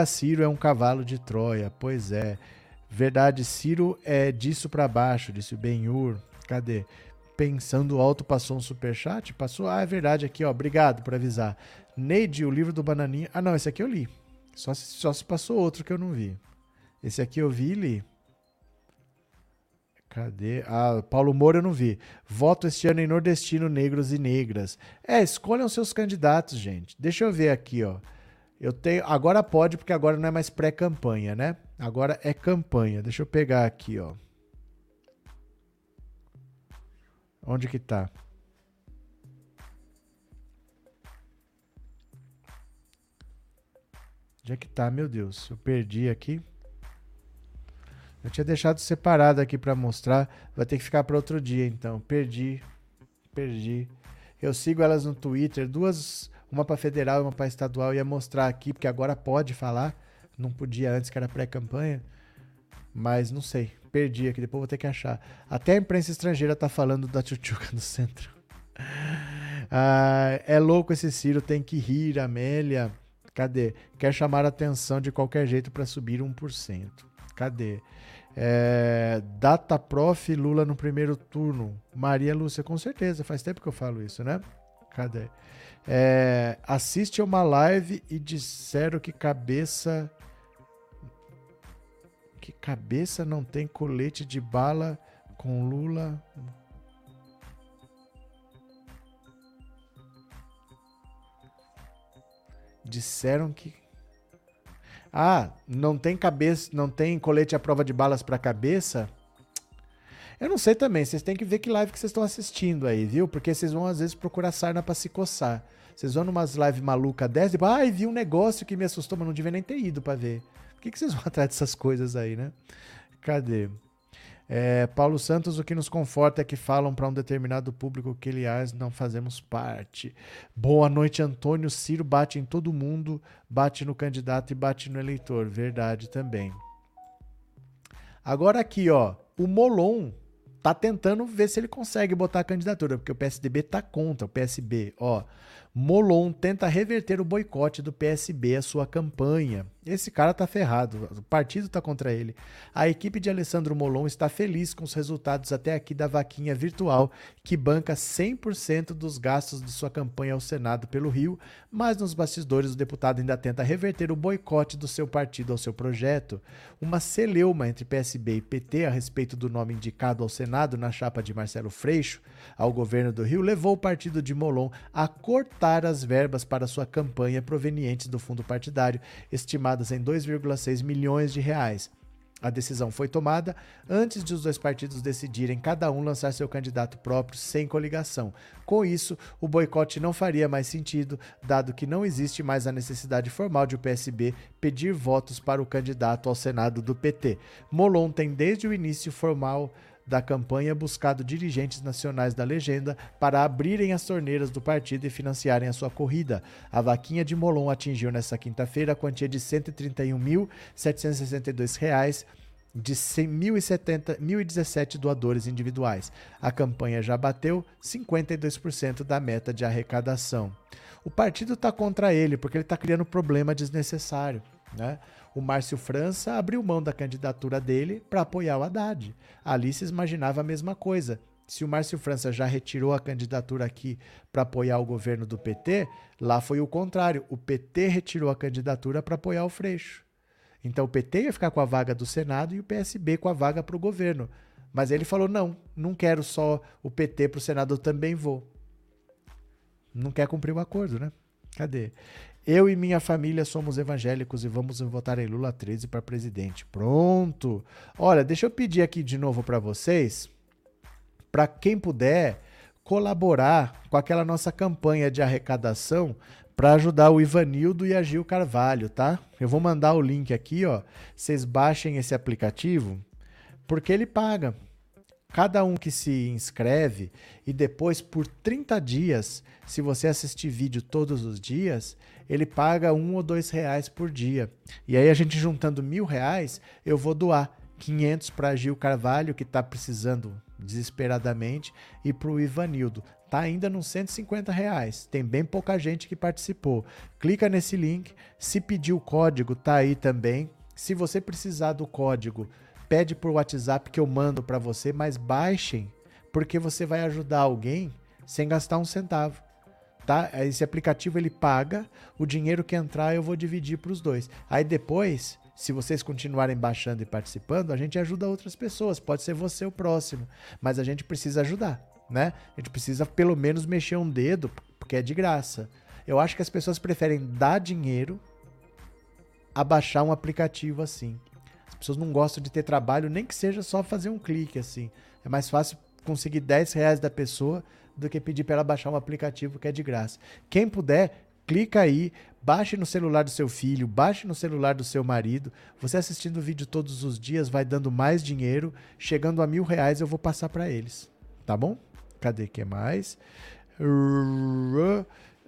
Ciro é um cavalo de Troia. Pois é. Verdade, Ciro é disso para baixo, disse o Benhur. Cadê? Pensando alto passou um superchat? Passou? Ah, é verdade aqui, ó. Obrigado por avisar. Neide, o livro do Bananinha. Ah, não, esse aqui eu li. Só se, só se passou outro que eu não vi. Esse aqui eu vi e li. Cadê? Ah, Paulo Moura eu não vi. Voto este ano em nordestino, negros e negras. É, escolham seus candidatos, gente. Deixa eu ver aqui, ó. Eu tenho. Agora pode, porque agora não é mais pré-campanha, né? Agora é campanha. Deixa eu pegar aqui, ó. Onde que tá? Onde é que tá, meu Deus? Eu perdi aqui. Eu tinha deixado separado aqui para mostrar. Vai ter que ficar para outro dia, então. Perdi. Perdi. Eu sigo elas no Twitter, duas, uma para federal e uma para estadual. Eu ia mostrar aqui, porque agora pode falar. Não podia antes, que era pré-campanha. Mas não sei. Perdi aqui, depois vou ter que achar. Até a imprensa estrangeira tá falando da Tchutchuca no centro. [LAUGHS] Ah, é louco esse Ciro, tem que rir, Amélia. Cadê? Quer chamar a atenção de qualquer jeito para subir 1%. Cadê? É, data Prof. Lula no primeiro turno. Maria Lúcia, com certeza. Faz tempo que eu falo isso, né? Cadê? É, assiste uma live e disseram que cabeça que cabeça não tem colete de bala com Lula? Disseram que. Ah, não tem cabeça, não tem colete à prova de balas para cabeça? Eu não sei também, vocês têm que ver que live que vocês estão assistindo aí, viu? Porque vocês vão às vezes procurar sarna pra se coçar. Vocês vão numas lives maluca dessa tipo, ai, vi um negócio que me assustou, mas não devia nem ter ido pra ver. Por que, que vocês vão [LAUGHS] atrás dessas coisas aí, né? Cadê? É, Paulo Santos, o que nos conforta é que falam para um determinado público que, aliás, não fazemos parte. Boa noite, Antônio. Ciro bate em todo mundo, bate no candidato e bate no eleitor. Verdade também. Agora aqui, ó, o Molon tá tentando ver se ele consegue botar a candidatura, porque o PSDB tá contra, o PSB, ó. Molon tenta reverter o boicote do PSB à sua campanha. Esse cara tá ferrado, o partido tá contra ele. A equipe de Alessandro Molon está feliz com os resultados até aqui da vaquinha virtual, que banca 100% dos gastos de sua campanha ao Senado pelo Rio, mas nos bastidores o deputado ainda tenta reverter o boicote do seu partido ao seu projeto. Uma celeuma entre PSB e PT a respeito do nome indicado ao Senado na chapa de Marcelo Freixo ao governo do Rio levou o partido de Molon a cortar as verbas para sua campanha provenientes do fundo partidário, estimadas em 2,6 milhões de reais. A decisão foi tomada antes de os dois partidos decidirem cada um lançar seu candidato próprio sem coligação. Com isso, o boicote não faria mais sentido, dado que não existe mais a necessidade formal de o PSB pedir votos para o candidato ao Senado do PT. Molon tem desde o início formal da campanha buscado dirigentes nacionais da legenda para abrirem as torneiras do partido e financiarem a sua corrida. A vaquinha de Molon atingiu nesta quinta-feira a quantia de R$ 131.762 de 1.070, 1.017 doadores individuais. A campanha já bateu 52% da meta de arrecadação. O partido está contra ele porque ele está criando problema desnecessário. Né? O Márcio França abriu mão da candidatura dele para apoiar o Haddad. Ali se imaginava a mesma coisa. Se o Márcio França já retirou a candidatura aqui para apoiar o governo do PT, lá foi o contrário. O PT retirou a candidatura para apoiar o Freixo. Então o PT ia ficar com a vaga do Senado e o PSB com a vaga para o governo. Mas ele falou: não, não quero só o PT para o Senado, eu também vou. Não quer cumprir o acordo, né? Cadê? Eu e minha família somos evangélicos e vamos votar em Lula 13 para presidente. Pronto. Olha, deixa eu pedir aqui de novo para vocês, para quem puder colaborar com aquela nossa campanha de arrecadação para ajudar o Ivanildo e a Gil Carvalho, tá? Eu vou mandar o link aqui, ó. Vocês baixem esse aplicativo, porque ele paga. Cada um que se inscreve e depois por 30 dias, se você assistir vídeo todos os dias, ele paga um ou dois reais por dia. E aí a gente juntando mil reais, eu vou doar 500 para Gil Carvalho, que está precisando desesperadamente, e para o Ivanildo. Tá ainda nos 150 reais. Tem bem pouca gente que participou. Clica nesse link. Se pedir o código, tá aí também. Se você precisar do código, pede por WhatsApp que eu mando para você, mas baixem, porque você vai ajudar alguém sem gastar um centavo. Tá? Esse aplicativo ele paga, o dinheiro que entrar eu vou dividir para os dois. Aí depois, se vocês continuarem baixando e participando, a gente ajuda outras pessoas. Pode ser você o próximo, mas a gente precisa ajudar, né? A gente precisa pelo menos mexer um dedo, porque é de graça. Eu acho que as pessoas preferem dar dinheiro a baixar um aplicativo assim pessoas não gostam de ter trabalho, nem que seja só fazer um clique assim. É mais fácil conseguir 10 reais da pessoa do que pedir para ela baixar um aplicativo que é de graça. Quem puder, clica aí, baixe no celular do seu filho, baixe no celular do seu marido. Você assistindo o vídeo todos os dias vai dando mais dinheiro. Chegando a mil reais eu vou passar para eles. Tá bom? Cadê que mais?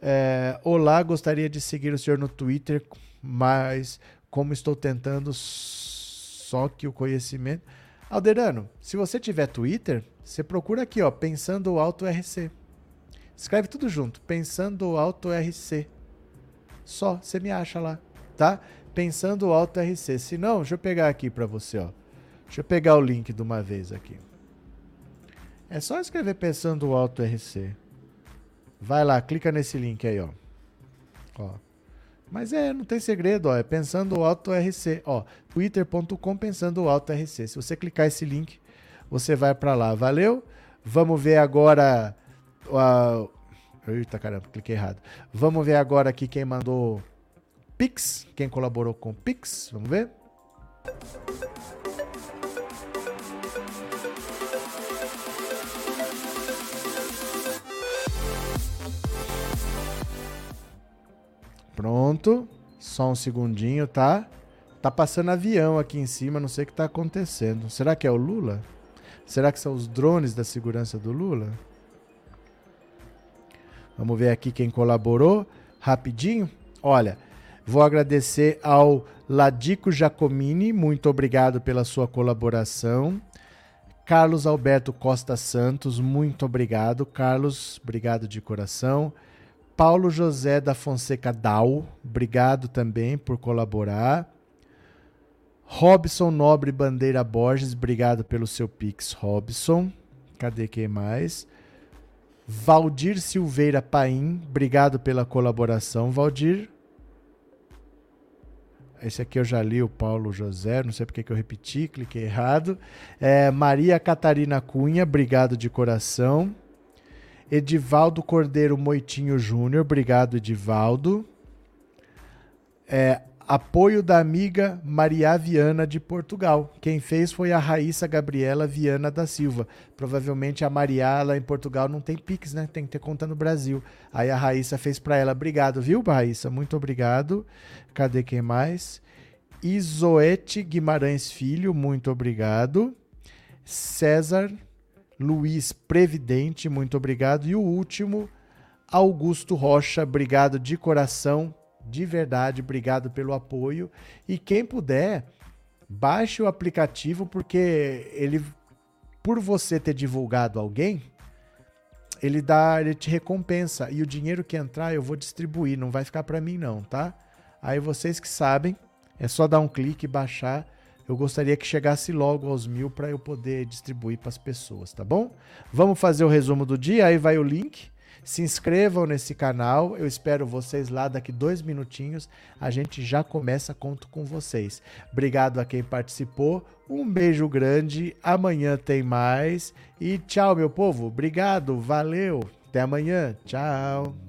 É, olá, gostaria de seguir o senhor no Twitter, mas como estou tentando só que o conhecimento. Alderano, se você tiver Twitter, você procura aqui, ó, Pensando Alto RC. Escreve tudo junto, Pensando Alto RC. Só, você me acha lá, tá? Pensando Alto RC. Se não, deixa eu pegar aqui para você, ó. Deixa eu pegar o link de uma vez aqui. É só escrever Pensando Alto RC. Vai lá, clica nesse link aí, ó. Ó. Mas é, não tem segredo, ó. É pensando alto RC. Ó, twitter.com pensando alto RC. Se você clicar esse link, você vai para lá. Valeu? Vamos ver agora. Uh, eita caramba, cliquei errado. Vamos ver agora aqui quem mandou Pix, quem colaborou com Pix. Vamos ver? Pronto. Só um segundinho, tá? Tá passando avião aqui em cima, não sei o que tá acontecendo. Será que é o Lula? Será que são os drones da segurança do Lula? Vamos ver aqui quem colaborou rapidinho. Olha, vou agradecer ao Ladico Giacomini, muito obrigado pela sua colaboração. Carlos Alberto Costa Santos, muito obrigado. Carlos, obrigado de coração. Paulo José da Fonseca Dal, obrigado também por colaborar. Robson Nobre Bandeira Borges, obrigado pelo seu pix, Robson. Cadê quem mais? Valdir Silveira Paim, obrigado pela colaboração, Valdir. Esse aqui eu já li, o Paulo José, não sei porque que eu repeti, cliquei errado. É, Maria Catarina Cunha, obrigado de coração. Edivaldo Cordeiro Moitinho Júnior, obrigado, Edivaldo. É, apoio da amiga Maria Viana de Portugal. Quem fez foi a Raíssa Gabriela Viana da Silva. Provavelmente a Maria lá em Portugal não tem Pix, né? Tem que ter conta no Brasil. Aí a Raíssa fez para ela. Obrigado, viu, Raíssa? Muito obrigado. Cadê quem mais? Isoete Guimarães Filho, muito obrigado. César Luiz Previdente, muito obrigado. E o último, Augusto Rocha, obrigado de coração, de verdade, obrigado pelo apoio. E quem puder, baixe o aplicativo, porque ele, por você ter divulgado alguém, ele dá, ele te recompensa. E o dinheiro que entrar eu vou distribuir, não vai ficar para mim não, tá? Aí vocês que sabem, é só dar um clique e baixar eu gostaria que chegasse logo aos mil para eu poder distribuir para as pessoas, tá bom? Vamos fazer o resumo do dia, aí vai o link. Se inscrevam nesse canal, eu espero vocês lá daqui dois minutinhos. A gente já começa, conto com vocês. Obrigado a quem participou, um beijo grande. Amanhã tem mais e tchau, meu povo. Obrigado, valeu. Até amanhã. Tchau.